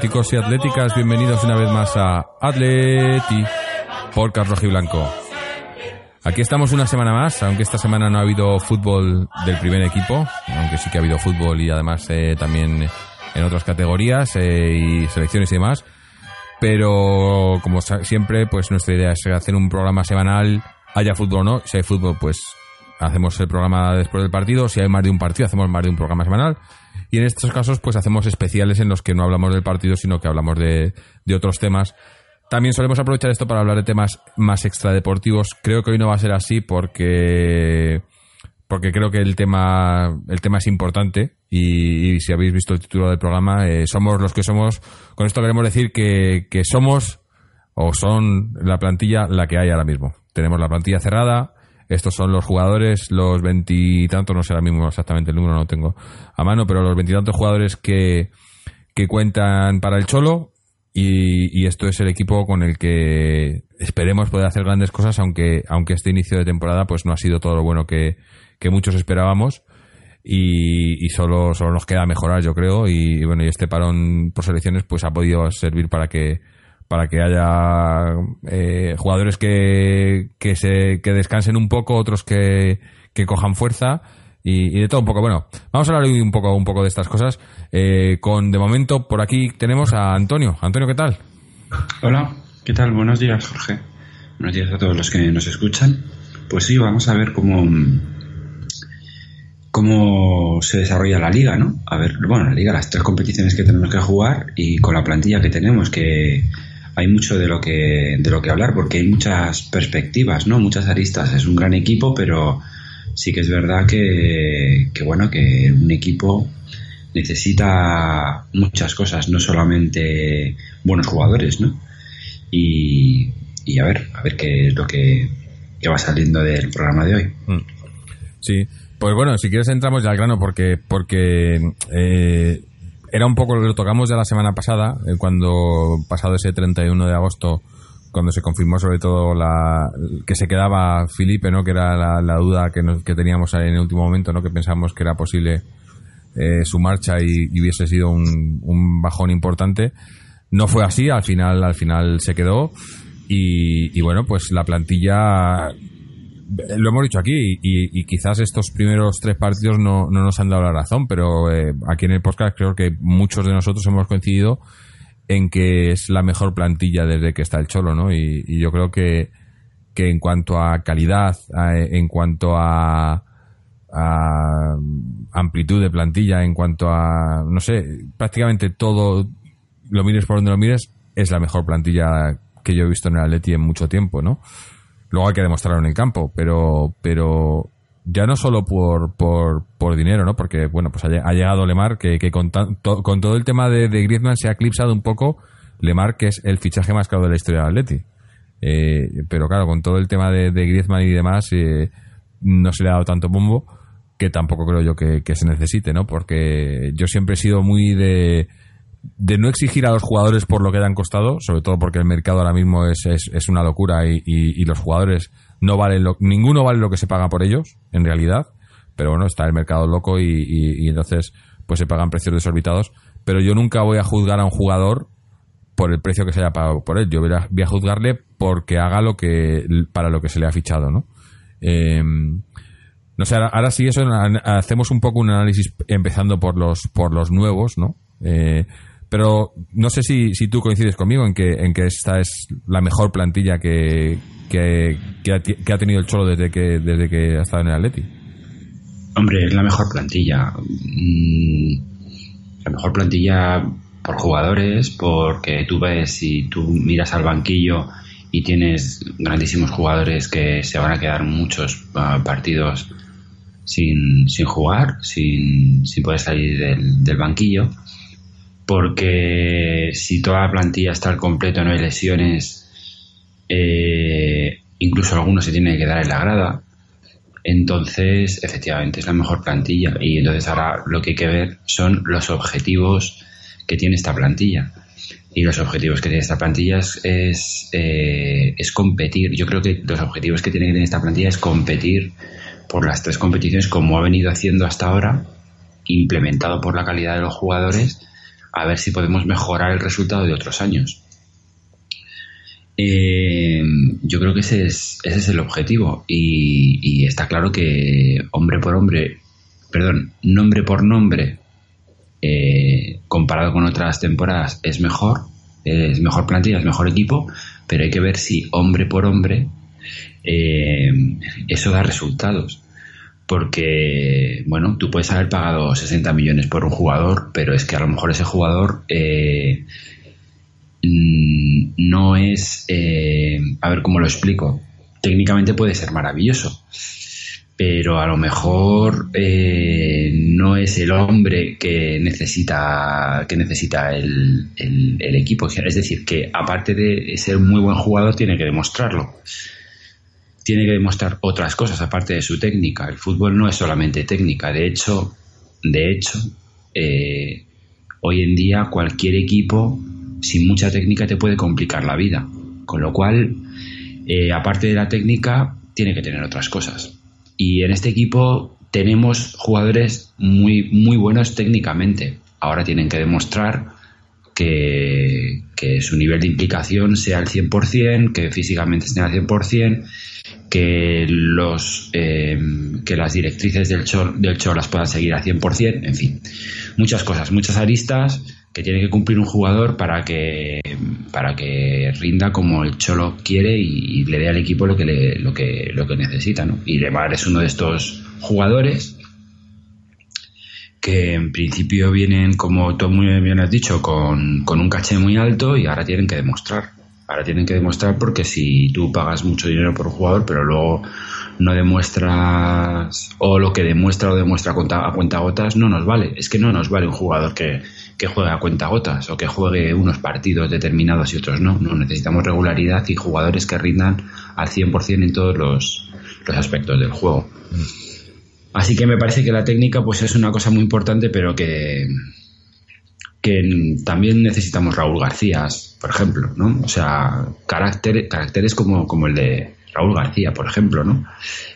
atléticos y atléticas, bienvenidos una vez más a Atleti, podcast rojiblanco. Aquí estamos una semana más, aunque esta semana no ha habido fútbol del primer equipo, aunque sí que ha habido fútbol y además eh, también en otras categorías eh, y selecciones y demás. Pero como siempre, pues nuestra idea es hacer un programa semanal, haya fútbol o no. Si hay fútbol, pues hacemos el programa después del partido. Si hay más de un partido, hacemos más de un programa semanal. Y en estos casos, pues hacemos especiales en los que no hablamos del partido, sino que hablamos de, de otros temas. También solemos aprovechar esto para hablar de temas más extradeportivos. Creo que hoy no va a ser así porque porque creo que el tema el tema es importante y, si habéis visto el título del programa eh, somos los que somos. Con esto queremos decir que, que somos o son la plantilla la que hay ahora mismo. Tenemos la plantilla cerrada. Estos son los jugadores, los veintitantos, no sé ahora mismo exactamente el número, no lo tengo a mano, pero los veintitantos jugadores que, que cuentan para el Cholo y, y esto es el equipo con el que esperemos poder hacer grandes cosas, aunque, aunque este inicio de temporada pues no ha sido todo lo bueno que, que muchos esperábamos y, y solo, solo nos queda mejorar, yo creo, y, bueno, y este parón por selecciones pues ha podido servir para que para que haya eh, jugadores que, que se que descansen un poco, otros que, que cojan fuerza y, y de todo un poco. Bueno, vamos a hablar hoy un poco un poco de estas cosas. Eh, con de momento por aquí tenemos a Antonio. Antonio, ¿qué tal? Hola, ¿qué tal? Buenos días, Jorge. Buenos días a todos los que nos escuchan. Pues sí, vamos a ver cómo, cómo se desarrolla la liga, ¿no? A ver, bueno, la liga, las tres competiciones que tenemos que jugar y con la plantilla que tenemos, que hay mucho de lo que, de lo que hablar porque hay muchas perspectivas, ¿no? Muchas aristas. Es un gran equipo, pero sí que es verdad que, que bueno, que un equipo necesita muchas cosas, no solamente buenos jugadores, ¿no? Y, y a ver, a ver qué es lo que, que va saliendo del programa de hoy. Mm. Sí, pues bueno, si quieres entramos ya al grano porque porque eh, era un poco lo que tocamos ya la semana pasada, eh, cuando pasado ese 31 de agosto, cuando se confirmó sobre todo la que se quedaba Felipe, ¿no? Que era la, duda que, nos- que teníamos en el último momento, ¿no? Que pensábamos que era posible eh, su marcha y, y hubiese sido un, un bajón importante. No fue así, al final, al final se quedó. Y, y bueno, pues la plantilla lo hemos dicho aquí y, quizás estos primeros tres partidos no, no nos han dado la razón, pero eh, aquí en el podcast creo que muchos de nosotros hemos coincidido en que es la mejor plantilla desde que está el Cholo, ¿no? Y, y yo creo que, que en cuanto a calidad, a- en cuanto a, a amplitud de plantilla, en cuanto a, no sé, prácticamente todo, lo mires por donde lo mires, es la mejor plantilla que yo he visto en el Atleti en mucho tiempo, ¿no? Luego hay que demostrarlo en el campo, pero, pero ya no solo por, por, por dinero, ¿no? Porque, bueno, pues ha, lle- ha llegado Lemar, que, con, con todo el tema de, de Griezmann se ha eclipsado un poco Lemar, que es el fichaje más caro de la historia del Atleti. Eh, pero claro, con todo el tema de, de Griezmann y demás, eh, no se le ha dado tanto bombo que tampoco creo yo que, que se necesite, ¿no? Porque yo siempre he sido muy de, de no exigir a los jugadores por lo que han costado, sobre todo porque el mercado ahora mismo es, es, una locura y, y- los jugadores no valen lo, ninguno vale lo que se paga por ellos, en realidad, pero bueno, está el mercado loco y, y- entonces pues se pagan precios desorbitados, pero yo nunca voy a juzgar a un jugador por el precio que se haya pagado por él, yo voy a, voy a juzgarle porque haga lo que para lo que se le ha fichado, ¿no? Eh, no sé, ahora, ahora sí eso hacemos un poco un análisis empezando por los por los nuevos, ¿no? Eh, pero no sé si, si tú coincides conmigo en que en que esta es la mejor plantilla que, que, que ha, que ha tenido el Cholo desde que desde que ha estado en el Atleti. Hombre, es la mejor plantilla. Mm, La mejor plantilla por jugadores, porque tú ves y tú miras al banquillo y tienes grandísimos jugadores que se van a quedar muchos ah, partidos sin, sin jugar, sin, sin poder salir del, del banquillo. Porque si toda la plantilla está al completo, no hay lesiones, eh, incluso algunos se tienen que quedar en la grada. Entonces, efectivamente, es la mejor plantilla. Y entonces ahora lo que hay que ver son los objetivos que tiene esta plantilla. Y los objetivos que tiene esta plantilla es, es, eh, es competir. Yo creo que los objetivos que tiene que tener esta plantilla es competir por las tres competiciones como ha venido haciendo hasta ahora, implementado por la calidad de los jugadores, a ver si podemos mejorar el resultado de otros años. Eh, yo creo que ese es, ese es el objetivo y, está claro que hombre por hombre, perdón, nombre por nombre, eh, comparado con otras temporadas, es mejor, es mejor plantilla, es mejor equipo, pero hay que ver si hombre por hombre eh, eso da resultados. Porque, bueno, tú puedes haber pagado 60 millones por un jugador, pero es que a lo mejor ese jugador Mm, no es, eh, a ver cómo lo explico, técnicamente puede ser maravilloso, pero a lo mejor eh, no es el hombre que necesita que necesita el, el, equipo. Es decir, que aparte de ser un muy buen jugador, tiene que demostrarlo. Tiene que demostrar otras cosas aparte de su técnica. El fútbol no es solamente técnica. De hecho, de hecho, eh, hoy en día cualquier equipo sin mucha técnica te puede complicar la vida. Con lo cual, eh, aparte de la técnica, tiene que tener otras cosas. Y en este equipo tenemos jugadores muy, muy buenos técnicamente. Ahora tienen que demostrar que, su nivel de implicación sea al 100%, que físicamente estén al 100%, que, los, eh, que las directrices del show, del las puedan seguir al 100%, en fin. Muchas cosas, muchas aristas que tiene que cumplir un jugador para que para que rinda como el Cholo quiere y, le dé al equipo lo que lo que lo que necesita ¿no? y Lemar es uno de estos jugadores que en principio vienen como tú muy bien has dicho con, con un caché muy alto y ahora tienen que demostrar ahora tienen que demostrar porque si tú pagas mucho dinero por un jugador pero luego no demuestras o lo que demuestra o demuestra a cuenta, cuenta gotas no nos vale es que no nos vale un jugador que que juegue a cuentagotas o que juegue unos partidos determinados y otros no. No necesitamos regularidad y jugadores que rindan al 100% en todos los, los aspectos del juego. Así que me parece que la técnica pues es una cosa muy importante, pero que, que también necesitamos Raúl García, por ejemplo, ¿no? O sea, carácter, caracteres como, como el de Raúl García, por ejemplo, ¿no?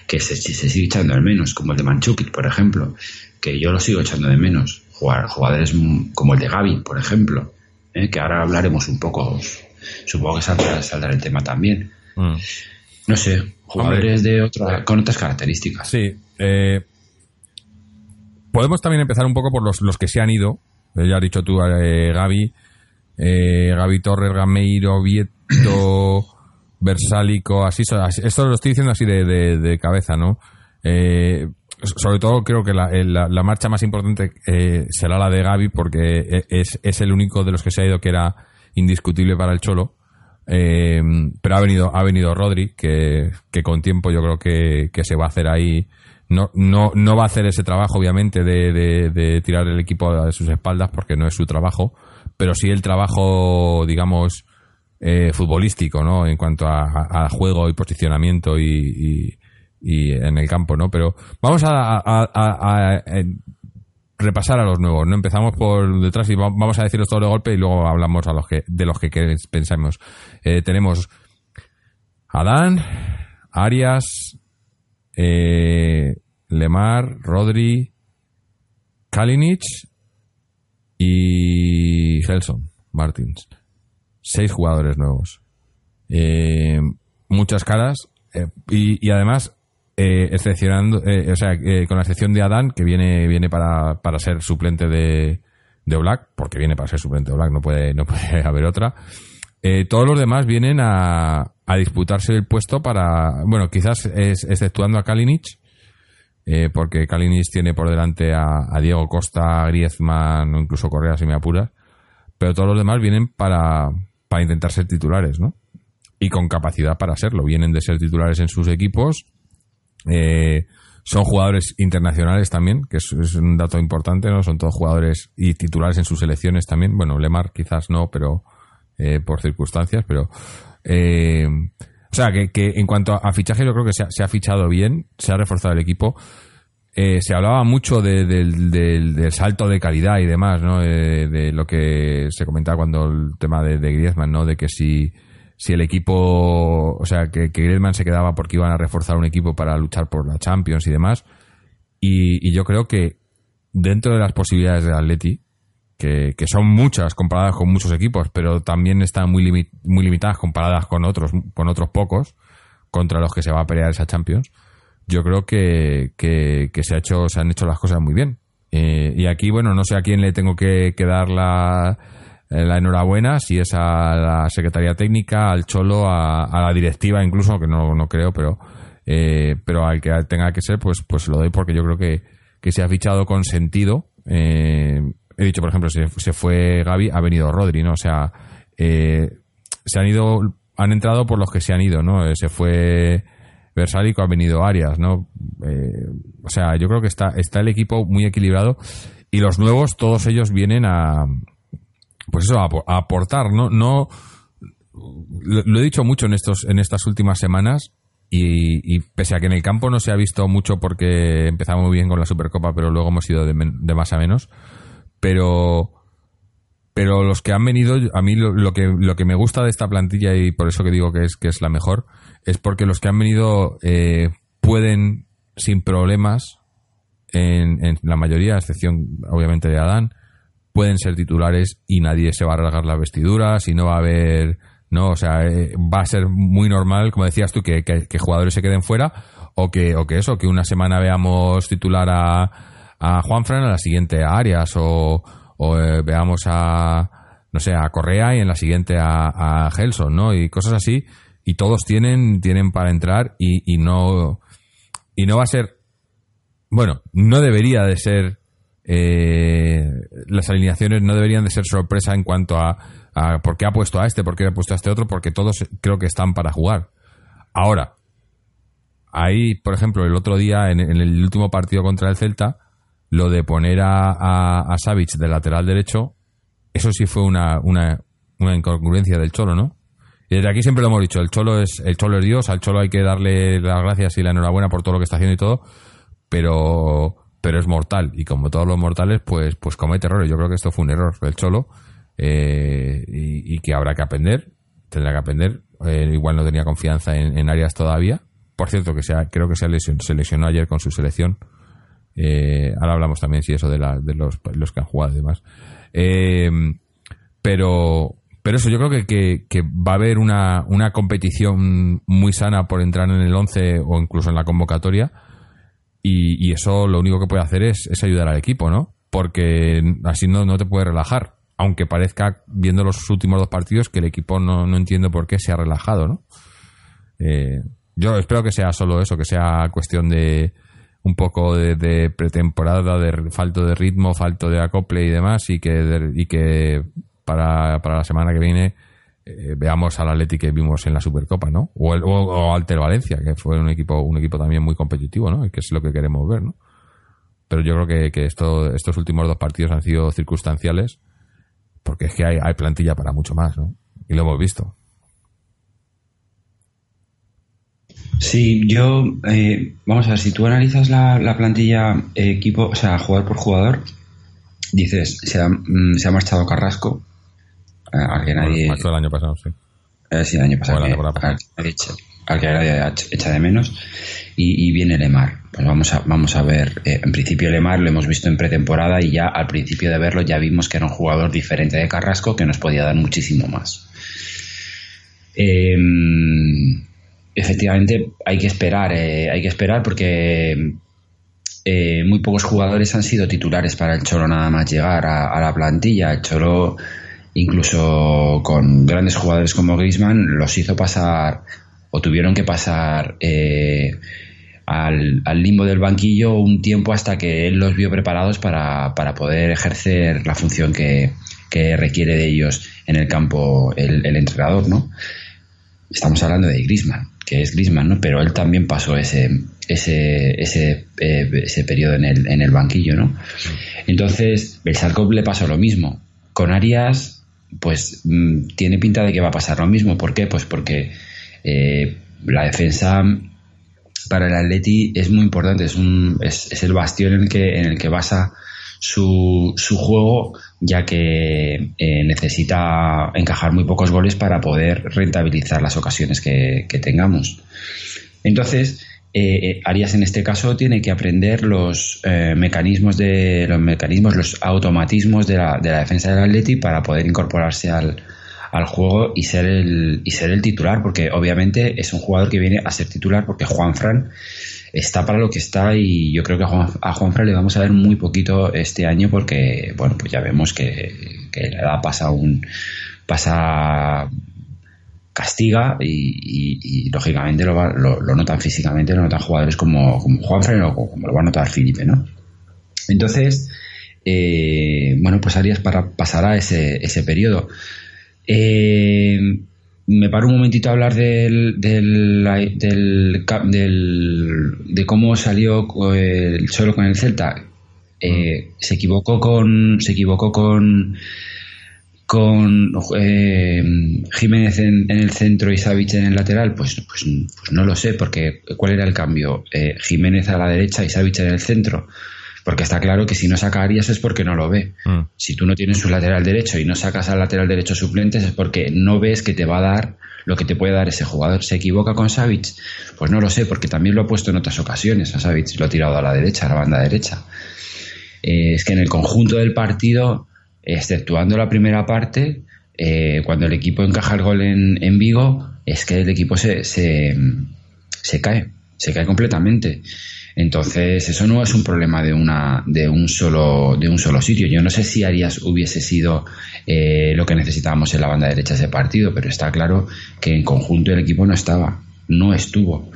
Que se, se sigue echando de menos, como el de Manchukit, por ejemplo, que yo lo sigo echando de menos jugadores como el de Gaby, por ejemplo, ¿eh? que ahora hablaremos un poco, supongo que saldrá, el tema también. Mm. No sé, jugadores de otra, con otras características. Sí. Eh, podemos también empezar un poco por los, los que se han ido. Eh, ya has dicho tú, eh, Gaby, Gaby Torres, Gameiro, Vieto, Versálico, así, esto lo estoy diciendo así de, de, de cabeza, ¿no? Eh, sobre todo creo que la, la, marcha más importante eh, será la de Gaby porque e, es, es, el único de los que se ha ido que era indiscutible para el Cholo. Eh, pero ha venido, ha venido Rodri, que, que con tiempo yo creo que, que, se va a hacer ahí. No, no, no va a hacer ese trabajo, obviamente, de, de, tirar el equipo a sus espaldas porque no es su trabajo, pero sí el trabajo, digamos, eh, futbolístico, ¿no? En cuanto a, juego y posicionamiento y y en el campo, ¿no? Pero vamos a, repasar a los nuevos, ¿no? Empezamos por detrás y vamos a decirlos todo de golpe y luego hablamos a los que, de los que pensamos. Eh, tenemos Adán, Arias, eh, Lemar, Rodri, Kalinic y Helson Martins. Seis jugadores nuevos. Eh, muchas caras. y, y, además eh, excepcionando, eh, o sea, eh, con la excepción de Adán, que viene, viene para, para ser suplente de, de porque viene para ser suplente de Black, no puede, no puede haber otra. Eh, todos los demás vienen a, a, disputarse el puesto para, bueno, quizás es, exceptuando a Kalinic, eh, porque Kalinic tiene por delante a, Diego Costa, Griezmann o incluso Correa si me apuras, pero todos los demás vienen para, para intentar ser titulares, ¿no? Y con capacidad para serlo. Vienen de ser titulares en sus equipos eh, son jugadores internacionales también, que es, un dato importante, ¿no? Son todos jugadores y titulares en sus selecciones también. Bueno, Lemar quizás no, pero eh, por circunstancias, pero... Eh, O sea, que, que en cuanto a fichaje, yo creo que se ha, se ha fichado bien, se ha reforzado el equipo. Eh, se hablaba mucho de- del, del- del salto de calidad y demás, ¿no? Eh, de lo que se comentaba cuando el tema de, de Griezmann, ¿no? De que si, si el equipo, o sea, que, que Griezmann se quedaba porque iban a reforzar un equipo para luchar por la Champions y demás. Y, y yo creo que dentro de las posibilidades del Atleti, que, son muchas comparadas con muchos equipos, pero también están muy, limi- muy limitadas comparadas con otros, con otros pocos, contra los que se va a pelear esa Champions. Yo creo que, que, se ha hecho, se han hecho las cosas muy bien. Eh, y aquí, bueno, no sé a quién le tengo que, dar la, la enhorabuena, si es a la Secretaría Técnica, al Cholo, a, a la directiva incluso, que no, no creo, pero, eh, pero al que tenga que ser, pues, pues lo doy porque yo creo que, que se ha fichado con sentido. Eh, he dicho, por ejemplo, se, fue Gaby, ha venido Rodri, ¿no? O sea, eh, se han ido, han entrado por los que se han ido, ¿no? Eh, se fue Versálico, ha venido Arias, ¿no? Eh, o sea, yo creo que está, está el equipo muy equilibrado y los nuevos, todos ellos vienen a, pues eso, a, apo- a aportar, ¿no? No, lo, lo he dicho mucho en estos, en estas últimas semanas y, y pese a que en el campo no se ha visto mucho porque empezamos muy bien con la Supercopa, pero luego hemos ido de, men- de más a menos, pero pero los que han venido a mí lo, lo que lo que me gusta de esta plantilla y por eso que digo que es que es la mejor es porque los que han venido eh, pueden sin problemas en, en la mayoría a excepción obviamente de Adán pueden ser titulares y nadie se va a rasgar las vestiduras y no va a haber no o sea eh, va a ser muy normal como decías tú que, que- que jugadores se queden fuera o que o que eso que una semana veamos titular a a Juanfran a la siguiente a Arias o, o, eh, veamos a no sé a Correa y en la siguiente a, a no y cosas así. Y todos tienen tienen para entrar y, y no y no va a ser bueno no debería de ser eh, las alineaciones no deberían de ser sorpresa en cuanto a, a por qué ha puesto a este por qué ha puesto a este otro porque todos creo que están para jugar. Ahora ahí por ejemplo el otro día en, en el último partido contra el Celta lo de poner a, a, Savic de lateral derecho, eso sí fue una, una, incongruencia del Cholo, ¿no? Y desde aquí siempre lo hemos dicho, el Cholo es el Cholo es Dios, al Cholo hay que darle las gracias y la enhorabuena por todo lo que está haciendo y todo, pero pero es mortal y como todos los mortales, pues pues comete errores. Yo creo que esto fue un error del Cholo eh, y, que habrá que aprender, tendrá que aprender. Eh, igual no tenía confianza en, en Arias todavía. Por cierto, que sea, creo que se, lesion- se lesionó ayer con su selección. Eh, ahora hablamos también, sí, eso de, de los, los que han jugado y demás. Eh, pero, pero eso, yo creo que, va a haber una, una competición muy sana por entrar en el 11 o incluso en la convocatoria. Y, eso lo único que puede hacer es, es ayudar al equipo, ¿no? Porque así no, no te puedes relajar. Aunque parezca, viendo los últimos dos partidos, que el equipo no, no entiendo por qué se ha relajado, ¿no? Eh, yo espero que sea solo eso, que sea cuestión de un poco de, pretemporada, de falto de ritmo, falto de acople y demás, y que, de- y que para, para la semana que viene eh, veamos al Atleti que vimos en la Supercopa, ¿no? O, el, o, Alter Valencia, que fue un equipo, un equipo también muy competitivo, ¿no? Que es lo que queremos ver, ¿no? Pero yo creo que, que esto, estos últimos dos partidos han sido circunstanciales, porque es que hay, hay plantilla para mucho más, ¿no? Y lo hemos visto. Sí, yo, eh, vamos a ver, si tú analizas la, la plantilla eh, equipo, o sea, jugador por jugador, dices, se ha, mm, se ha marchado Carrasco, eh, al que nadie, Bueno, el año pasado, sí. eh, sí, el año pasado, que- al, que nadie echa, al que nadie echa- echa de menos, y, y viene Lemar. Pues vamos a, vamos a ver, en principio Lemar lo hemos visto en pretemporada y ya al principio de verlo ya vimos que era un jugador diferente de Carrasco que nos podía dar muchísimo más. Eh, efectivamente hay que esperar, eh, hay que esperar porque eh, muy pocos jugadores han sido titulares para el Cholo nada más llegar a, la plantilla. El Cholo, incluso con grandes jugadores como Griezmann, los hizo pasar o tuvieron que pasar eh, al, al limbo del banquillo un tiempo hasta que él los vio preparados para, para poder ejercer la función que, que requiere de ellos en el campo el, el entrenador, ¿no? Estamos hablando de Griezmann, que es Griezmann, ¿no? Pero él también pasó ese ese ese, eh, ese periodo en el, en el banquillo, ¿no? Entonces, Belsalcop le pasó lo mismo. Con Arias, pues mm, tiene pinta de que va a pasar lo mismo. ¿Por qué? Pues porque eh, la defensa para el Atleti es muy importante, es, un, es, es, el bastión en el que, en el que basa su, su juego, ya que eh, necesita encajar muy pocos goles para poder rentabilizar las ocasiones que, tengamos. Entonces, eh, Arias en este caso tiene que aprender los eh, mecanismos de los mecanismos, los automatismos de la, de la defensa del Atleti para poder incorporarse al, al juego y ser el y ser el titular porque obviamente es un jugador que viene a ser titular porque Juan Fran está para lo que está y yo creo que a Juan, a le vamos a ver muy poquito este año porque bueno pues ya vemos que, la edad pasa un pasa castiga y, lógicamente lo, notan físicamente, lo notan jugadores como, como Juanfran o como lo va a notar Felipe, ¿no? Entonces, eh, bueno, pues Arias para, pasará ese, ese periodo. Eh, me paro un momentito a hablar del, del, del, de cómo salió el solo con el Celta. Eh, se equivocó con se equivocó con con eh, Jiménez en, en, el centro y Savic en el lateral, pues, pues, pues, no lo sé, porque ¿cuál era el cambio? Eh, Jiménez a la derecha y Savic en el centro. Porque está claro que si no saca a Arias es porque no lo ve. Mm. Si tú no tienes su lateral derecho y no sacas al lateral derecho suplentes es porque no ves que te va a dar lo que te puede dar ese jugador. ¿Se equivoca con Savic? Pues no lo sé, porque también lo ha puesto en otras ocasiones a Savic, lo ha tirado a la derecha, a la banda derecha. Eh, es que en el conjunto del partido, exceptuando la primera parte, eh, cuando el equipo encaja el gol en, en Vigo, es que el equipo se, se, se cae, se cae completamente. Entonces, eso no es un problema de una de un solo de un solo sitio. Yo no sé si Arias hubiese sido eh, lo que necesitábamos en la banda derecha de ese partido, pero está claro que en conjunto el equipo no estaba, no estuvo.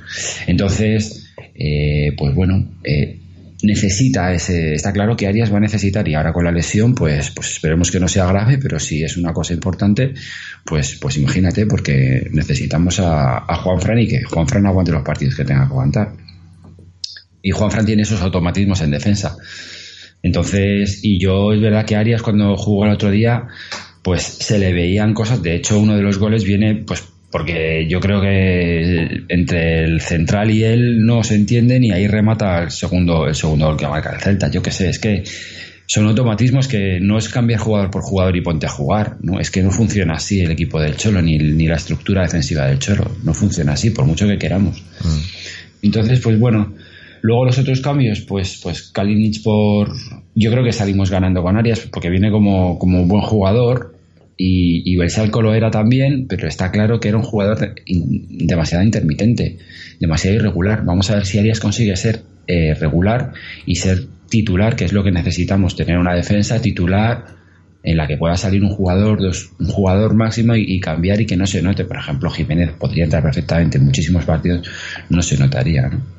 Entonces, eh, pues bueno, eh, necesita ese, está claro que Arias va a necesitar y ahora con la lesión, pues, pues esperemos que no sea grave, pero si es una cosa importante, pues, pues imagínate, porque necesitamos a, a Juan Fran y que Juan Fran aguante los partidos que tenga que aguantar y Juan Fran tiene esos automatismos en defensa. Entonces, y yo es verdad que Arias cuando jugó el otro día, pues se le veían cosas. De hecho, uno de los goles viene, pues, porque yo creo que entre el central y él no se entienden y ahí remata el segundo, el segundo gol que marca el Celta. Yo qué sé, es que son automatismos que no es cambiar jugador por jugador y ponte a jugar, no es que no funciona así el equipo del Cholo ni, ni la estructura defensiva del Cholo, no funciona así por mucho que queramos. Mm. Entonces, pues bueno, Luego los otros cambios, pues, pues Kalinic por... Yo creo que salimos ganando con Arias porque viene como, como un buen jugador y, y Belsalco lo era también, pero está claro que era un jugador demasiado intermitente, demasiado irregular. Vamos a ver si Arias consigue ser eh, regular y ser titular, que es lo que necesitamos, tener una defensa titular en la que pueda salir un jugador, dos, un jugador máximo y, y, cambiar y que no se note. Por ejemplo, Jiménez podría entrar perfectamente en muchísimos partidos, no se notaría, ¿no?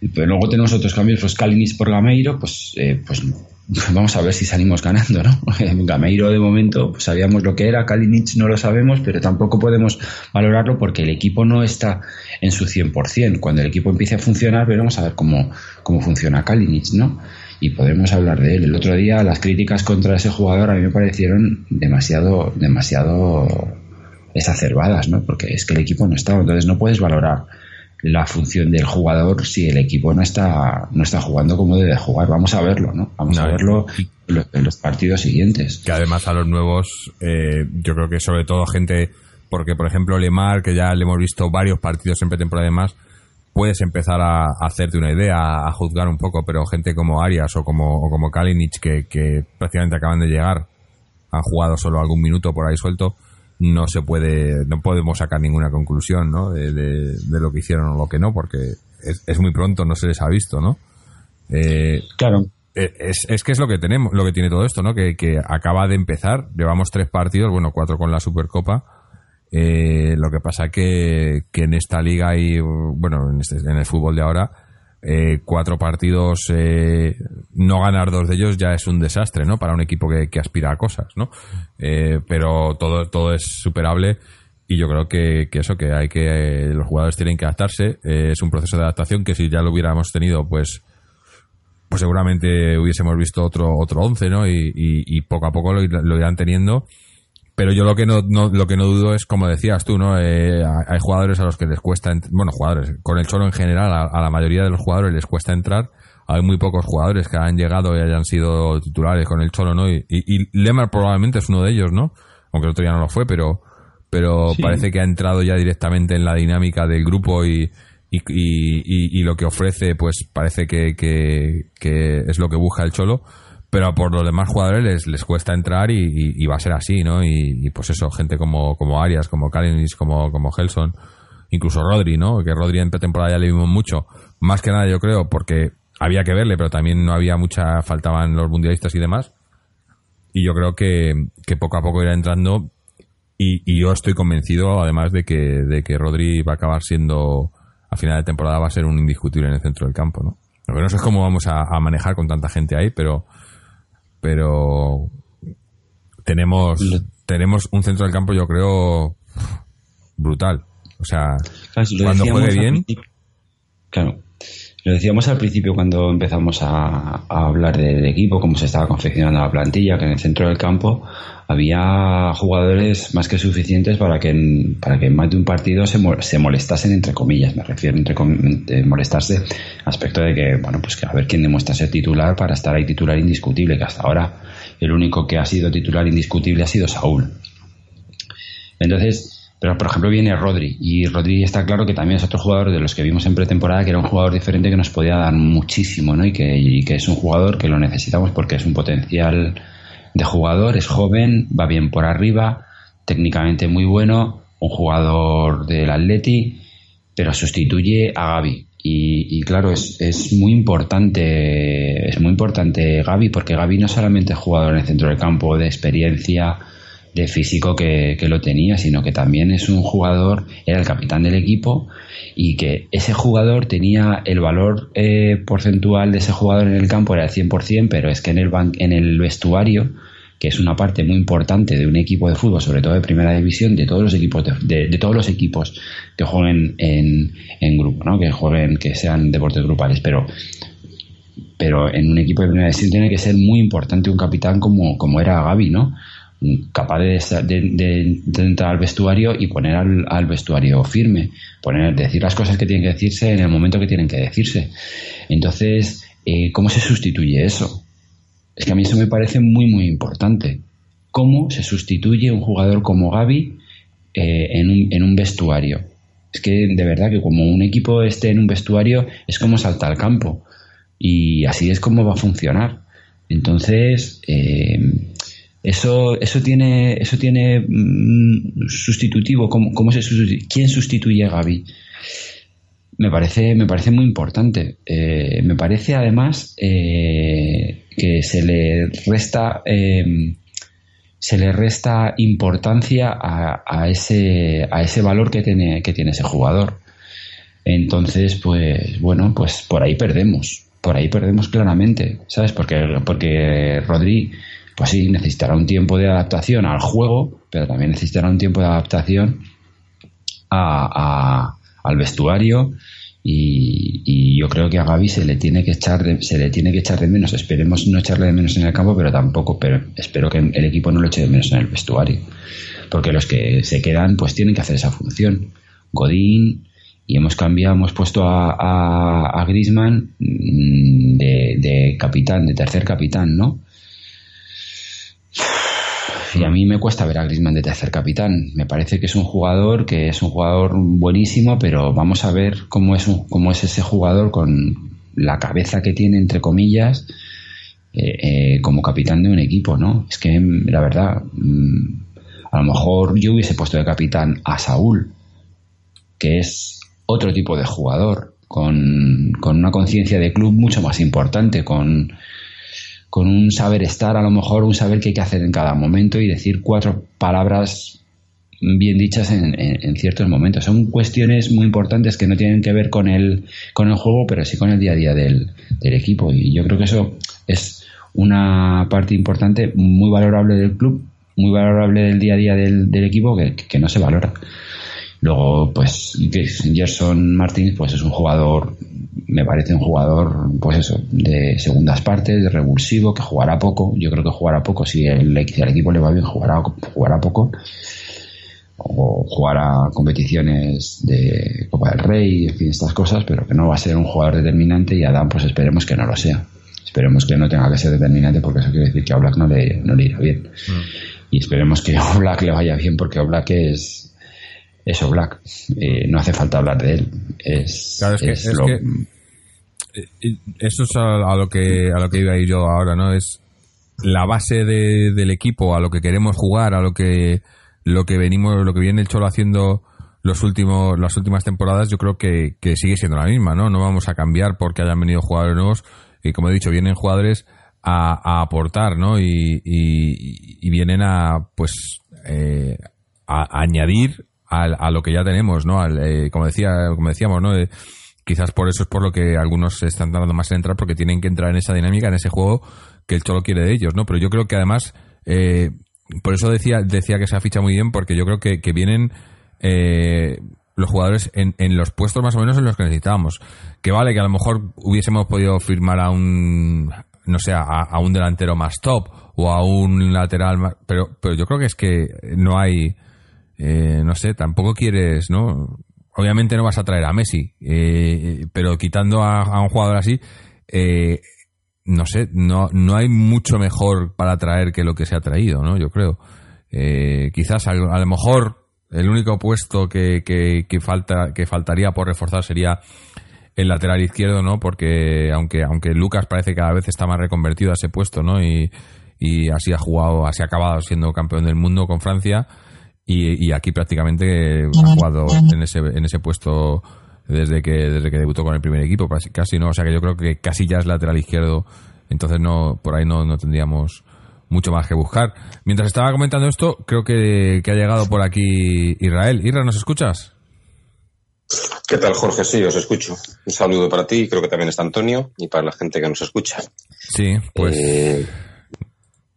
Pero luego tenemos otros cambios, pues Kalinic por Gameiro, pues, eh, pues vamos a ver si salimos ganando, ¿no? Gameiro de momento pues sabíamos lo que era, Kalinic no lo sabemos, pero tampoco podemos valorarlo porque el equipo no está en su 100%. Cuando el equipo empiece a funcionar, veremos a ver cómo, cómo funciona Kalinic, ¿no? Y podemos hablar de él. El otro día las críticas contra ese jugador a mí me parecieron demasiado, demasiado exacerbadas, ¿no? Porque es que el equipo no estaba, entonces no puedes valorar la función del jugador si el equipo no está no está jugando como debe jugar. Vamos a verlo, ¿no? Vamos no, a verlo en los partidos siguientes. Que además a los nuevos, eh, yo creo que sobre todo gente, porque por ejemplo Lemar, que ya le hemos visto varios partidos en pretemporada y demás, puedes empezar a, a, hacerte una idea, a, a, juzgar un poco, pero gente como Arias o como, o como Kalinic, que, que prácticamente acaban de llegar, han jugado solo algún minuto por ahí suelto, no se puede, no podemos sacar ninguna conclusión, ¿no? De, de, de lo que hicieron o lo que no, porque es, es, muy pronto, no se les ha visto, ¿no? Eh, claro. Es, es, que es lo que tenemos, lo que tiene todo esto, ¿no? Que, que acaba de empezar, llevamos tres partidos, bueno, cuatro con la Supercopa. Eh, lo que pasa que, que en esta liga y, bueno, en, este, en el fútbol de ahora, eh, cuatro partidos, eh, no ganar dos de ellos ya es un desastre, ¿no? Para un equipo que, aspira a cosas, ¿no? Eh, pero todo, todo es superable y yo creo que, que eso, que hay que, los jugadores tienen que adaptarse, eh, es un proceso de adaptación que si ya lo hubiéramos tenido, pues, pues seguramente hubiésemos visto otro, otro once, ¿no? Y, poco a poco lo irán teniendo pero yo lo que no, lo que no dudo es, como decías tú, ¿no? Eh, hay jugadores a los que les cuesta, bueno, jugadores, con el Cholo en general, a, la mayoría de los jugadores les cuesta entrar. Hay muy pocos jugadores que han llegado y hayan sido titulares con el Cholo, ¿no? Y, y, Lemar probablemente es uno de ellos, ¿no? Aunque el otro día no lo fue, pero, pero parece que ha entrado ya directamente en la dinámica del grupo y, y, y, y, lo que ofrece, pues parece que, que, que, es lo que busca el Cholo pero por los demás jugadores les, les cuesta entrar y, va a ser así, ¿no? Y, pues eso, gente como, como Arias, como Kalinis, como, como Gelson, incluso Rodri, ¿no? Que Rodri en pretemporada ya le vimos mucho. Más que nada yo creo porque había que verle, pero también no había mucha, faltaban los mundialistas y demás. Y yo creo que, que poco a poco irá entrando y, y, yo estoy convencido además de que, de que Rodri va a acabar siendo, a final de temporada va a ser un indiscutible en el centro del campo, ¿no? Lo que no sé es cómo vamos a manejar con tanta gente ahí, pero pero tenemos, tenemos un centro del campo, yo creo, brutal. O sea, cuando juegue bien. Claro. Lo decíamos al principio cuando empezamos a, hablar del equipo, cómo se estaba confeccionando la plantilla, que en el centro del campo había jugadores más que suficientes para que en, para que en más de un partido se, se molestasen, entre comillas, me refiero entre de molestarse, aspecto de que, bueno, pues que a ver quién demuestra ser titular para estar ahí titular indiscutible, que hasta ahora el único que ha sido titular indiscutible ha sido Saúl. Entonces, pero, por ejemplo, viene Rodri. Y Rodri está claro que también es otro jugador de los que vimos en pretemporada, que era un jugador diferente que nos podía dar muchísimo, ¿no? Y que, que es un jugador que lo necesitamos porque es un potencial de jugador, es joven, va bien por arriba, técnicamente muy bueno, un jugador del Atleti, pero sustituye a Gaby. Y, y, claro, es, es, muy importante, es muy importante Gaby, porque Gaby no solamente es jugador en el centro del campo de experiencia, de físico que, lo tenía, sino que también es un jugador, era el capitán del equipo y que ese jugador tenía el valor eh, porcentual de ese jugador en el campo era el 100%, pero es que en el, en el vestuario, que es una parte muy importante de un equipo de fútbol, sobre todo de primera división, de todos los equipos de, todos los equipos que jueguen en, en grupo, ¿no? que jueguen, que sean deportes grupales, pero pero en un equipo de primera división tiene que ser muy importante un capitán como, como era Gaby, ¿no? Capaz de, entrar al vestuario y poner al, vestuario firme, poner, decir las cosas que tienen que decirse en el momento que tienen que decirse. Entonces, eh, ¿cómo se sustituye eso? Es que a mí eso me parece muy, muy importante. ¿Cómo se sustituye un jugador como Gaby eh, en, un, en un vestuario? Es que de verdad que como un equipo esté en un vestuario es como salta al campo y así es como va a funcionar. Entonces, eh, eso, eso tiene, eso tiene mm, sustitutivo. ¿Cómo, se ¿Quién sustituye a Gaby? Me parece, me parece muy importante. Eh, me parece además eh, que se le resta em, se le resta importancia a, ese, a ese valor que tiene, que tiene ese jugador. Entonces, pues bueno, pues por ahí perdemos. Por ahí perdemos claramente, ¿sabes? Porque, porque Rodri pues sí, necesitará un tiempo de adaptación al juego, pero también necesitará un tiempo de adaptación al vestuario y, yo creo que a Gaby se le tiene que echar de, se le tiene que echar de menos. Esperemos no echarle de menos en el campo, pero tampoco, pero espero que el equipo no lo eche de menos en el vestuario, porque los que se quedan pues tienen que hacer esa función. Godín y hemos cambiado, hemos puesto a, a, Grisman mm, de, de capitán, de tercer capitán, ¿no? Y a mí me cuesta ver a Griezmann de tercer capitán. Me parece que es un jugador que es un jugador buenísimo, pero vamos a ver cómo es, cómo es ese jugador con la cabeza que tiene, entre comillas, eh, eh, como capitán de un equipo, ¿no? Es que, la verdad, mm, a lo mejor yo hubiese puesto de capitán a Saúl, que es otro tipo de jugador, con, con una conciencia de club mucho más importante, con con un saber estar, a lo mejor un saber qué hay que hacer en cada momento y decir cuatro palabras bien dichas en, ciertos momentos. Son cuestiones muy importantes que no tienen que ver con el, con el juego, pero sí con el día a día del, equipo. Y yo creo que eso es una parte importante, muy valorable del club, muy valorable del día a día del, equipo que, no se valora. Luego, pues, Gerson Martínez, pues es un jugador, me parece un jugador, pues eso, de segundas partes, revulsivo, que jugará poco. Yo creo que jugará poco. Si el, equipo le va bien, jugará, jugará poco. O jugará competiciones de Copa del Rey, en fin, estas cosas, pero que no va a ser un jugador determinante y Adam, pues esperemos que no lo sea. Esperemos que no tenga que ser determinante porque eso quiere decir que a Oblak no le, no le irá bien. Mm. Y esperemos que a Oblak le vaya bien porque Oblak es, eso Black. Eh, no hace falta hablar de él. Es, que, eh, eso es a, lo que a lo que iba a ir yo ahora, ¿no? Es la base del equipo, a lo que queremos jugar, a lo que lo que venimos, lo que viene el Cholo haciendo los últimos las últimas temporadas, yo creo que, sigue siendo la misma, ¿no? No vamos a cambiar porque hayan venido jugadores nuevos y como he dicho, vienen jugadores a, aportar, ¿no? Y, y, vienen a pues eh, a añadir a, lo que ya tenemos, ¿no? Eh, como decía, como decíamos, ¿no? Eh, quizás por eso es por lo que algunos están tardando más en entrar porque tienen que entrar en esa dinámica, en ese juego que el Cholo quiere de ellos, ¿no? Pero yo creo que además, eh, por eso decía, decía que se ha ficha muy bien porque yo creo que, que vienen los jugadores en, en, los puestos más o menos en los que necesitábamos. Que vale, que a lo mejor hubiésemos podido firmar a un, no sé, a, a un delantero más top o a un lateral más, pero, pero yo creo que es que no hay, eh, no sé, tampoco quieres, ¿no? Obviamente no vas a traer a Messi, eh, pero quitando a, un jugador así, eh, no sé, no, no hay mucho mejor para traer que lo que se ha traído, ¿no? Yo creo. quizás a, lo mejor el único puesto que, que, falta, que faltaría por reforzar sería el lateral izquierdo, ¿no? Porque aunque, aunque Lucas parece que cada vez está más reconvertido a ese puesto, ¿no? Y, y así ha jugado, así ha acabado siendo campeón del mundo con Francia y, aquí prácticamente ha jugado en ese, en ese puesto desde que, desde que debutó con el primer equipo, casi, no, o sea que yo creo que casi ya es lateral izquierdo, entonces no, por ahí no, no tendríamos mucho más que buscar. Mientras estaba comentando esto, creo que, ha llegado por aquí Israel. Israel, ¿nos escuchas? ¿Qué tal, Jorge? Sí, os escucho. Un saludo para ti, creo que también está Antonio y para la gente que nos escucha. Sí, pues. Eh,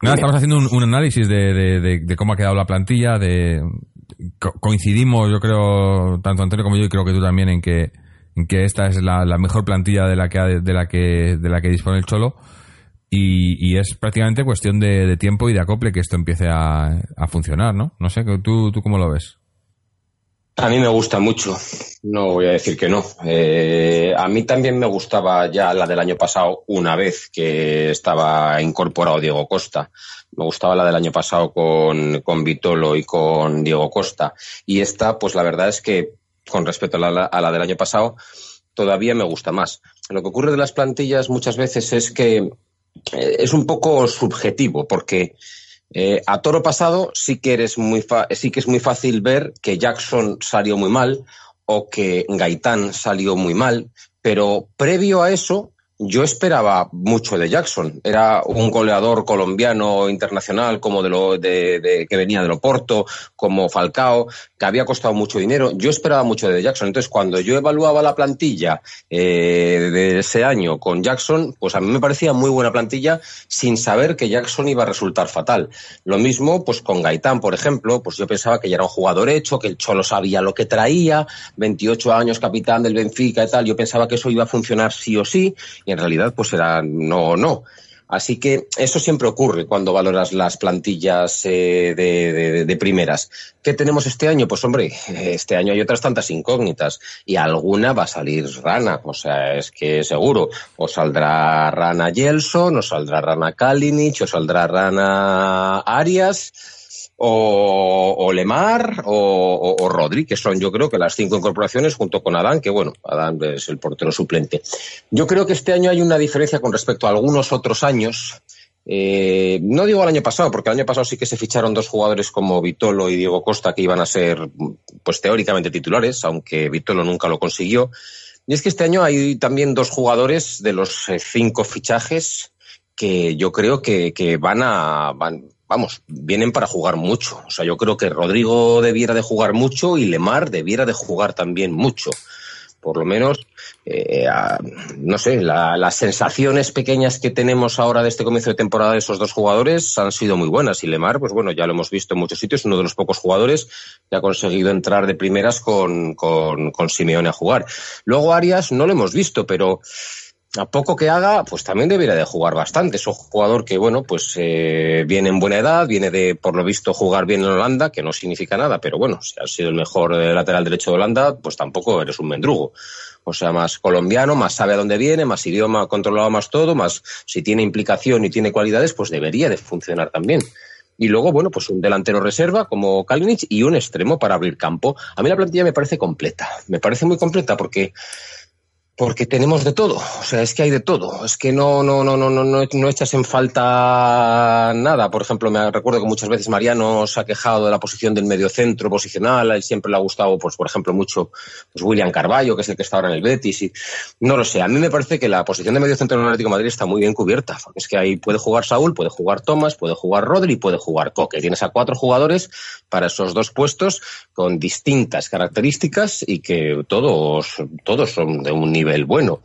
Nada, estamos haciendo un, análisis de, cómo ha quedado la plantilla, de coincidimos, yo creo, tanto Antonio como yo, y creo que tú también, en que, en que esta es la, mejor plantilla de la que de la que de la que dispone el Cholo. Y, es prácticamente cuestión de, tiempo y de acople que esto empiece a, a funcionar, ¿no? No sé, ¿tú, ¿tú cómo lo ves? A mí me gusta mucho, no voy a decir que no. Eh, a mí también me gustaba ya la del año pasado una vez que estaba incorporado Diego Costa. Me gustaba la del año pasado con, con Vitolo y con Diego Costa. Y esta, pues la verdad es que con respecto a la, a la del año pasado, todavía me gusta más. Lo que ocurre de las plantillas muchas veces es que eh, es un poco subjetivo porque eh, a toro pasado sí que, eres muy sí que es muy fácil ver que Jackson salió muy mal o que Gaitán salió muy mal, pero previo a eso yo esperaba mucho de Jackson. Era un goleador colombiano internacional como de lo de, que venía de Loporto, como Falcao, que había costado mucho dinero. Yo esperaba mucho de Jackson. Entonces, cuando yo evaluaba la plantilla eh, de ese año con Jackson, pues a mí me parecía muy buena plantilla sin saber que Jackson iba a resultar fatal. Lo mismo, pues con Gaitán, por ejemplo, pues yo pensaba que ya era un jugador hecho, que el Cholo sabía lo que traía, 28 años capitán del Benfica y tal. Yo pensaba que eso iba a funcionar sí o sí en realidad pues era no o no. Así que eso siempre ocurre cuando valoras las plantillas eh, de, primeras. ¿Qué tenemos este año? Pues hombre, este año hay otras tantas incógnitas y alguna va a salir rana, o sea, es que seguro. O saldrá rana Gelson, o saldrá rana Kalinic, o saldrá rana Arias o, Lemar o, o, Rodri, que son yo creo que las cinco incorporaciones junto con Adán, que bueno, Adán es el portero suplente. Yo creo que este año hay una diferencia con respecto a algunos otros años. Eh, no digo el año pasado, porque el año pasado sí que se ficharon dos jugadores como Vitolo y Diego Costa que iban a ser, pues teóricamente titulares, aunque Vitolo nunca lo consiguió. Y es que este año hay también dos jugadores de los eh, cinco fichajes que yo creo que, van a van, vamos, vienen para jugar mucho. O sea, yo creo que Rodrigo debiera de jugar mucho y Lemar debiera de jugar también mucho. Por lo menos, eh, no sé, las sensaciones pequeñas que tenemos ahora de este comienzo de temporada de esos dos jugadores han sido muy buenas. Y Lemar, pues bueno, ya lo hemos visto en muchos sitios, uno de los pocos jugadores que ha conseguido entrar de primeras con, con, con Simeone a jugar. Luego Arias no lo hemos visto, pero a poco que haga, pues también debería de jugar bastante. Es un jugador que, bueno, pues eh, viene en buena edad, viene de, por lo visto, jugar bien en Holanda, que no significa nada, pero bueno, si has sido el mejor eh, lateral derecho de Holanda, pues tampoco eres un mendrugo. O sea, más colombiano, más sabe a dónde viene, más idioma controlado más todo, más si tiene implicación y tiene cualidades, pues debería de funcionar también. Y luego, bueno, pues un delantero reserva como Kalinic y un extremo para abrir campo. A mí la plantilla me parece completa. Me parece muy completa porque porque tenemos de todo, o sea, es que hay de todo, es que no, no, no, no, no, no echas en falta nada. Por ejemplo, me recuerdo que muchas veces Mariano se ha quejado de la posición del mediocentro posicional, a él siempre le ha gustado, pues, por ejemplo, mucho pues William Carballo, que es el que está ahora en el Betis, no lo sé, a mí me parece que la posición de mediocentro en el Atlético Madrid está muy bien cubierta, es que ahí puede jugar Saúl, puede jugar Tomás, puede jugar Rodri, puede jugar Coque. Tienes a cuatro jugadores para esos dos puestos con distintas características y que todos, todos son de un nivel el bueno.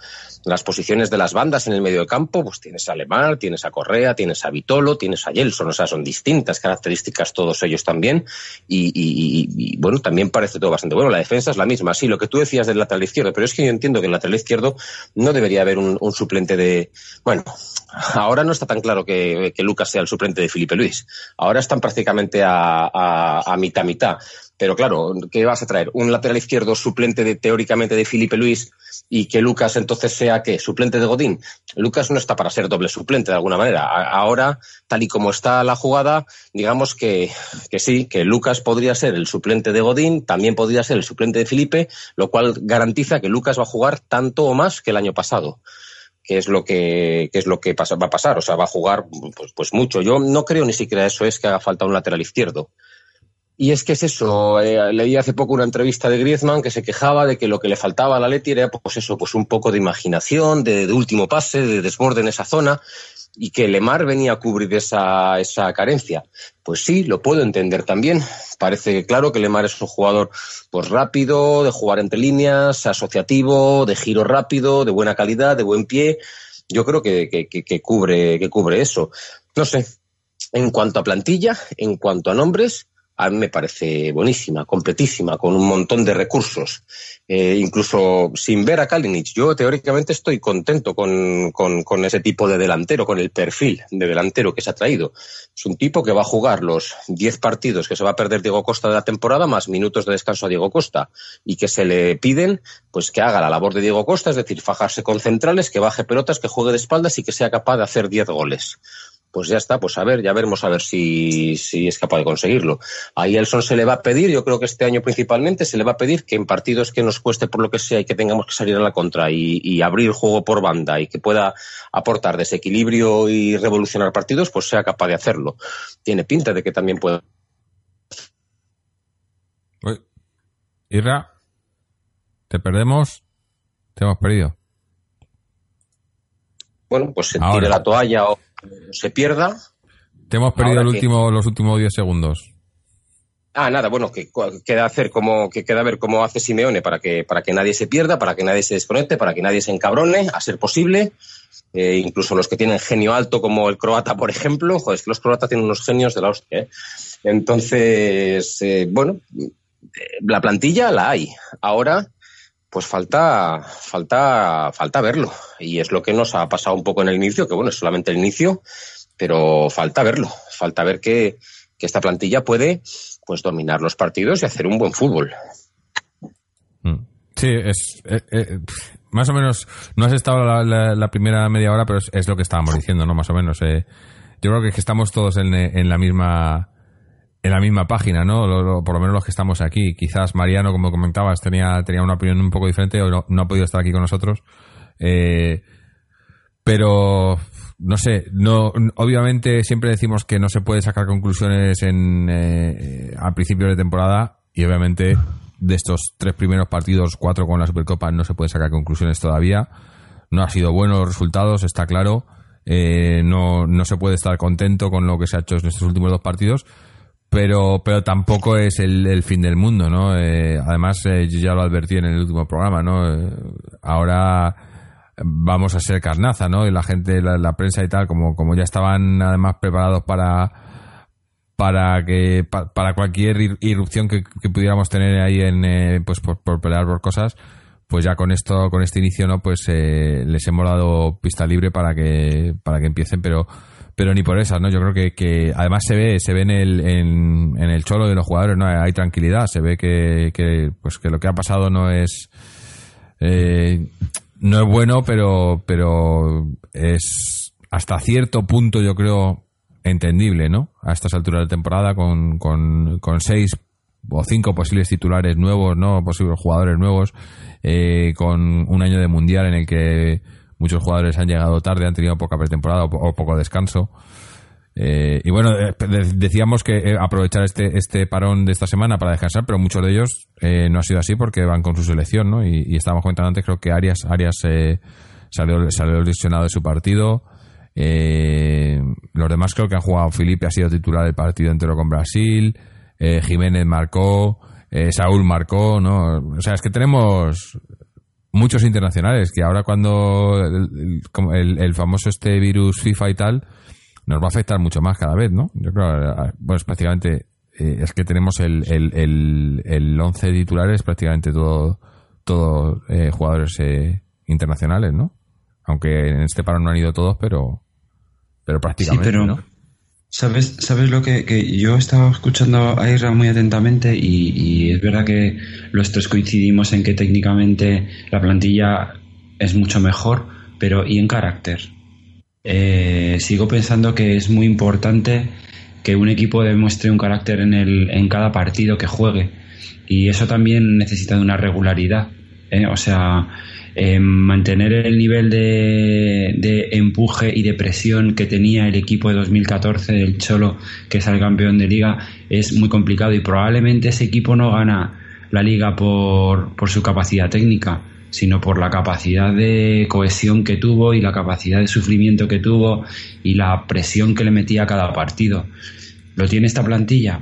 Las posiciones de las bandas en el medio de campo, pues tienes a Lemar, tienes a Correa, tienes a Vitolo, tienes a Gelson, o sea, son distintas características todos ellos también. Y, bueno, también parece todo bastante bueno. La defensa es la misma, sí, lo que tú decías del lateral izquierdo, pero es que yo entiendo que el lateral izquierdo no debería haber un, suplente de. Bueno, ahora no está tan claro que, Lucas sea el suplente de Felipe Luis. Ahora están prácticamente a, a mitad mitad. Pero claro, ¿qué vas a traer? ¿Un lateral izquierdo suplente de, teóricamente de Felipe Luis y que Lucas entonces sea qué? ¿Suplente de Godín? Lucas no está para ser doble suplente de alguna manera. Ahora, tal y como está la jugada, digamos que, que sí, que Lucas podría ser el suplente de Godín, también podría ser el suplente de Felipe, lo cual garantiza que Lucas va a jugar tanto o más que el año pasado que es lo que, que es lo que va a pasar, o sea, va a jugar pues, pues mucho. Yo no creo ni siquiera eso es que haga falta un lateral izquierdo. Y es que es eso, eh, leí hace poco una entrevista de Griezmann que se quejaba de que lo que le faltaba a la Leti era pues eso, pues un poco de imaginación, de, último pase, de desborde en esa zona, y que Lemar venía a cubrir esa, esa carencia. Pues sí, lo puedo entender también. Parece claro que Lemar es un jugador pues rápido, de jugar entre líneas, asociativo, de giro rápido, de buena calidad, de buen pie. Yo creo que, que, que cubre, que cubre eso. No sé. En cuanto a plantilla, en cuanto a nombres, a mí me parece buenísima, completísima, con un montón de recursos. Eh, incluso sin ver a Kalinic, yo teóricamente estoy contento con, con, ese tipo de delantero, con el perfil de delantero que se ha traído. Es un tipo que va a jugar los 10 partidos que se va a perder Diego Costa de la temporada, más minutos de descanso a Diego Costa, y que se le piden pues que haga la labor de Diego Costa, es decir, fajarse con centrales, que baje pelotas, que juegue de espaldas y que sea capaz de hacer 10 goles pues ya está, pues a ver, ya veremos a ver si, si es capaz de conseguirlo. A Elson se le va a pedir, yo creo que este año principalmente se le va a pedir que en partidos que nos cueste por lo que sea y que tengamos que salir a la contra y, y abrir juego por banda y que pueda aportar desequilibrio y revolucionar partidos, pues sea capaz de hacerlo. Tiene pinta de que también pueda. Irra, te perdemos, te hemos perdido. Bueno, pues se tire la toalla o se pierda. Te hemos perdido el último, los últimos 10 segundos. Ah, nada, bueno, que queda hacer como que queda ver cómo hace Simeone para que para que nadie se pierda, para que nadie se desconecte, para que nadie se encabrone, a ser posible. Eh, incluso los que tienen genio alto, como el croata, por ejemplo, joder, es que los croatas tienen unos genios de la hostia. ¿eh? Entonces, eh, bueno, la plantilla la hay. Ahora, pues falta, falta, falta verlo. Y es lo que nos ha pasado un poco en el inicio, que bueno, es solamente el inicio, pero falta verlo. Falta ver que, esta plantilla puede pues dominar los partidos y hacer un buen fútbol. Mm. Sí, es eh, eh, más o menos. No has estado la, primera media hora, pero es, lo que estábamos diciendo, ¿no? Más o menos. Eh. Yo creo que, que estamos todos en, en la misma en la misma página, ¿no? por lo menos los que estamos aquí. Quizás Mariano, como comentabas, tenía, tenía una opinión un poco diferente o no, ha podido estar aquí con nosotros. Eh, pero no sé, no, obviamente siempre decimos que no se puede sacar conclusiones en, eh, a principios de temporada y obviamente de estos tres primeros partidos, cuatro con la Supercopa, no se puede sacar conclusiones todavía. No ha sido bueno los resultados, está claro. Eh, no, no se puede estar contento con lo que se ha hecho en estos últimos dos partidos pero pero tampoco es el, fin del mundo, ¿no? Eh, además, eh, yo ya lo advertí en el último programa, ¿no? Eh, ahora vamos a ser carnaza, ¿no? Y la gente, la, prensa y tal, como, como ya estaban además preparados para para que para cualquier irrupción que, pudiéramos tener ahí en pues por, pelear por cosas pues ya con esto con este inicio no pues les hemos dado pista libre para que para que empiecen pero pero ni por esas, ¿no? Yo creo que, que además se ve, se ve en el, en, el cholo de los jugadores, ¿no? Hay tranquilidad, se ve que, que pues que lo que ha pasado no es, eh, no es bueno, pero, pero es hasta cierto punto, yo creo, entendible, ¿no? A estas alturas de temporada, con, con, con seis o cinco posibles titulares nuevos, ¿no? Posibles jugadores nuevos, eh, con un año de mundial en el que Muchos jugadores han llegado tarde, han tenido poca pretemporada o, poco descanso. Eh, y bueno, eh, decíamos que eh, aprovechar este, este parón de esta semana para descansar, pero muchos de ellos no ha sido así porque van con su selección, ¿no? Y, estábamos comentando antes, creo que Arias, Arias salió, salió lesionado de su partido. los demás creo que han jugado. Felipe ha sido titular del partido entero con Brasil. Jiménez marcó. Saúl marcó, ¿no? O sea, es que tenemos muchos internacionales, que ahora cuando el, el, famoso este virus FIFA y tal, nos va a afectar mucho más cada vez, ¿no? Yo creo, pues prácticamente eh, es que tenemos el, el, el, 11 titulares prácticamente todo, todos eh, jugadores eh, internacionales, ¿no? Aunque en este paro no han ido todos, pero, pero prácticamente, ¿no? ¿Sabes, sabes lo que, yo estaba escuchando a Isra muy atentamente y, es verdad que los tres coincidimos en que técnicamente la plantilla es mucho mejor, pero ¿y en carácter? Eh, sigo pensando que es muy importante que un equipo demuestre un carácter en, el, en cada partido que juegue y eso también necesita de una regularidad. ¿Eh? O sea, eh, mantener el nivel de, empuje y de presión que tenía el equipo de 2014 del Cholo, que es el campeón de liga, es muy complicado y probablemente ese equipo no gana la liga por, por su capacidad técnica, sino por la capacidad de cohesión que tuvo y la capacidad de sufrimiento que tuvo y la presión que le metía a cada partido. ¿Lo tiene esta plantilla?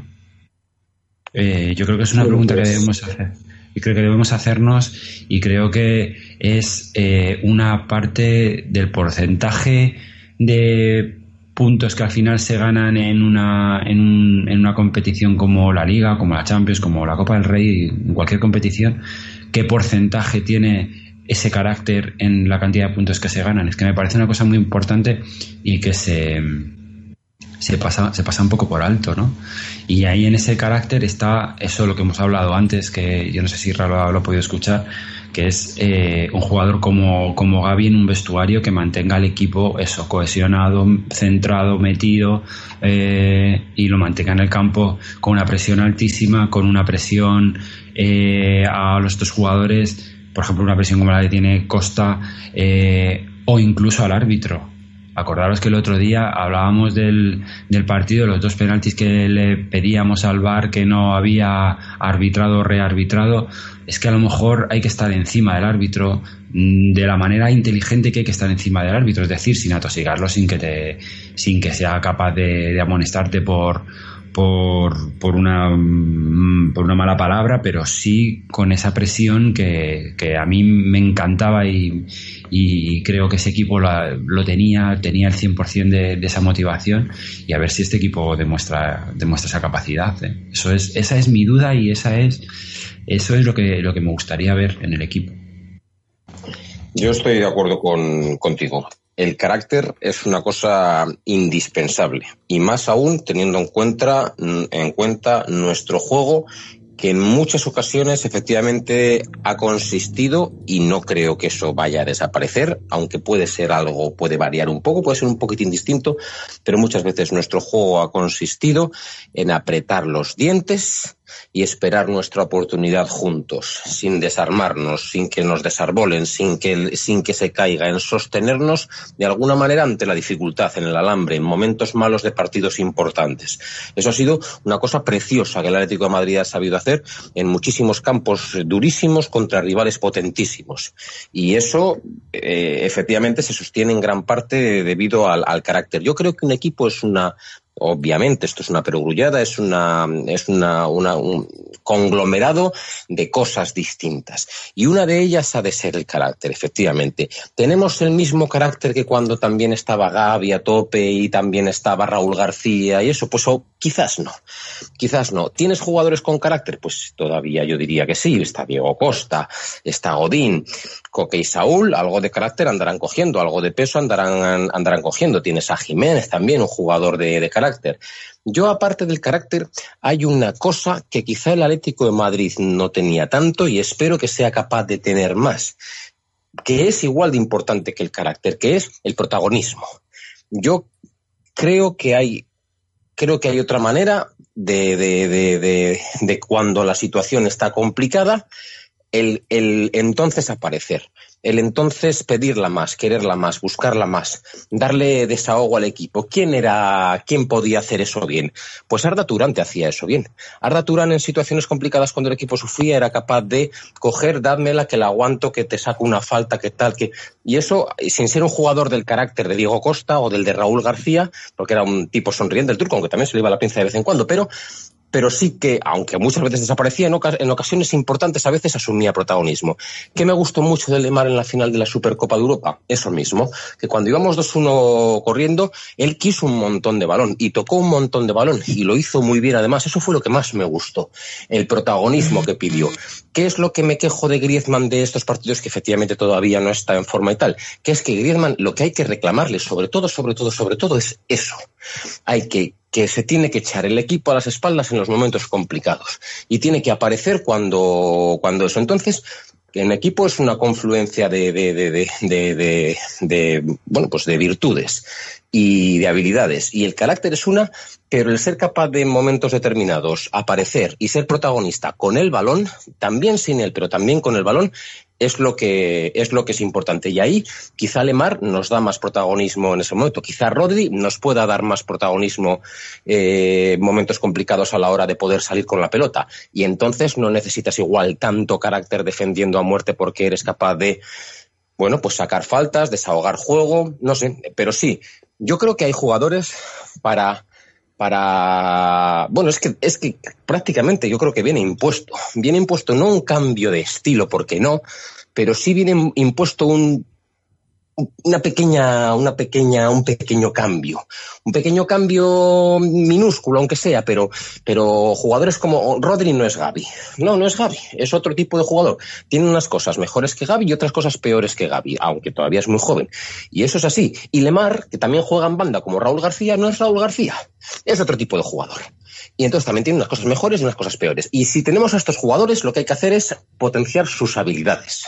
Eh, yo creo que es una pregunta que debemos hacer y creo que debemos hacernos y creo que es eh, una parte del porcentaje de puntos que al final se ganan en una, en, en, una competición como la Liga, como la Champions, como la Copa del Rey, cualquier competición, qué porcentaje tiene ese carácter en la cantidad de puntos que se ganan. Es que me parece una cosa muy importante y que se, se pasa, se pasa un poco por alto, ¿no? Y ahí en ese carácter está eso lo que hemos hablado antes, que yo no sé si Ralo lo ha podido escuchar, que es eh, un jugador como, como Gaby en un vestuario que mantenga al equipo eso, cohesionado, centrado, metido eh, y lo mantenga en el campo con una presión altísima, con una presión eh, a los dos jugadores, por ejemplo, una presión como la que tiene Costa o incluso al árbitro Acordaros que el otro día hablábamos del, del partido, los dos penaltis que le pedíamos al VAR que no había arbitrado o rearbitrado. Es que a lo mejor hay que estar encima del árbitro mm, de la manera inteligente que hay que estar encima del árbitro, es decir, sin atosigarlo, sin que te, sin que sea capaz de, de amonestarte por, por, por, una, mm, por una mala palabra, pero sí con esa presión que, que a mí me encantaba y, y creo que ese equipo lo tenía, tenía el 100% de, de esa motivación y a ver si este equipo demuestra, demuestra esa capacidad. ¿eh? Eso es, esa es mi duda y esa es, eso es lo que, lo que me gustaría ver en el equipo. Yo estoy de acuerdo con, contigo el carácter es una cosa indispensable y más aún teniendo en cuenta, en cuenta nuestro juego que en muchas ocasiones efectivamente ha consistido y no creo que eso vaya a desaparecer, aunque puede ser algo, puede variar un poco, puede ser un poquitín distinto, pero muchas veces nuestro juego ha consistido en apretar los dientes, y esperar nuestra oportunidad juntos, sin desarmarnos, sin que nos desarbolen, sin que, sin que se caiga, en sostenernos de alguna manera ante la dificultad, en el alambre, en momentos malos de partidos importantes. Eso ha sido una cosa preciosa que el Atlético de Madrid ha sabido hacer en muchísimos campos durísimos contra rivales potentísimos. Y eso, eh, efectivamente, se sostiene en gran parte debido al, al carácter. Yo creo que un equipo es una Obviamente, esto es una perogrullada, es una, es una, un conglomerado de cosas distintas. Y una de ellas ha de ser el carácter, efectivamente. Tenemos el mismo carácter que cuando también estaba Gaby a tope y también estaba Raúl García y eso, pues quizás no. Quizás no. ¿Tienes jugadores con carácter? Pues todavía yo diría que sí. Está Diego Costa, está Godín, Coque y Saúl, algo de carácter andarán cogiendo, algo de peso andarán, andarán cogiendo. Tienes a Jiménez también, un jugador de, de carácter. Yo, aparte del carácter, hay una cosa que quizá el Atlético de Madrid no tenía tanto y espero que sea capaz de tener más, que es igual de importante que el carácter, que es el protagonismo. Yo creo que hay, creo que hay otra manera de, de, de, de cuando la situación está complicada, el, entonces aparecer el entonces pedirla más, quererla más, buscarla más, darle desahogo al equipo. ¿Quién era, quién podía hacer eso bien? Pues Arda Turán te hacía eso bien. Arda Turán en situaciones complicadas cuando el equipo sufría era capaz de coger, dádmela, que la aguanto, que te saco una falta, que tal, que... Y eso, sin ser un jugador del carácter de Diego Costa o del de Raúl García, porque era un tipo sonriente el turco, aunque también se le iba la pinza de vez en cuando, pero pero sí que, aunque muchas veces desaparecía, en, ocasiones importantes a veces asumía protagonismo. ¿Qué me gustó mucho de Lemar en la final de la Supercopa de Europa? Eso mismo, que cuando íbamos 2-1 corriendo, él quiso un montón de balón y tocó un montón de balón y lo hizo muy bien además. Eso fue lo que más me gustó, el protagonismo que pidió. ¿Qué es lo que me quejo de Griezmann de estos partidos que efectivamente todavía no está en forma y tal? Que es que Griezmann lo que hay que reclamarle, sobre todo, sobre todo, sobre todo, es eso. Hay que que se tiene que echar el equipo a las espaldas en los momentos complicados y tiene que aparecer cuando, cuando eso. Entonces, en equipo es una confluencia de, de, bueno, pues de virtudes y de habilidades. Y el carácter es una, pero el ser capaz de en momentos determinados aparecer y ser protagonista con el balón, también sin él, pero también con el balón, es lo que es lo que es importante. Y ahí quizá Lemar nos da más protagonismo en ese momento. Quizá Rodri nos pueda dar más protagonismo eh, momentos complicados a la hora de poder salir con la pelota. Y entonces no necesitas igual tanto carácter defendiendo a muerte porque eres capaz de bueno, pues sacar faltas, desahogar juego, no sé, pero sí, yo creo que hay jugadores para para bueno es que es que prácticamente yo creo que viene impuesto. Viene impuesto no un cambio de estilo porque no pero sí viene impuesto un una pequeña, una pequeña, un pequeño cambio. Un pequeño cambio minúsculo, aunque sea, pero, pero jugadores como Rodri no es Gaby. No, no es Gaby. Es otro tipo de jugador. Tiene unas cosas mejores que Gaby y otras cosas peores que Gaby, aunque todavía es muy joven. Y eso es así. Y Lemar, que también juega en banda como Raúl García, no es Raúl García. Es otro tipo de jugador. Y entonces también tiene unas cosas mejores y unas cosas peores. Y si tenemos a estos jugadores, lo que hay que hacer es potenciar sus habilidades.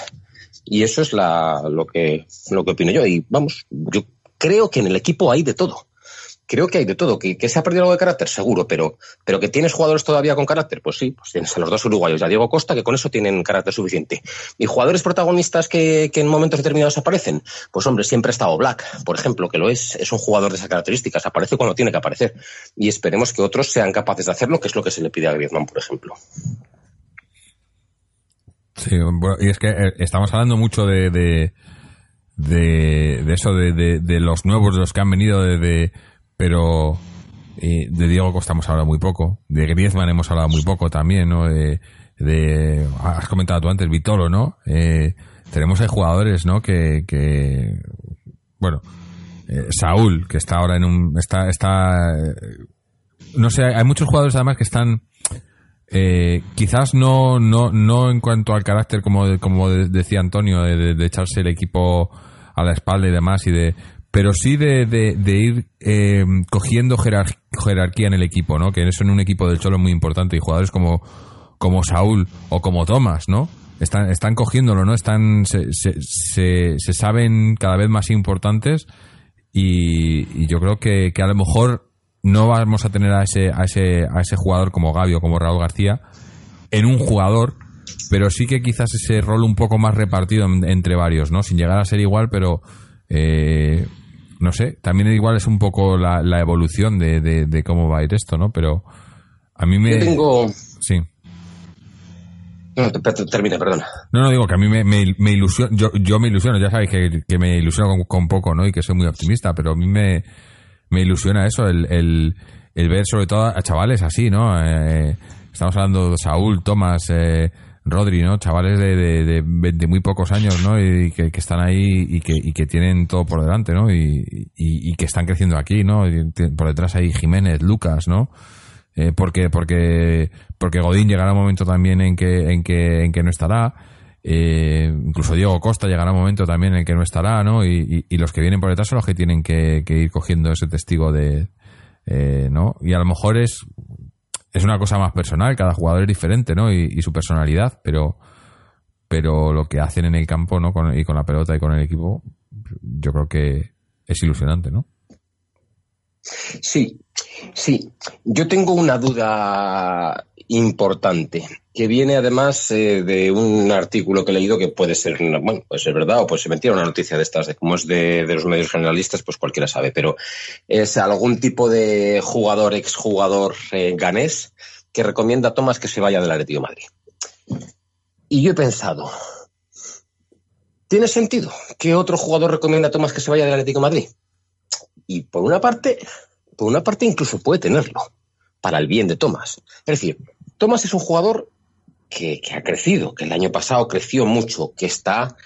Y eso es la, lo, que, lo que opino yo. Y vamos, yo creo que en el equipo hay de todo. Creo que hay de todo. ¿Que, se ha perdido algo de carácter? Seguro, pero, pero que tienes jugadores todavía con carácter, pues sí, pues tienes a los dos uruguayos, a Diego Costa, que con eso tienen carácter suficiente. Y jugadores protagonistas que, que en momentos determinados aparecen, pues hombre, siempre ha estado Black, por ejemplo, que lo es, es un jugador de esas características, aparece cuando tiene que aparecer. Y esperemos que otros sean capaces de hacerlo, que es lo que se le pide a Griezmann, por ejemplo. Sí, y es que eh, estamos hablando mucho de, de, de, eso, de, de, los nuevos, de los que han venido, de, pero de Diego Costa hemos hablado muy poco, de Griezmann hemos hablado muy poco también, ¿no? De has comentado tú antes, Vitolo, ¿no? Eh, tenemos ahí jugadores, ¿no? Que, que bueno, eh, Saúl, que está ahora en un, está, está, no sé, hay muchos jugadores además que están, eh, quizás no, no, no en cuanto al carácter, como, como decía Antonio, de, echarse el equipo a la espalda y demás, y de, pero sí de, de, ir eh, cogiendo jerarquía en el equipo, ¿no? Que eso en un equipo del Cholo es muy importante y jugadores como, como Saúl o como Tomás, ¿no? Están, están cogiéndolo, ¿no? Están, se, se, se, saben cada vez más importantes y, yo creo que a lo mejor no vamos a tener a ese, a ese, a ese jugador como Gaby o como Raúl García en un jugador, pero sí que quizás ese rol un poco más repartido entre varios, ¿no? Sin llegar a ser igual, pero eh, no sé, también igual es un poco la, evolución de, de, cómo va a ir esto, ¿no? Pero a mí me... Yo tengo... Sí. No, termina, perdona. No, no, digo que a mí me, me, ilusiona, yo, yo me ilusiono, ya sabéis que, que me ilusiono con, con, poco, ¿no? Y que soy muy optimista, pero a mí me, me ilusiona eso, el, el, el ver sobre todo a chavales así, ¿no? Eh, estamos hablando de Saúl, Tomás, eh, Rodri, ¿no? Chavales de, de, de, muy pocos años, ¿no? Y que, que están ahí y que, y que, tienen todo por delante, ¿no? Y, y, y, que están creciendo aquí, ¿no? por detrás hay Jiménez, Lucas, ¿no? Eh, porque, porque, porque Godín llegará un momento también en que, en que, en que no estará. Eh, incluso Diego Costa llegará un momento también en que no estará, ¿no? Y, los que vienen por detrás son los que tienen que, que ir cogiendo ese testigo de, eh, ¿no? Y a lo mejor es, es una cosa más personal, cada jugador es diferente, ¿no? Y, su personalidad, pero, pero lo que hacen en el campo, ¿no? Con, y con la pelota y con el equipo, yo creo que es ilusionante, ¿no? Sí, sí. Yo tengo una duda importante que viene además eh, de un artículo que he leído que puede ser, bueno, puede ser verdad o puede ser mentira, una noticia de estas, de cómo es de, los medios generalistas, pues cualquiera sabe, pero es algún tipo de jugador, exjugador eh, ganés que recomienda a Tomás que se vaya del Atlético de Madrid. Y yo he pensado, ¿tiene sentido que otro jugador recomienda a Tomás que se vaya del Atlético de Madrid? Y por una parte, por una parte incluso puede tenerlo, para el bien de Tomás. Es decir, Tomás es un jugador que, ha crecido, que el año pasado creció mucho, que está,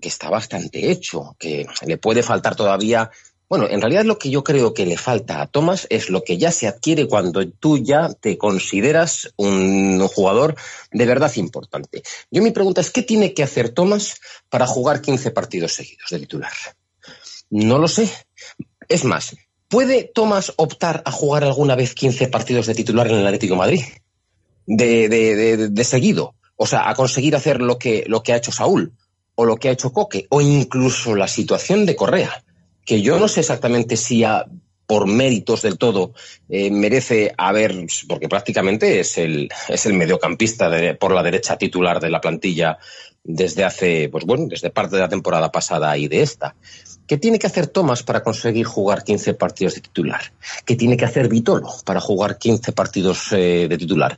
que está bastante hecho, que le puede faltar todavía. Bueno, en realidad lo que yo creo que le falta a Tomás es lo que ya se adquiere cuando tú ya te consideras un jugador de verdad importante. Yo mi pregunta es, ¿qué tiene que hacer Tomás para jugar 15 partidos seguidos de titular? No lo sé. Es más, ¿puede Tomás optar a jugar alguna vez 15 partidos de titular en el Atlético Madrid? De, de, de, seguido. O sea, a conseguir hacer lo que, lo que ha hecho Saúl, o lo que ha hecho Coque, o incluso la situación de Correa, que yo no sé exactamente si por méritos del todo eh, merece haber, porque prácticamente es el, es el mediocampista de, por la derecha titular de la plantilla desde hace, pues bueno, desde parte de la temporada pasada y de esta. ¿Qué tiene que hacer Tomás para conseguir jugar 15 partidos de titular? ¿Qué tiene que hacer Vitolo para jugar 15 partidos eh, de titular?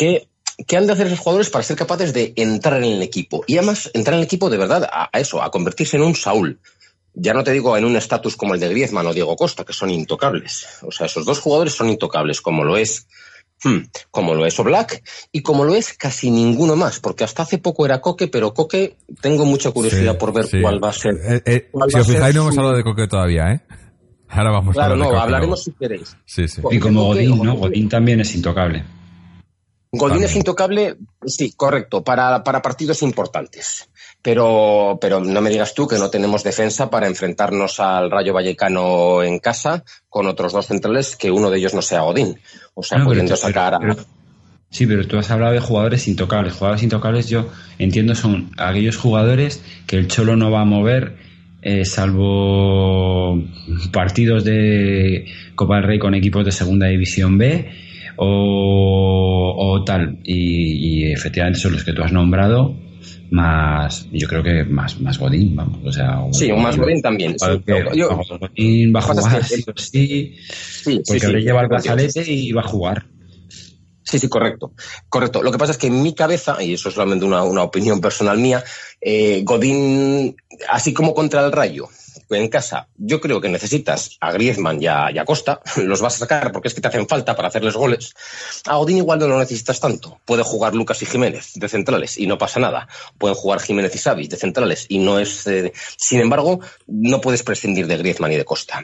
¿Qué, han de hacer esos jugadores para ser capaces de entrar en el equipo? Y además, entrar en el equipo de verdad a, eso, a convertirse en un Saúl. Ya no te digo en un estatus como el de Griezmann o Diego Costa, que son intocables. O sea, esos dos jugadores son intocables, como lo es hmm, como lo es Oblak y como lo es casi ninguno más, porque hasta hace poco era Coque, pero Coque tengo mucha curiosidad por ver cuál va a ser. Eh, eh, si os fijáis, no hemos hablado de Coque todavía, ¿eh? Ahora vamos a hablar no, hablaremos si queréis. Y como Godín, ¿no? Godín también es intocable. Godín es intocable, sí, correcto, para, para partidos importantes. Pero, pero no me digas tú que no tenemos defensa para enfrentarnos al Rayo Vallecano en casa con otros dos centrales que uno de ellos no sea Godín. O sea, pudiendo sacar a... Sí, pero tú has hablado de jugadores intocables. Jugadores intocables yo entiendo son aquellos jugadores que el Cholo no va a mover eh, salvo partidos de Copa del Rey con equipos de Segunda División B o, tal. Y, efectivamente son los que tú has nombrado, más, yo creo que más, más Godín, vamos. O sea, sí, un más Godín también. Sí. Godín va a jugar sí sí, sí, porque le lleva el brazalete y va a jugar. Sí, sí, correcto. Correcto. Lo que pasa es que en mi cabeza, y eso es solamente una, una opinión personal mía, eh, Godín, así como contra el Rayo, en casa yo creo que necesitas a Griezmann y a, Costa, los vas a sacar porque es que te hacen falta para hacerles goles. A Odín igual no lo necesitas tanto. Puede jugar Lucas y Jiménez de centrales y no pasa nada. Pueden jugar Jiménez y Savic de centrales y no es... Eh, sin embargo, no puedes prescindir de Griezmann y de Costa.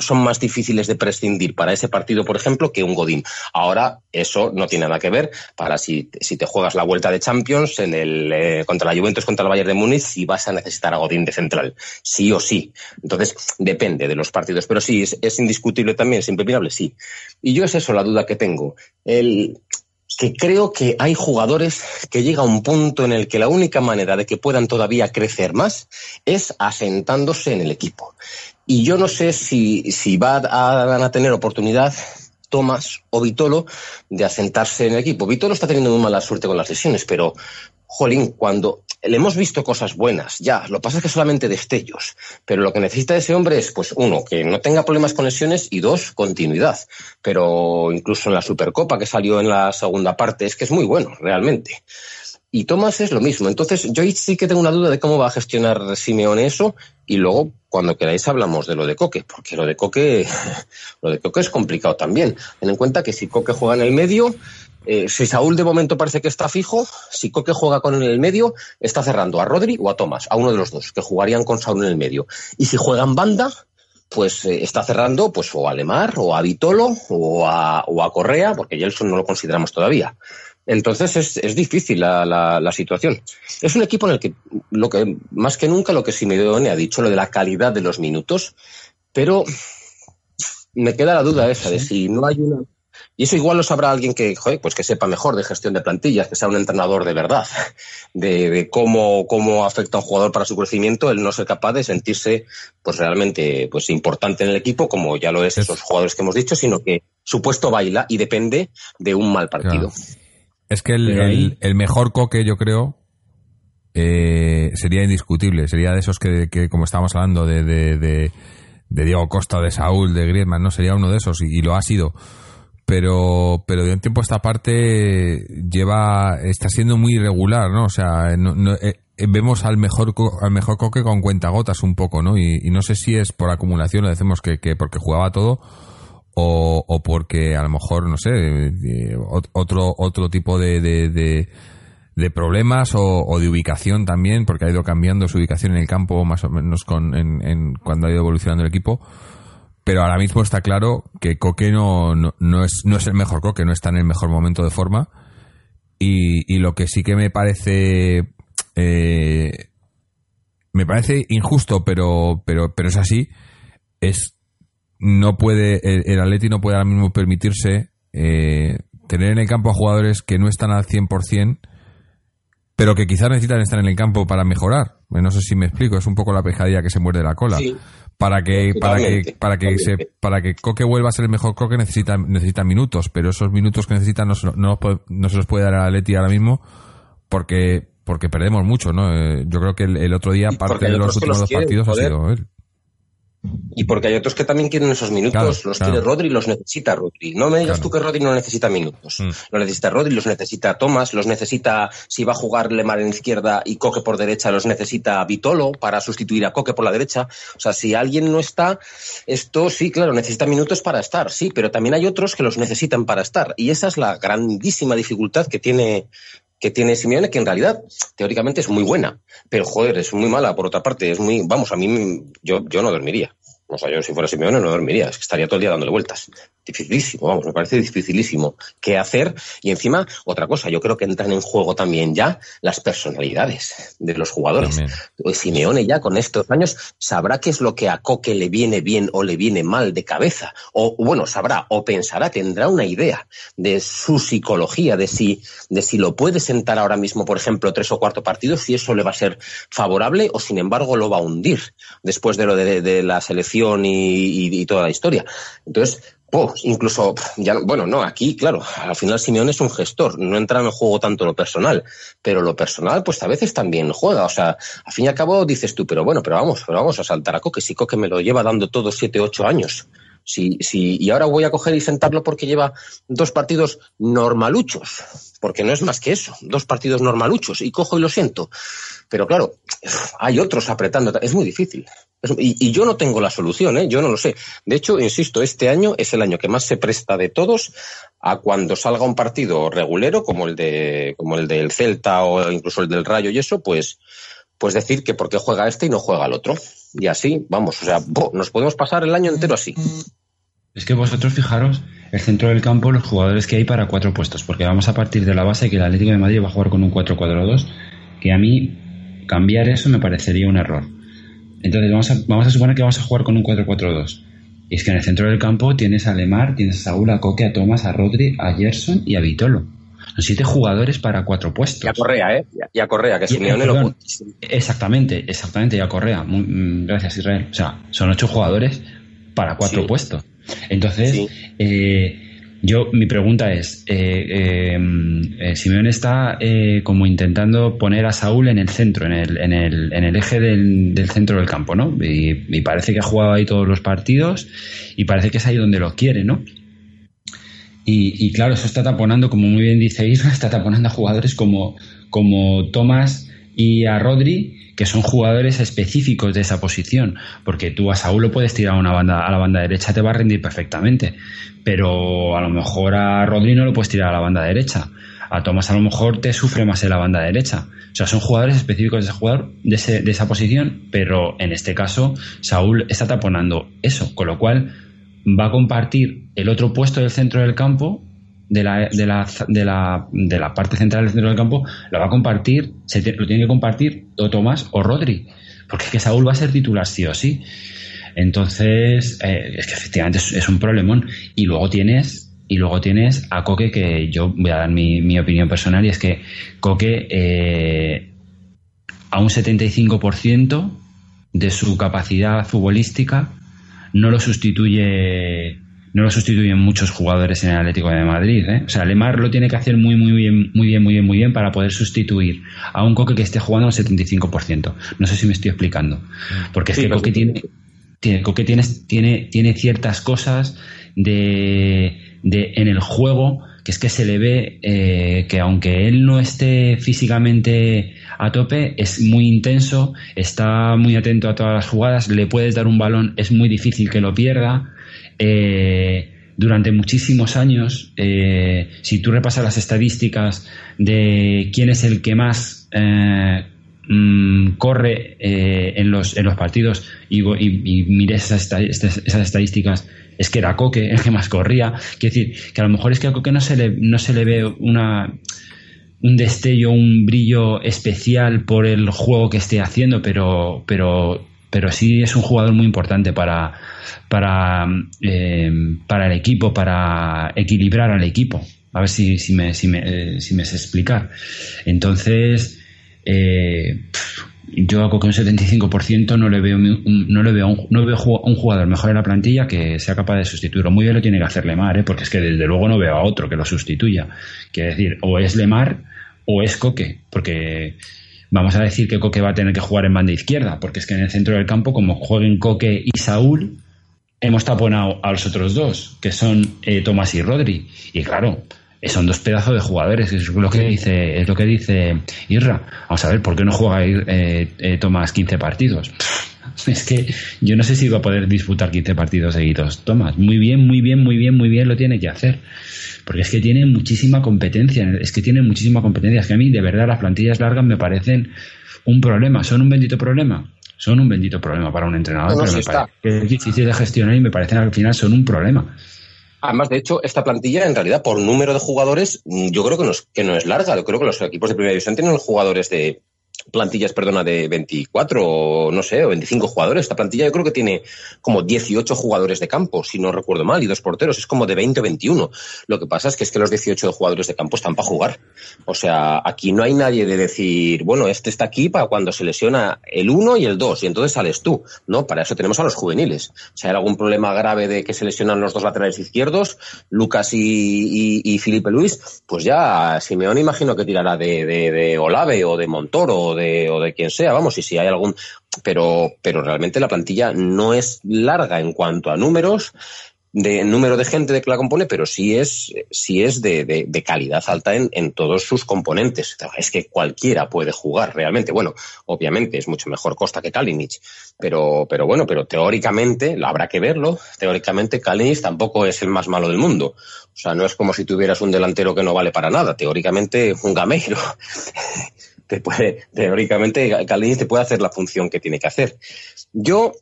Son más difíciles de prescindir para ese partido, por ejemplo, que un Godín. Ahora, eso no tiene nada que ver para si, si te juegas la vuelta de Champions en el, eh, contra la Juventus, contra el Bayern de Múnich, y vas a necesitar a Godín de central. Sí o sí. Entonces, depende de los partidos. Pero sí, es, indiscutible también, es impepinable, sí. Y yo es eso la duda que tengo. El, que creo que hay jugadores que llega a un punto en el que la única manera de que puedan todavía crecer más es asentándose en el equipo. Y yo no sé si, si van a tener oportunidad Tomás o Vitolo de asentarse en el equipo. Vitolo está teniendo muy mala suerte con las lesiones, pero jolín, cuando le hemos visto cosas buenas, ya, lo que pasa es que solamente destellos, pero lo que necesita ese hombre es, pues, uno, que no tenga problemas con lesiones y dos, continuidad. Pero incluso en la Supercopa que salió en la segunda parte, es que es muy bueno, realmente. Y Tomás es lo mismo. Entonces, yo sí que tengo una duda de cómo va a gestionar Simeone eso. Y luego, cuando queráis, hablamos de lo de Coque, porque lo de Coque, lo de Coque es complicado también. Ten en cuenta que si Coque juega en el medio, eh, si Saúl de momento parece que está fijo, si Coque juega con él en el medio, está cerrando a Rodri o a Tomás, a uno de los dos, que jugarían con Saúl en el medio. Y si juega en banda, pues eh, está cerrando pues o a Lemar o a Vitolo o a, o a Correa, porque Gelson no lo consideramos todavía. Entonces es, es difícil la, la, la, situación. Es un equipo en el que, lo que más que nunca, lo que Simeone ha dicho, lo de la calidad de los minutos, pero me queda la duda esa de si no hay una y eso igual lo sabrá alguien que, joder, pues que sepa mejor de gestión de plantillas, que sea un entrenador de verdad, de, de, cómo, cómo afecta a un jugador para su crecimiento el no ser capaz de sentirse pues realmente pues importante en el equipo, como ya lo es esos jugadores que hemos dicho, sino que su puesto baila y depende de un mal partido. Claro. Es que el, el, el, mejor coque, yo creo, eh, sería indiscutible. Sería de esos que, que como estábamos hablando, de, de, de, de Diego Costa, de Saúl, de Griezmann, ¿no? Sería uno de esos y, y lo ha sido pero pero de un tiempo a esta parte lleva está siendo muy irregular no o sea no, no, eh, vemos al mejor al mejor coque con cuentagotas un poco no y, no sé si es por acumulación lo decimos que, que porque jugaba todo o, o, porque a lo mejor no sé eh, otro otro tipo de, de, de, de problemas o, o, de ubicación también porque ha ido cambiando su ubicación en el campo más o menos con en, en cuando ha ido evolucionando el equipo pero ahora mismo está claro que Coque no, no, no, es, no es el mejor Coque, no está en el mejor momento de forma. Y, y lo que sí que me parece. Eh, me parece injusto, pero, pero, pero es así. Es. No puede. El, el Atleti no puede ahora mismo permitirse eh, tener en el campo a jugadores que no están al 100%, pero que quizás necesitan estar en el campo para mejorar. No sé si me explico, es un poco la pejadilla que se muerde la cola. Sí para que para que para que se, para que Coque vuelva a ser el mejor Coque necesita necesita minutos pero esos minutos que necesita no, no, no se los puede dar a Leti ahora mismo porque porque perdemos mucho no eh, yo creo que el, el otro día parte de los últimos dos partidos ha sido él y porque hay otros que también quieren esos minutos, claro, los claro. quiere Rodri, los necesita Rodri. No me digas claro. tú que Rodri no necesita minutos. Mm. Lo necesita Rodri, los necesita Thomas, los necesita, si va a jugar Lemar en izquierda y Coque por derecha, los necesita Vitolo para sustituir a Coque por la derecha. O sea, si alguien no está, esto sí, claro, necesita minutos para estar, sí, pero también hay otros que los necesitan para estar. Y esa es la grandísima dificultad que tiene que tiene Simeone, que en realidad teóricamente es muy buena, pero joder, es muy mala por otra parte, es muy, vamos, a mí yo, yo no dormiría. O sea, yo si fuera Simeone no dormiría, es que estaría todo el día dándole vueltas. Dificilísimo, vamos, me parece dificilísimo qué hacer. Y encima, otra cosa, yo creo que entran en juego también ya las personalidades de los jugadores. También. Simeone ya con estos años sabrá qué es lo que a Coque le viene bien o le viene mal de cabeza. O bueno, sabrá o pensará, tendrá una idea de su psicología, de si, de si lo puede sentar ahora mismo, por ejemplo, tres o cuatro partidos, si eso le va a ser favorable o sin embargo lo va a hundir después de lo de, de la selección y, toda la historia. Entonces, incluso, ya, bueno, no, aquí, claro, al final Simeone es un gestor, no entra en juego tanto lo personal, pero lo personal, pues a veces también juega, o sea, al fin y al cabo dices tú, pero bueno, pero vamos, pero vamos a saltar a Coque, si Coque me lo lleva dando todo siete, ocho años, si, si, y ahora voy a coger y sentarlo porque lleva dos partidos normaluchos, porque no es más que eso, dos partidos normaluchos, y cojo y lo siento. Pero claro, hay otros apretando, es muy difícil. Y, yo no tengo la solución, ¿eh? yo no lo sé. De hecho, insisto, este año es el año que más se presta de todos a cuando salga un partido regulero como el de como el del Celta o incluso el del Rayo y eso, pues pues decir que por qué juega este y no juega el otro. Y así, vamos, o sea, nos podemos pasar el año entero así. Es que vosotros fijaros el centro del campo, los jugadores que hay para cuatro puestos, porque vamos a partir de la base que el Atlético de Madrid va a jugar con un 4-4-2, que a mí cambiar eso me parecería un error. Entonces vamos a, vamos a suponer que vamos a jugar con un 4-4-2. Y es que en el centro del campo tienes a Lemar, tienes a Saúl, a Coque, a Tomás, a Rodri, a Gerson y a Vitolo. Son siete jugadores para cuatro puestos. Y a Correa, ¿eh? Y a Correa, que Simeone lo... Exactamente, exactamente, y a Correa. Muy, mm, gracias, Israel. O sea, son ocho jugadores para cuatro sí. puestos. Entonces, sí. eh, yo, mi pregunta es, eh, eh, Simeone está eh, como intentando poner a Saúl en el centro, en el, en el, en el eje del, del, centro del campo, ¿no? Y, y, parece que ha jugado ahí todos los partidos y parece que es ahí donde lo quiere, ¿no? Y, y claro, eso está taponando, como muy bien dice Isla, está taponando a jugadores como, como Tomás y a Rodri, que son jugadores específicos de esa posición, porque tú a Saúl lo puedes tirar a una banda a la banda derecha te va a rendir perfectamente, pero a lo mejor a Rodri no lo puedes tirar a la banda derecha. A Tomás a lo mejor te sufre más en la banda derecha. O sea, son jugadores específicos de ese jugador, de, ese, de esa posición, pero en este caso Saúl está taponando eso, con lo cual va a compartir el otro puesto del centro del campo de la, de la, de la, de la parte central del centro del campo lo va a compartir, se lo tiene que compartir o Tomás o Rodri, porque es que Saúl va a ser titular sí o sí. Entonces, eh, es que efectivamente es, un problemón. Y luego tienes y luego tienes a Coque, que yo voy a dar mi, mi opinión personal, y es que Coque eh, a un 75% de su capacidad futbolística no lo sustituye no lo sustituyen muchos jugadores en el Atlético de Madrid. ¿eh? O sea, Lemar lo tiene que hacer muy, muy bien, muy bien, muy bien, muy bien para poder sustituir a un Coque que esté jugando al 75%. No sé si me estoy explicando. Porque es que Coque tiene, tiene, Coque tiene, tiene, tiene ciertas cosas de, de, en el juego que es que se le ve eh, que aunque él no esté físicamente a tope, es muy intenso, está muy atento a todas las jugadas, le puedes dar un balón, es muy difícil que lo pierda. Eh, durante muchísimos años, eh, si tú repasas las estadísticas de quién es el que más eh, mm, corre en, los, en los partidos y, y, mires esas, esas, estadísticas, es que era Coque el que más corría. Quiero decir, que a lo mejor es que a Coque no se le, no se le ve una, un destello, un brillo especial por el juego que esté haciendo, pero, pero, pero sí es un jugador muy importante para para, eh, para el equipo, para equilibrar al equipo. A ver si, si, me, si, me, eh, si me sé explicar. Entonces, eh, yo con un 75% no le veo, no le veo, un, no veo un jugador mejor en la plantilla que sea capaz de sustituirlo. Muy bien lo tiene que hacer Lemar, ¿eh? porque es que desde luego no veo a otro que lo sustituya. Quiere decir, o es Lemar o es Coque, porque vamos a decir que Coque va a tener que jugar en banda izquierda, porque es que en el centro del campo, como jueguen Coque y Saúl, hemos taponado a los otros dos, que son eh, Tomás y Rodri. Y claro, son dos pedazos de jugadores, es lo que dice, es lo que dice Irra. Vamos a ver, ¿por qué no juega eh, eh, Tomás 15 partidos? Es que yo no sé si va a poder disputar 15 partidos seguidos. Tomás, muy bien, muy bien, muy bien, muy bien lo tiene que hacer. Porque es que tiene muchísima competencia, es que tiene muchísima competencia. Es que a mí, de verdad, las plantillas largas me parecen un problema, son un bendito problema son un bendito problema para un entrenador, pero me parece que es difícil de gestionar y me parece que al final son un problema. Además, de hecho, esta plantilla, en realidad, por número de jugadores, yo creo que no es, que no es larga. Yo creo que los equipos de primera división tienen jugadores de plantillas, perdona, de 24 o no sé, o 25 jugadores. Esta plantilla yo creo que tiene como 18 jugadores de campo, si no recuerdo mal, y dos porteros. Es como de 20 o 21. Lo que pasa es que es que los 18 jugadores de campo están para jugar. O sea, aquí no hay nadie de decir, bueno, este está aquí para cuando se lesiona el 1 y el 2 y entonces sales tú. No, para eso tenemos a los juveniles. Si hay algún problema grave de que se lesionan los dos laterales izquierdos, Lucas y, Felipe Luis, pues ya Simeón imagino que tirará de Olave o de Montoro de, o de quien sea, vamos, y si hay algún, pero, pero realmente la plantilla no es larga en cuanto a números, de número de gente de que la compone, pero sí es, sí es de, de, calidad alta en, en, todos sus componentes. Es que cualquiera puede jugar realmente. Bueno, obviamente es mucho mejor Costa que Kalinic, pero, pero bueno, pero teóricamente, habrá que verlo, teóricamente Kalinic tampoco es el más malo del mundo. O sea, no es como si tuvieras un delantero que no vale para nada. Teóricamente, un gameiro. te puede, teóricamente, Kalinic te puede hacer la función que tiene que hacer. Yo,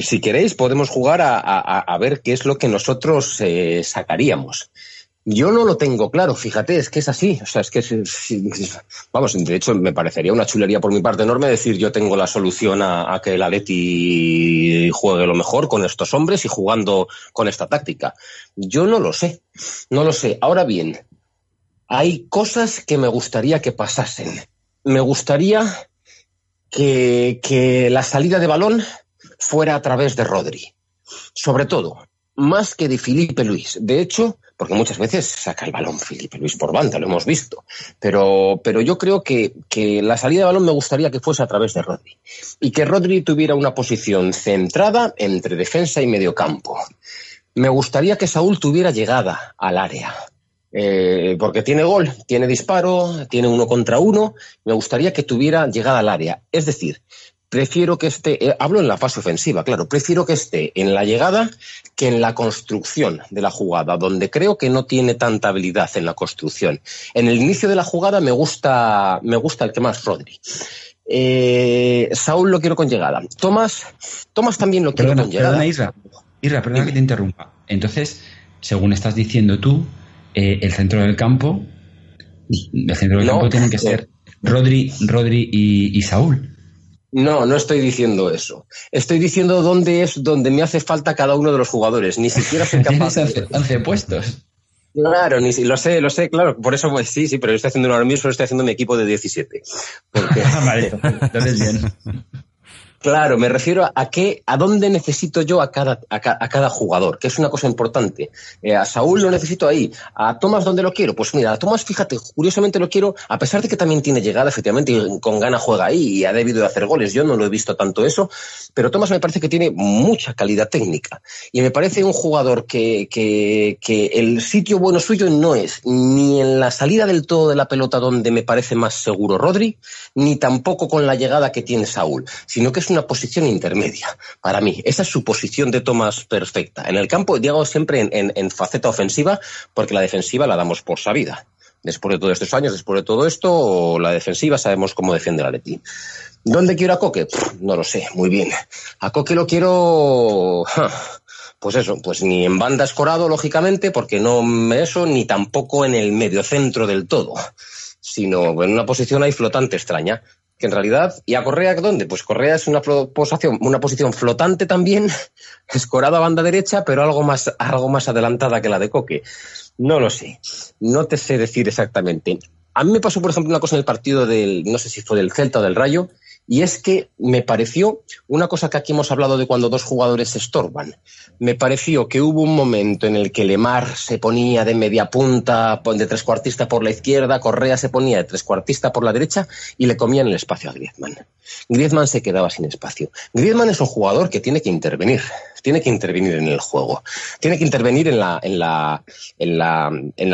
si queréis, podemos jugar a, a, ver qué es lo que nosotros eh, sacaríamos. Yo no lo tengo claro, fíjate, es que es así. O sea, es que, vamos, de hecho, me parecería una chulería por mi parte enorme decir yo tengo la solución a, a, que el Atleti juegue lo mejor con estos hombres y jugando con esta táctica. Yo no lo sé, no lo sé. Ahora bien, hay cosas que me gustaría que pasasen me gustaría que, la salida de balón fuera a través de Rodri. Sobre todo, más que de Felipe Luis. De hecho, porque muchas veces saca el balón Felipe Luis por banda, lo hemos visto. Pero, pero yo creo que, que, la salida de balón me gustaría que fuese a través de Rodri. Y que Rodri tuviera una posición centrada entre defensa y mediocampo. Me gustaría que Saúl tuviera llegada al área Eh, porque tiene gol, tiene disparo, tiene uno contra uno. Me gustaría que tuviera llegada al área. Es decir, prefiero que esté, eh, hablo en la fase ofensiva, claro, prefiero que esté en la llegada que en la construcción de la jugada, donde creo que no tiene tanta habilidad en la construcción. En el inicio de la jugada me gusta, me gusta el que más, Rodri. Eh, Saúl lo quiero con llegada. Tomás, Tomás también lo quiero con llegada. Perdona, Isra, Isra, perdona que te interrumpa. Entonces, según estás diciendo tú, eh, el centro del campo, el centro del campo tiene que ser Rodri, Rodri y, Saúl. No, no estoy diciendo eso. Estoy diciendo dónde es donde me hace falta cada uno de los jugadores. Ni siquiera soy capaz de... 11 puestos. Claro, ni, lo sé, lo sé, claro. Por eso, pues sí, sí, pero yo estoy haciendo ahora mismo, estoy haciendo mi equipo de 17. Porque... vale, entonces bien. Claro, me refiero a qué, a dónde necesito yo a cada, a, cada jugador, que es una cosa importante. Eh, a Saúl lo necesito ahí. A Tomás, ¿dónde lo quiero? Pues mira, a Tomás, fíjate, curiosamente lo quiero, a pesar de que también tiene llegada, efectivamente, y con gana juega ahí y ha debido de hacer goles. Yo no lo he visto tanto eso, pero Tomás me parece que tiene mucha calidad técnica. Y me parece un jugador que, que, que el sitio bueno suyo no es ni en la salida del todo de la pelota donde me parece más seguro Rodri, ni tampoco con la llegada que tiene Saúl, sino que es una posición intermedia para mí. Esa es su posición de Tomás perfecta. En el campo, digo siempre en, faceta ofensiva, porque la defensiva la damos por sabida. Después de todos estos años, después de todo esto, la defensiva sabemos cómo defiende la Leti. ¿Dónde quiero a Coque? no lo sé, muy bien. A Coque lo quiero. Pues eso, pues ni en banda escorado, lógicamente, porque no eso, ni tampoco en el medio centro del todo, sino en una posición ahí flotante extraña que en realidad, ¿y a Correa dónde? Pues Correa es una posición, una posición flotante también, escorada a banda derecha, pero algo más, algo más adelantada que la de Coque. No lo sé, no te sé decir exactamente. A mí me pasó, por ejemplo, una cosa en el partido del, no sé si fue del Celta o del Rayo, y es que me pareció una cosa que aquí hemos hablado de cuando dos jugadores se estorban. Me pareció que hubo un momento en el que Lemar se ponía de media punta, de trescuartista por la izquierda, Correa se ponía de trescuartista por la derecha y le comían el espacio a Griezmann. Griezmann se quedaba sin espacio. Griezmann es un jugador que tiene que intervenir, tiene que intervenir en el juego, tiene que intervenir en la,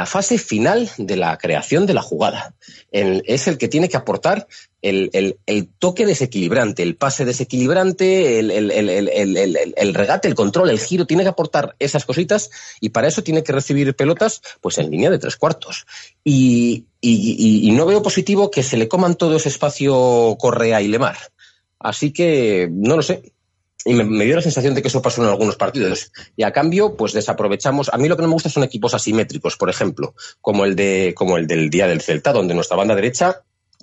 fase final de la creación de la jugada. es el que tiene que aportar el, toque desequilibrante, el pase desequilibrante, el, regate, el control, el giro, tiene que aportar esas cositas y para eso tiene que recibir pelotas pues en línea de tres cuartos. Y, y, y no veo positivo que se le coman todo ese espacio Correa y Lemar. Así que no lo sé. Y me, dio la sensación de que eso pasó en algunos partidos. Y a cambio, pues desaprovechamos. A mí lo que no me gusta son equipos asimétricos, por ejemplo, como el de, como el del día del Celta, donde nuestra banda derecha